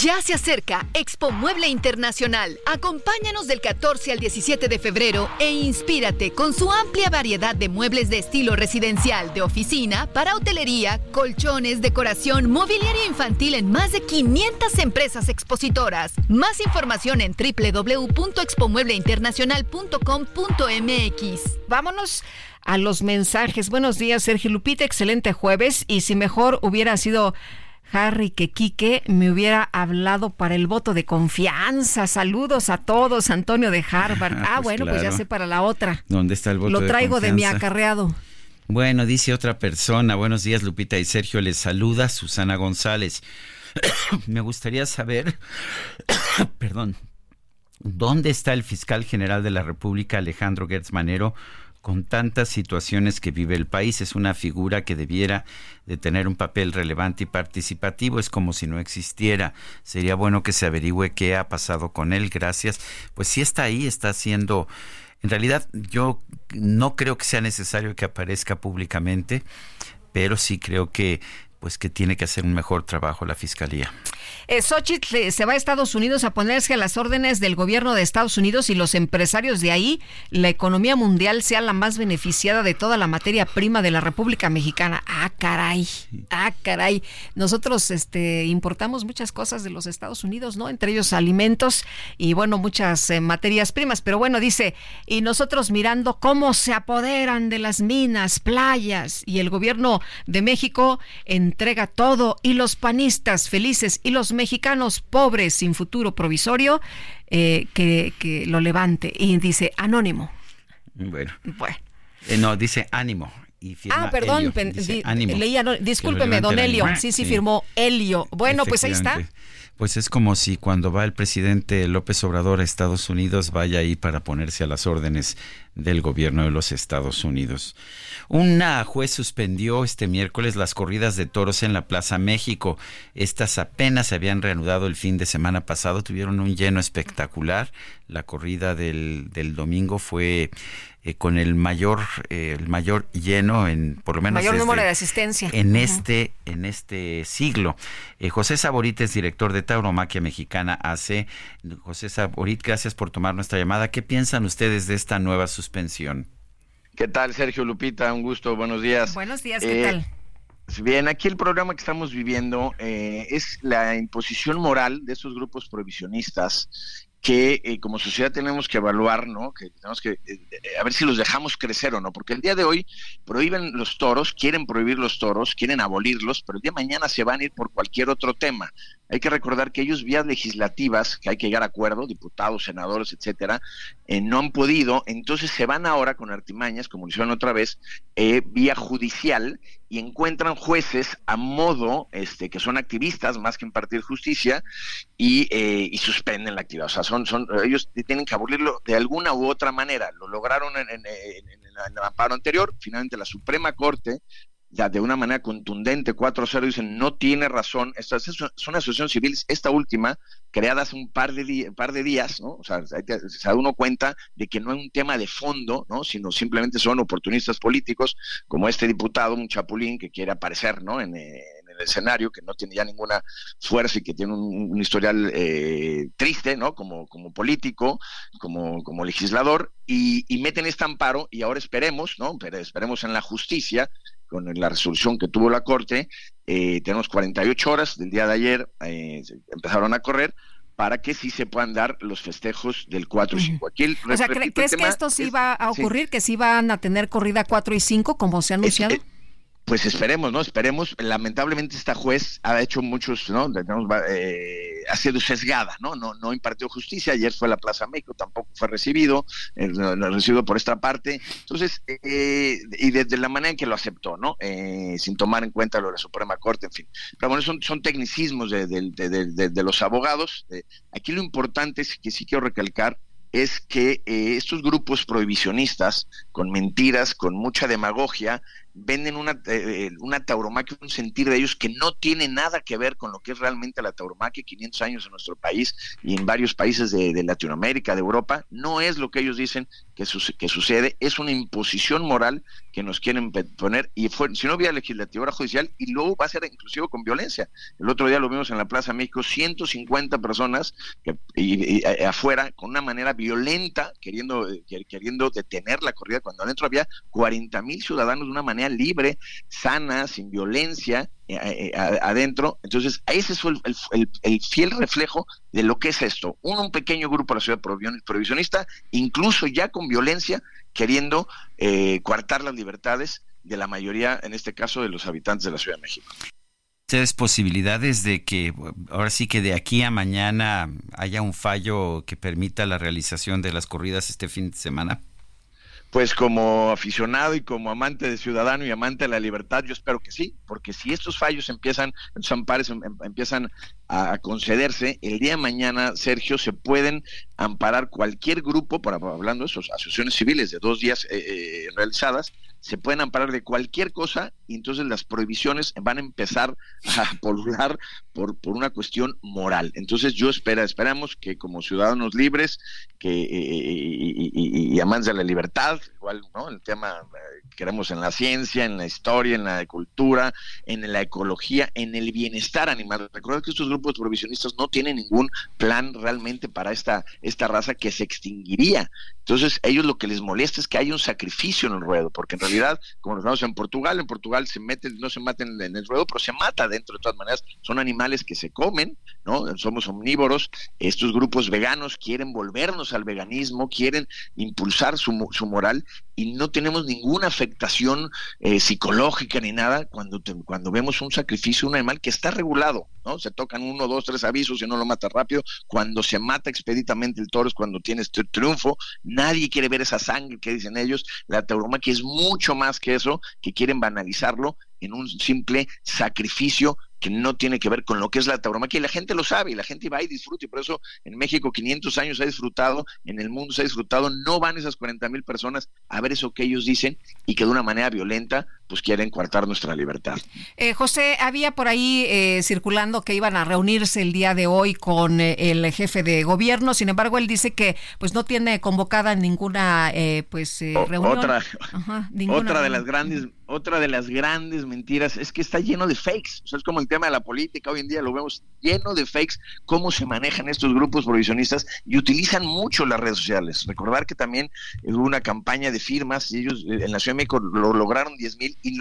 Ya se acerca Expo Mueble Internacional. Acompáñanos del 14 al 17 de febrero e inspírate con su amplia variedad de muebles de estilo residencial, de oficina, para hotelería, colchones, decoración, mobiliario infantil en más de 500 empresas expositoras. Más información en www.expomuebleinternacional.com.mx.
Vámonos a los mensajes. Buenos días, Sergio Lupita. Excelente jueves. Y si mejor hubiera sido Harry que Quique me hubiera hablado para el voto de confianza. Saludos a todos, Antonio de Harvard. Ah,
pues
bueno, pues ya sé para la otra.
¿Dónde está el voto
Lo
de
traigo de mi
confianza?
acarreado.
Bueno, dice otra persona. Buenos días, Lupita y Sergio. Les saluda Susana González. Me gustaría saber, perdón, ¿Dónde está el fiscal general de la República, Alejandro Gertz Manero, con tantas situaciones que vive el país? Es una figura que debiera de tener un papel relevante y participativo. Es como si no existiera. Sería bueno que se averigüe qué ha pasado con él. Gracias. Pues sí está ahí, está haciendo... En realidad yo no creo que sea necesario que aparezca públicamente, pero sí creo que pues que tiene que hacer un mejor trabajo la fiscalía.
Eh, Xochitl eh, se va a Estados Unidos a ponerse a las órdenes del gobierno de Estados Unidos y los empresarios de ahí, la economía mundial sea la más beneficiada de toda la materia prima de la República Mexicana. Ah, caray, ah, caray. Nosotros este, importamos muchas cosas de los Estados Unidos, ¿no? Entre ellos alimentos y, bueno, muchas eh, materias primas. Pero bueno, dice, y nosotros mirando cómo se apoderan de las minas, playas y el gobierno de México entrega todo y los panistas felices y los mexicanos pobres sin futuro provisorio eh, que, que, lo levante. Y dice anónimo.
Bueno. Eh, no, dice ánimo. Y
ah, perdón,
dice, ánimo,
leía, discúlpeme, don Helio. Sí, sí, firmó Helio. Bueno, pues ahí está.
Pues es como si cuando va el presidente López Obrador a Estados Unidos vaya ahí para ponerse a las órdenes del gobierno de los Estados Unidos. Una juez suspendió este miércoles las corridas de toros en la Plaza México. Estas apenas se habían reanudado el fin de semana pasado, tuvieron un lleno espectacular. La corrida del, del domingo fue eh, con el mayor eh, el mayor lleno en por lo menos
mayor número de asistencia
en este en este siglo eh, José Saborit es director de Tauromaquia Mexicana AC José Saborit gracias por tomar nuestra llamada qué piensan ustedes de esta nueva suspensión
qué tal Sergio Lupita un gusto buenos días.
Buenos días qué tal
Bien, aquí el programa que estamos viviendo es la imposición moral de esos grupos prohibicionistas que eh, como sociedad tenemos que evaluar, ¿no? Que tenemos que eh, a ver si los dejamos crecer o no, porque el día de hoy prohíben los toros, quieren prohibir los toros, quieren abolirlos, pero el día de mañana se van a ir por cualquier otro tema. Hay que recordar que ellos vías legislativas, que hay que llegar a acuerdo, diputados, senadores, etcétera, eh, no han podido, entonces se van ahora con artimañas, como lo hicieron otra vez, vía judicial y encuentran jueces a modo, este, que son activistas más que impartir justicia y, y suspenden la actividad. O sea, son, son, ellos tienen que abolirlo de alguna u otra manera. Lo lograron en, en, el amparo anterior, finalmente la Suprema Corte de una manera contundente, 4-0, dicen no tiene razón. Esta es una asociación civil, esta última, creada hace un par de, par de días, ¿no? O sea, se da uno cuenta de que no es un tema de fondo, ¿no? Sino simplemente son oportunistas políticos, como este diputado, un chapulín que quiere aparecer, ¿no? En, eh, el escenario, que no tiene ya ninguna fuerza y que tiene un, historial eh, triste, ¿no? Como, como político, como, como legislador, y, meten este amparo y ahora esperemos, ¿no? Esperemos en la justicia, con la resolución que tuvo la Corte, eh, tenemos 48 horas del día de ayer, eh, empezaron a correr, para que sí se puedan dar los festejos del 4 y 5. Aquí
o sea, ¿crees que esto sí va a ocurrir? ¿Que sí van a tener corrida 4 y 5 como se ha anunciado?
Pues esperemos, ¿no? Esperemos. Lamentablemente esta juez ha hecho muchos, ¿no? Eh, ha sido sesgada, ¿no? ¿no? No impartió justicia. Ayer fue a la Plaza México, tampoco fue recibido, eh, recibido por esta parte. Entonces, eh, y desde la manera en que lo aceptó, ¿no? Eh, sin tomar en cuenta lo de la Suprema Corte, en fin. Pero bueno, son, son tecnicismos de, de los abogados. aquí lo importante es que sí quiero recalcar es que estos grupos prohibicionistas, con mentiras, con mucha demagogia, venden una, eh, una tauromaquia, un sentir de ellos que no tiene nada que ver con lo que es realmente la tauromaquia, 500 años en nuestro país y en varios países de, de Latinoamérica, de Europa, no es lo que ellos dicen que, que sucede, es una imposición moral que nos quieren poner, y fue, si no vía legislativa, ahora judicial, y luego va a ser inclusive con violencia. El otro día lo vimos en la Plaza México, 150 personas que, y, afuera con una manera violenta, queriendo, eh, queriendo detener la corrida, cuando adentro había 40 mil ciudadanos de una manera libre, sana, sin violencia eh, eh, adentro. Entonces, ese es el, el, fiel reflejo de lo que es esto. Un, pequeño grupo de la ciudad provisionista, incluso ya con violencia, queriendo eh, coartar las libertades de la mayoría, en este caso, de los habitantes de la Ciudad de México.
¿Tienes posibilidades de que ahora sí que de aquí a mañana haya un fallo que permita la realización de las corridas este fin de semana?
Pues como aficionado y como amante de ciudadano y amante de la libertad, yo espero que sí, porque si estos fallos empiezan, estos ampares em, em, empiezan a concederse, el día de mañana, Sergio, se pueden amparar cualquier grupo, para, hablando de esos, asociaciones civiles de dos días eh, eh, realizadas, se pueden amparar de cualquier cosa y entonces las prohibiciones van a empezar a polular por, por una cuestión moral. Entonces yo espera, esperamos que como ciudadanos libres que y, y, amantes de la libertad, igual, ¿no? El tema eh, queremos en la ciencia, en la historia, en la cultura, en la ecología, en el bienestar animal. Recuerda que estos grupos provisionistas no tienen ningún plan realmente para esta, esta raza que se extinguiría. Entonces, ellos lo que les molesta es que haya un sacrificio en el ruedo, porque en realidad, como nos vemos en Portugal, en Portugal se mete, no se maten en el ruedo, pero se mata dentro de todas maneras. Son animales que se comen, ¿no? Somos omnívoros. Estos grupos veganos quieren volvernos al veganismo, quieren impulsar su, su moral y no tenemos ninguna afectación eh, psicológica ni nada cuando, cuando vemos un sacrificio de un animal que está regulado, ¿no? Se tocan uno, dos, tres avisos y no lo mata rápido. Cuando se mata expeditamente el toro es cuando tienes triunfo Nadie quiere ver esa sangre que dicen ellos. La tauromaquia es mucho más que eso, que quieren banalizarlo en un simple sacrificio que no tiene que ver con lo que es la tauromaquia y la gente lo sabe y la gente va y disfruta y por eso en México 500 años ha disfrutado, en el mundo se ha disfrutado, no van esas 40 mil personas a ver eso que ellos dicen y que de una manera violenta pues quieren coartar nuestra libertad.
Eh, José, había por ahí eh, circulando que iban a reunirse el día de hoy con eh, el jefe de gobierno, sin embargo él dice que pues no tiene convocada ninguna pues reunión.
Otra, otra de las grandes otra de las grandes mentiras es que está lleno de fakes. O sea, es como el tema de la política. Hoy en día lo vemos lleno de fakes, cómo se manejan estos grupos provisionistas y utilizan mucho las redes sociales. Recordar que también hubo una campaña de firmas y ellos en la Ciudad de México lo lograron 10 mil y,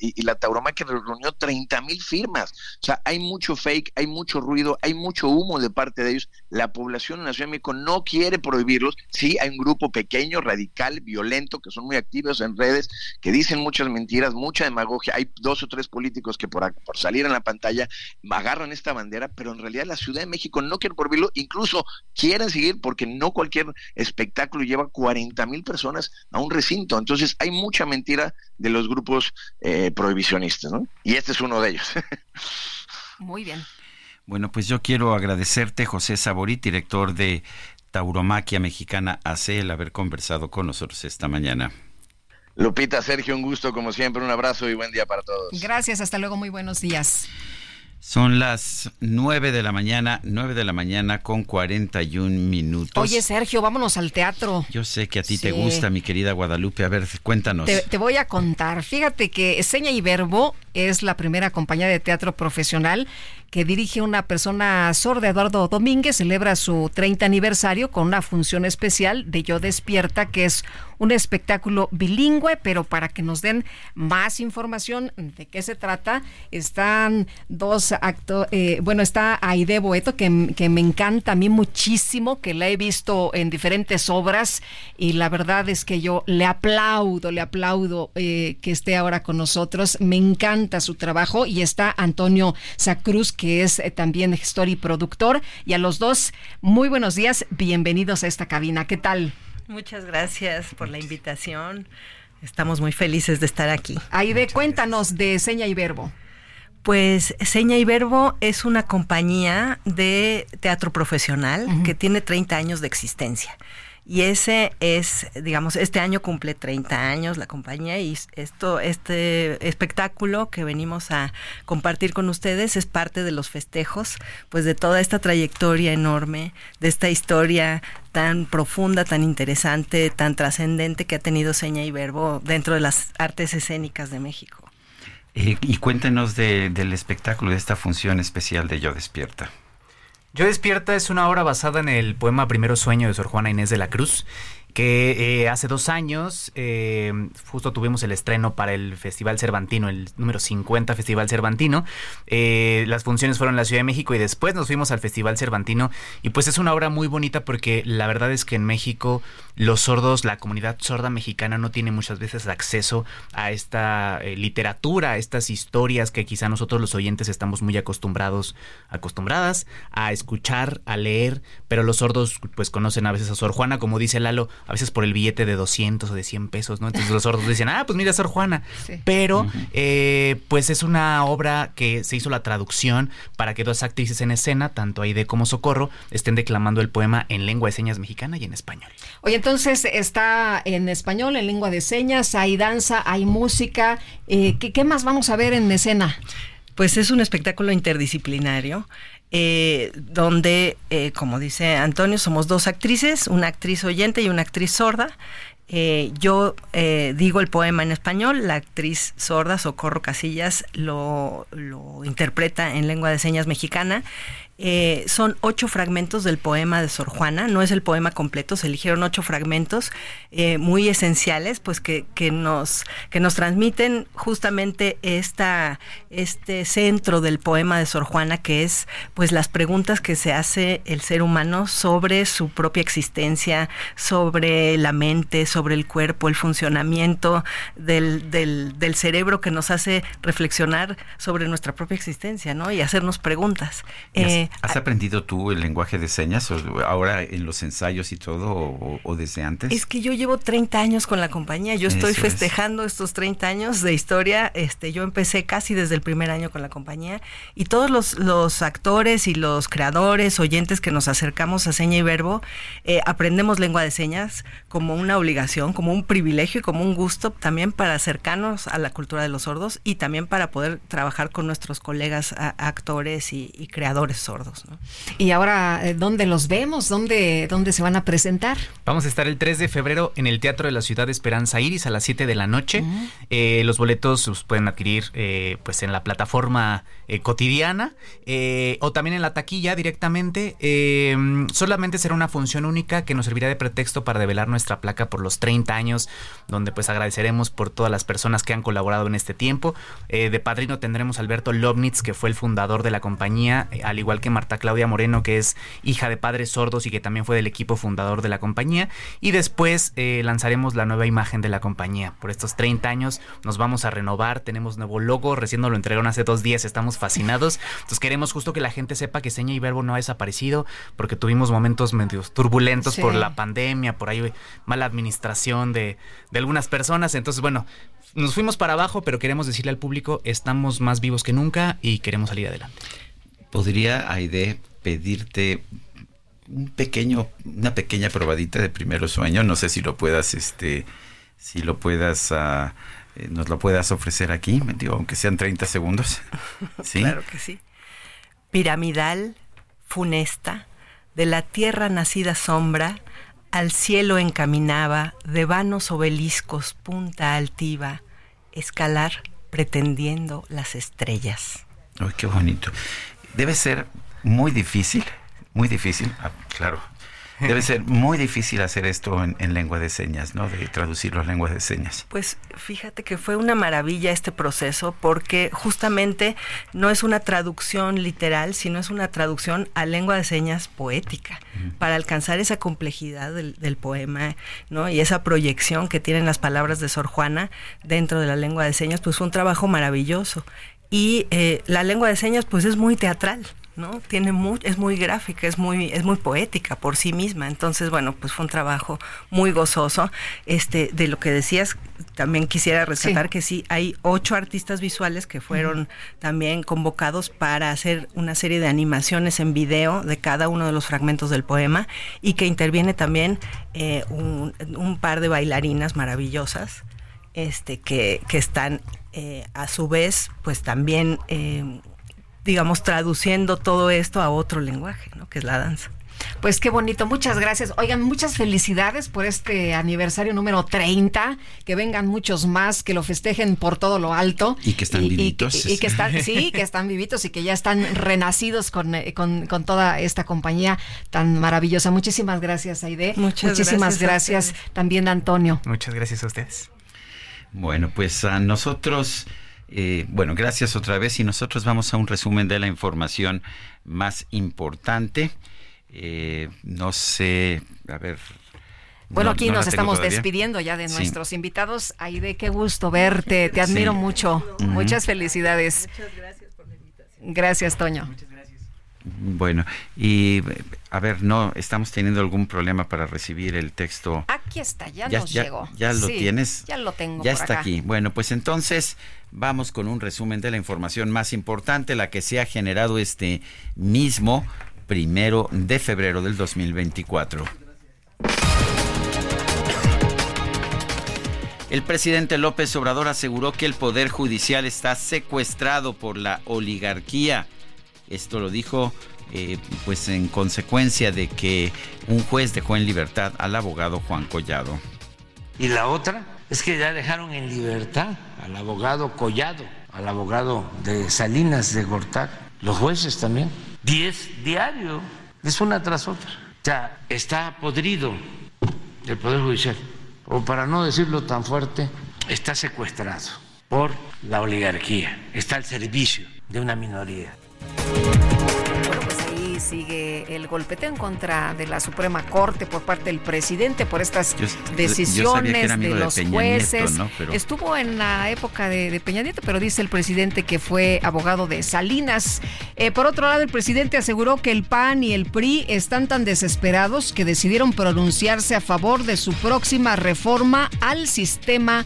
y, la tauromaquia reunió 30 mil firmas. O sea, hay mucho fake, hay mucho ruido, hay mucho humo de parte de ellos. La población en la Ciudad de México no quiere prohibirlos. Sí, hay un grupo pequeño, radical, violento, que son muy activos en redes, que dicen muchas mentiras, mucha demagogia. Hay dos o tres políticos que por, por salir en la pantalla agarran esta bandera, pero en realidad la Ciudad de México no quiere prohibirlo, incluso quieren seguir porque no cualquier espectáculo lleva 40 mil personas a un recinto. Entonces hay mucha mentira de los grupos eh, prohibicionistas, ¿no? Y este es uno de ellos.
Muy bien.
Bueno, pues yo quiero agradecerte, José Saborit, director de Tauromaquia Mexicana AC, el haber conversado con nosotros esta mañana.
Lupita, Sergio, un gusto como siempre, un abrazo y buen día para todos.
Gracias, hasta luego, muy buenos días.
Son las 9 de la mañana, 9 de la mañana con 41 minutos.
Oye, Sergio, vámonos al teatro.
Yo sé que a ti te gusta, mi querida Guadalupe. A ver, cuéntanos.
Te, te, voy a contar. Fíjate que Seña y Verbo es la primera compañía de teatro profesional que dirige una persona sorda, Eduardo Domínguez, celebra su 30 aniversario con una función especial de Yo Despierta, que es un espectáculo bilingüe, pero para que nos den más información de qué se trata, están dos actos, eh, bueno, está Aide Boeto, que, que, me encanta a mí muchísimo, que la he visto en diferentes obras y la verdad es que yo le aplaudo, le aplaudo eh, que esté ahora con nosotros, me encanta su trabajo y está Antonio Sacruz, que es eh, también gestor y productor. Y a los dos, muy buenos días, bienvenidos a esta cabina. ¿Qué tal?
Muchas gracias por la invitación. Estamos muy felices de estar aquí.
Aide, cuéntanos de Seña y Verbo.
Pues Seña y Verbo es una compañía de teatro profesional que tiene 30 años de existencia. Y ese es, digamos, este año cumple 30 años la compañía y esto, este espectáculo que venimos a compartir con ustedes es parte de los festejos, pues de toda esta trayectoria enorme, de esta historia tan profunda, tan interesante, tan trascendente que ha tenido Seña y Verbo dentro de las artes escénicas de México.
Eh, y cuéntenos del espectáculo, de esta función especial de Yo Despierta.
Yo despierta es una obra basada en el poema Primero Sueño de Sor Juana Inés de la Cruz que eh, hace dos años eh, justo tuvimos el estreno para el Festival Cervantino, el número 50 Festival Cervantino. Eh, las funciones fueron en la Ciudad de México y después nos fuimos al Festival Cervantino y pues es una obra muy bonita porque la verdad es que en México los sordos, la comunidad sorda mexicana no tiene muchas veces acceso a esta literatura, a estas historias que quizá nosotros los oyentes estamos muy acostumbrados, acostumbradas a escuchar, a leer, pero los sordos pues conocen a veces a Sor Juana, como dice Lalo, a veces por el billete de 200 o de 100 pesos, ¿no? Entonces los sordos dicen, ah, pues mira, Sor Juana. Pero, eh, pues es una obra que se hizo la traducción para que dos actrices en escena, tanto Aide como Socorro, estén declamando el poema en lengua de señas mexicana y en español.
Oye, entonces está en español, en lengua de señas, hay danza, hay música. Eh, ¿qué, ¿Qué más vamos a ver en escena?
Pues es un espectáculo interdisciplinario. Eh, donde, eh, como dice Antonio, somos dos actrices, una actriz oyente y una actriz sorda. Eh, yo digo el poema en español, la actriz sorda Socorro Casillas lo interpreta en lengua de señas mexicana eh, son ocho fragmentos del poema de Sor Juana, no es el poema completo, se eligieron ocho fragmentos eh, muy esenciales, pues que, que, nos, que nos transmiten justamente esta, este centro del poema de Sor Juana, que es pues las preguntas que se hace el ser humano sobre su propia existencia, sobre la mente, sobre el cuerpo, el funcionamiento del, del, del cerebro que nos hace reflexionar sobre nuestra propia existencia, ¿no? Y hacernos preguntas.
Eh, ¿Has aprendido tú el lenguaje de señas ahora en los ensayos y todo o, desde antes?
Es que yo llevo 30 años con la compañía, yo estoy festejando estos 30 años de historia, este, yo empecé casi desde el primer año con la compañía y todos los, los actores y los creadores, oyentes que nos acercamos a seña y verbo, eh, aprendemos lengua de señas como una obligación, como un privilegio y como un gusto también para acercarnos a la cultura de los sordos y también para poder trabajar con nuestros colegas actores y, y creadores sordos.
Y ahora, eh, ¿dónde los vemos? ¿Dónde, ¿Dónde se van a presentar?
Vamos a estar el 3 de febrero en el Teatro de la Ciudad de Esperanza Iris a las 7 de la noche. Eh, los boletos los pueden adquirir eh, pues en la plataforma cotidiana o también en la taquilla directamente. solamente será una función única que nos servirá de pretexto para develar nuestra placa por los 30 años, donde pues agradeceremos por todas las personas que han colaborado en este tiempo. de padrino tendremos a Alberto Lobnitz, que fue el fundador de la compañía, al igual que Marta Claudia Moreno, que es hija de padres sordos y que también fue del equipo fundador de la compañía. Y después eh, lanzaremos la nueva imagen de la compañía. Por estos 30 años nos vamos a renovar, tenemos nuevo logo, recién nos lo entregaron hace dos días, estamos fascinados. Entonces queremos justo que la gente sepa que Seña y Verbo no ha desaparecido, porque tuvimos momentos medio turbulentos por la pandemia, por ahí mala administración de, de algunas personas. Entonces, bueno, nos fuimos para abajo, pero queremos decirle al público, estamos más vivos que nunca y queremos salir adelante.
¿Podría Aide pedirte un pequeño, una pequeña probadita de primero sueño? No sé si lo puedas, este, si lo puedas, uh, nos lo puedas ofrecer aquí, digo, aunque sean 30 segundos.
¿Sí? claro que sí. Piramidal, funesta, de la tierra nacida sombra, al cielo encaminaba, de vanos obeliscos, punta altiva, escalar pretendiendo las estrellas.
Ay, qué bonito. Debe ser muy difícil, muy difícil, ah, claro. Debe ser muy difícil hacer esto en, lengua de señas, ¿no? De traducir las lenguas de señas.
Pues fíjate que fue una maravilla este proceso porque justamente no es una traducción literal, sino es una traducción a lengua de señas poética para alcanzar esa complejidad del, del, poema, ¿no? Y esa proyección que tienen las palabras de Sor Juana dentro de la lengua de señas, pues fue un trabajo maravilloso y eh, la lengua de señas pues es muy teatral. ¿no? Tiene muy, es muy gráfica, es muy, es muy poética por sí misma. Entonces, bueno, pues fue un trabajo muy gozoso. Este, de lo que decías, también quisiera rescatar que sí, hay ocho artistas visuales que fueron también convocados para hacer una serie de animaciones en video de cada uno de los fragmentos del poema y que interviene también eh, un, un par de bailarinas maravillosas este, que, que están eh, a su vez, pues también, eh, digamos, traduciendo todo esto a otro lenguaje, ¿no? que es la danza.
Pues qué bonito, muchas gracias. Oigan, muchas felicidades por este aniversario número 30, que vengan muchos más, que lo festejen por todo lo alto.
Y que están vivitos.
Y, que están, sí, que están vivitos y que ya están renacidos con, eh, con, con toda esta compañía tan maravillosa. Muchísimas gracias, Aide.
Muchas
Muchísimas gracias, gracias también, Antonio.
Muchas gracias a ustedes.
Bueno, pues a nosotros, eh, bueno, gracias otra vez y nosotros vamos a un resumen de la información más importante. Eh, no sé, a ver.
Bueno, aquí nos estamos despidiendo ya de nuestros invitados. Aide, qué gusto verte, te admiro mucho. Muchas felicidades. Muchas gracias por la invitación. Gracias, Toño. Muchas gracias.
Bueno, y a ver, no, estamos teniendo algún problema para recibir el texto.
Aquí está, ya, nos llegó.
¿Ya lo tienes?
Ya lo tengo.
Ya está aquí. Bueno, pues entonces vamos con un resumen de la información más importante, la que se ha generado este mismo primero de febrero del 2024. El presidente López Obrador aseguró que el Poder Judicial está secuestrado por la oligarquía. Esto lo dijo eh, pues en consecuencia de que un juez dejó en libertad al abogado Juan Collado.
Y la otra es que ya dejaron en libertad al abogado Collado, al abogado de Salinas de Gortari, los jueces también. Diez diarios, es una tras otra. O sea, está podrido el Poder Judicial o para no decirlo tan fuerte, está secuestrado por la oligarquía, está al servicio de una minoría
sigue el golpeteo en contra de la Suprema Corte por parte del presidente por estas decisiones de los jueces. Estuvo en la época de, Peña Nieto, pero dice el presidente que fue abogado de Salinas. Eh, por otro lado, el presidente aseguró que el PAN y el PRI están tan desesperados que decidieron pronunciarse a favor de su próxima reforma al sistema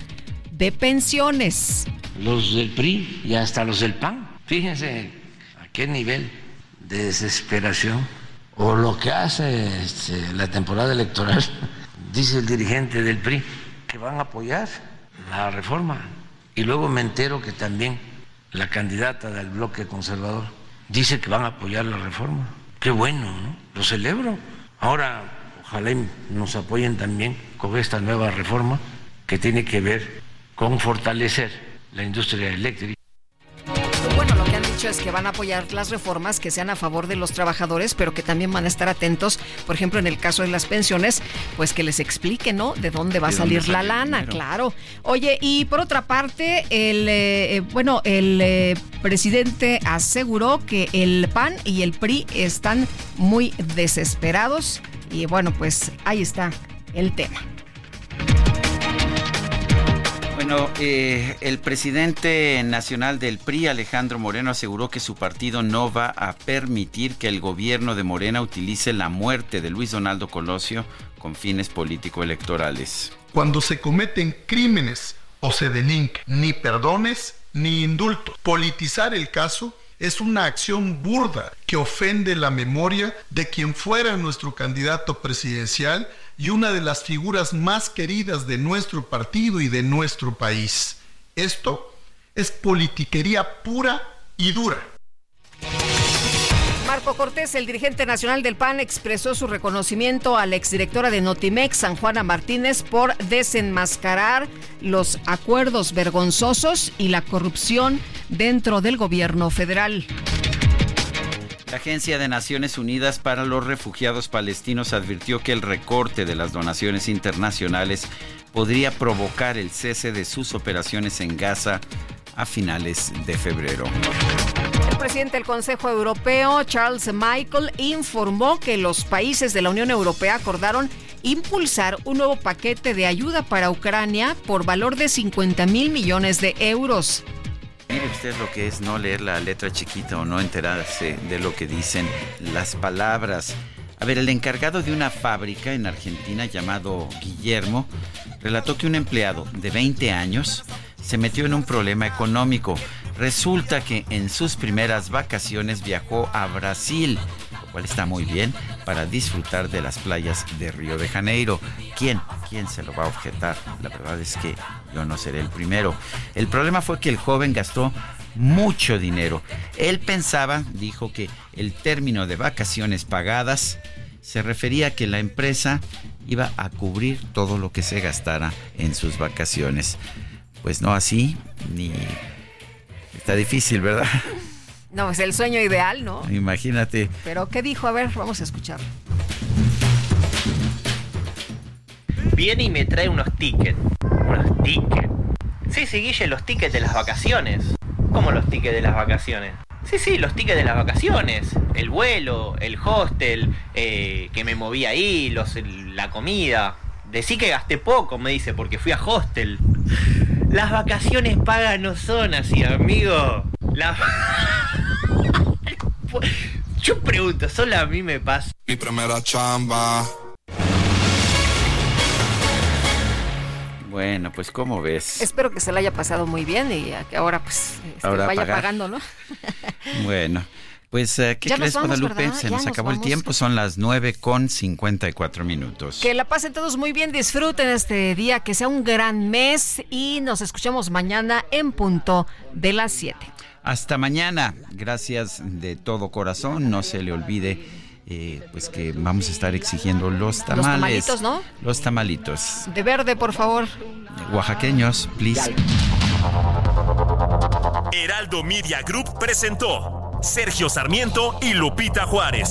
de pensiones.
Los del PRI y hasta los del PAN, fíjense qué nivel de desesperación o lo que hace este, la temporada electoral, dice el dirigente del PRI, que van a apoyar la reforma. Y luego me entero que también la candidata del bloque conservador dice que van a apoyar la reforma. Qué bueno, ¿no? Lo celebro. Ahora, ojalá nos apoyen también con esta nueva reforma que tiene que ver con fortalecer la industria eléctrica
es que van a apoyar las reformas que sean a favor de los trabajadores, pero que también van a estar atentos, por ejemplo, en el caso de las pensiones, pues que les explique, ¿no? De dónde va a salir la lana, claro. Oye, y por otra parte, el eh, eh, bueno, el eh, presidente aseguró que el PAN y el PRI están muy desesperados y bueno, pues ahí está el tema.
Bueno, eh, el presidente nacional del PRI, Alejandro Moreno, aseguró que su partido no va a permitir que el gobierno de Morena utilice la muerte de Luis Donaldo Colosio con fines político-electorales.
Cuando se cometen crímenes o se delinque, ni perdones ni indultos. Politizar el caso es una acción burda que ofende la memoria de quien fuera nuestro candidato presidencial y una de las figuras más queridas de nuestro partido y de nuestro país. Esto es politiquería pura y dura.
Marco Cortés, el dirigente nacional del PAN, expresó su reconocimiento a la exdirectora de Notimex, San Juana Martínez, por desenmascarar los acuerdos vergonzosos y la corrupción dentro del gobierno federal.
La Agencia de Naciones Unidas para los Refugiados Palestinos advirtió que el recorte de las donaciones internacionales podría provocar el cese de sus operaciones en Gaza a finales de febrero.
El presidente del Consejo Europeo, Charles Michael, informó que los países de la Unión Europea acordaron impulsar un nuevo paquete de ayuda para Ucrania por valor de 50 mil millones de euros.
Mire usted lo que es no leer la letra chiquita o no enterarse de lo que dicen las palabras. A ver, el encargado de una fábrica en Argentina llamado Guillermo relató que un empleado de 20 años se metió en un problema económico. Resulta que en sus primeras vacaciones viajó a Brasil cual está muy bien, para disfrutar de las playas de Río de Janeiro. ¿Quién? ¿Quién se lo va a objetar? La verdad es que yo no seré el primero. El problema fue que el joven gastó mucho dinero. Él pensaba, dijo que el término de vacaciones pagadas se refería a que la empresa iba a cubrir todo lo que se gastara en sus vacaciones. Pues no así, ni... Está difícil, ¿verdad?
No, es el sueño ideal, ¿no?
Imagínate.
Pero ¿qué dijo? A ver, vamos a escuchar.
Viene y me trae unos tickets. Unos tickets. Sí, sí, Guille, los tickets de las vacaciones. ¿Cómo los tickets de las vacaciones? Sí, sí, los tickets de las vacaciones. El vuelo, el hostel, eh, que me moví ahí, los, la comida. Decí que gasté poco, me dice, porque fui a hostel. Las vacaciones pagas no son así, amigo. Las... Yo pregunto, solo a mí me pasa.
Mi primera chamba.
Bueno, pues ¿cómo ves?
Espero que se la haya pasado muy bien y que ahora pues este,
Ahora
vaya
pagar.
pagando, ¿no?
Bueno, pues eh, ¿qué
Ya
crees,
vamos,
Guadalupe?
¿verdad?
Se
Ya
nos
nos
acabó el tiempo, son las 9 con 54 minutos.
Que la pasen todos muy bien, disfruten este día, que sea un gran mes y nos escuchamos mañana en punto de las 7.
Hasta mañana. Gracias de todo corazón. No se le olvide eh, pues que vamos a estar exigiendo los tamales.
tamalitos, ¿no?
Los tamalitos.
De verde, por favor.
Oaxaqueños, please.
Heraldo Media Group presentó Sergio Sarmiento y Lupita Juárez.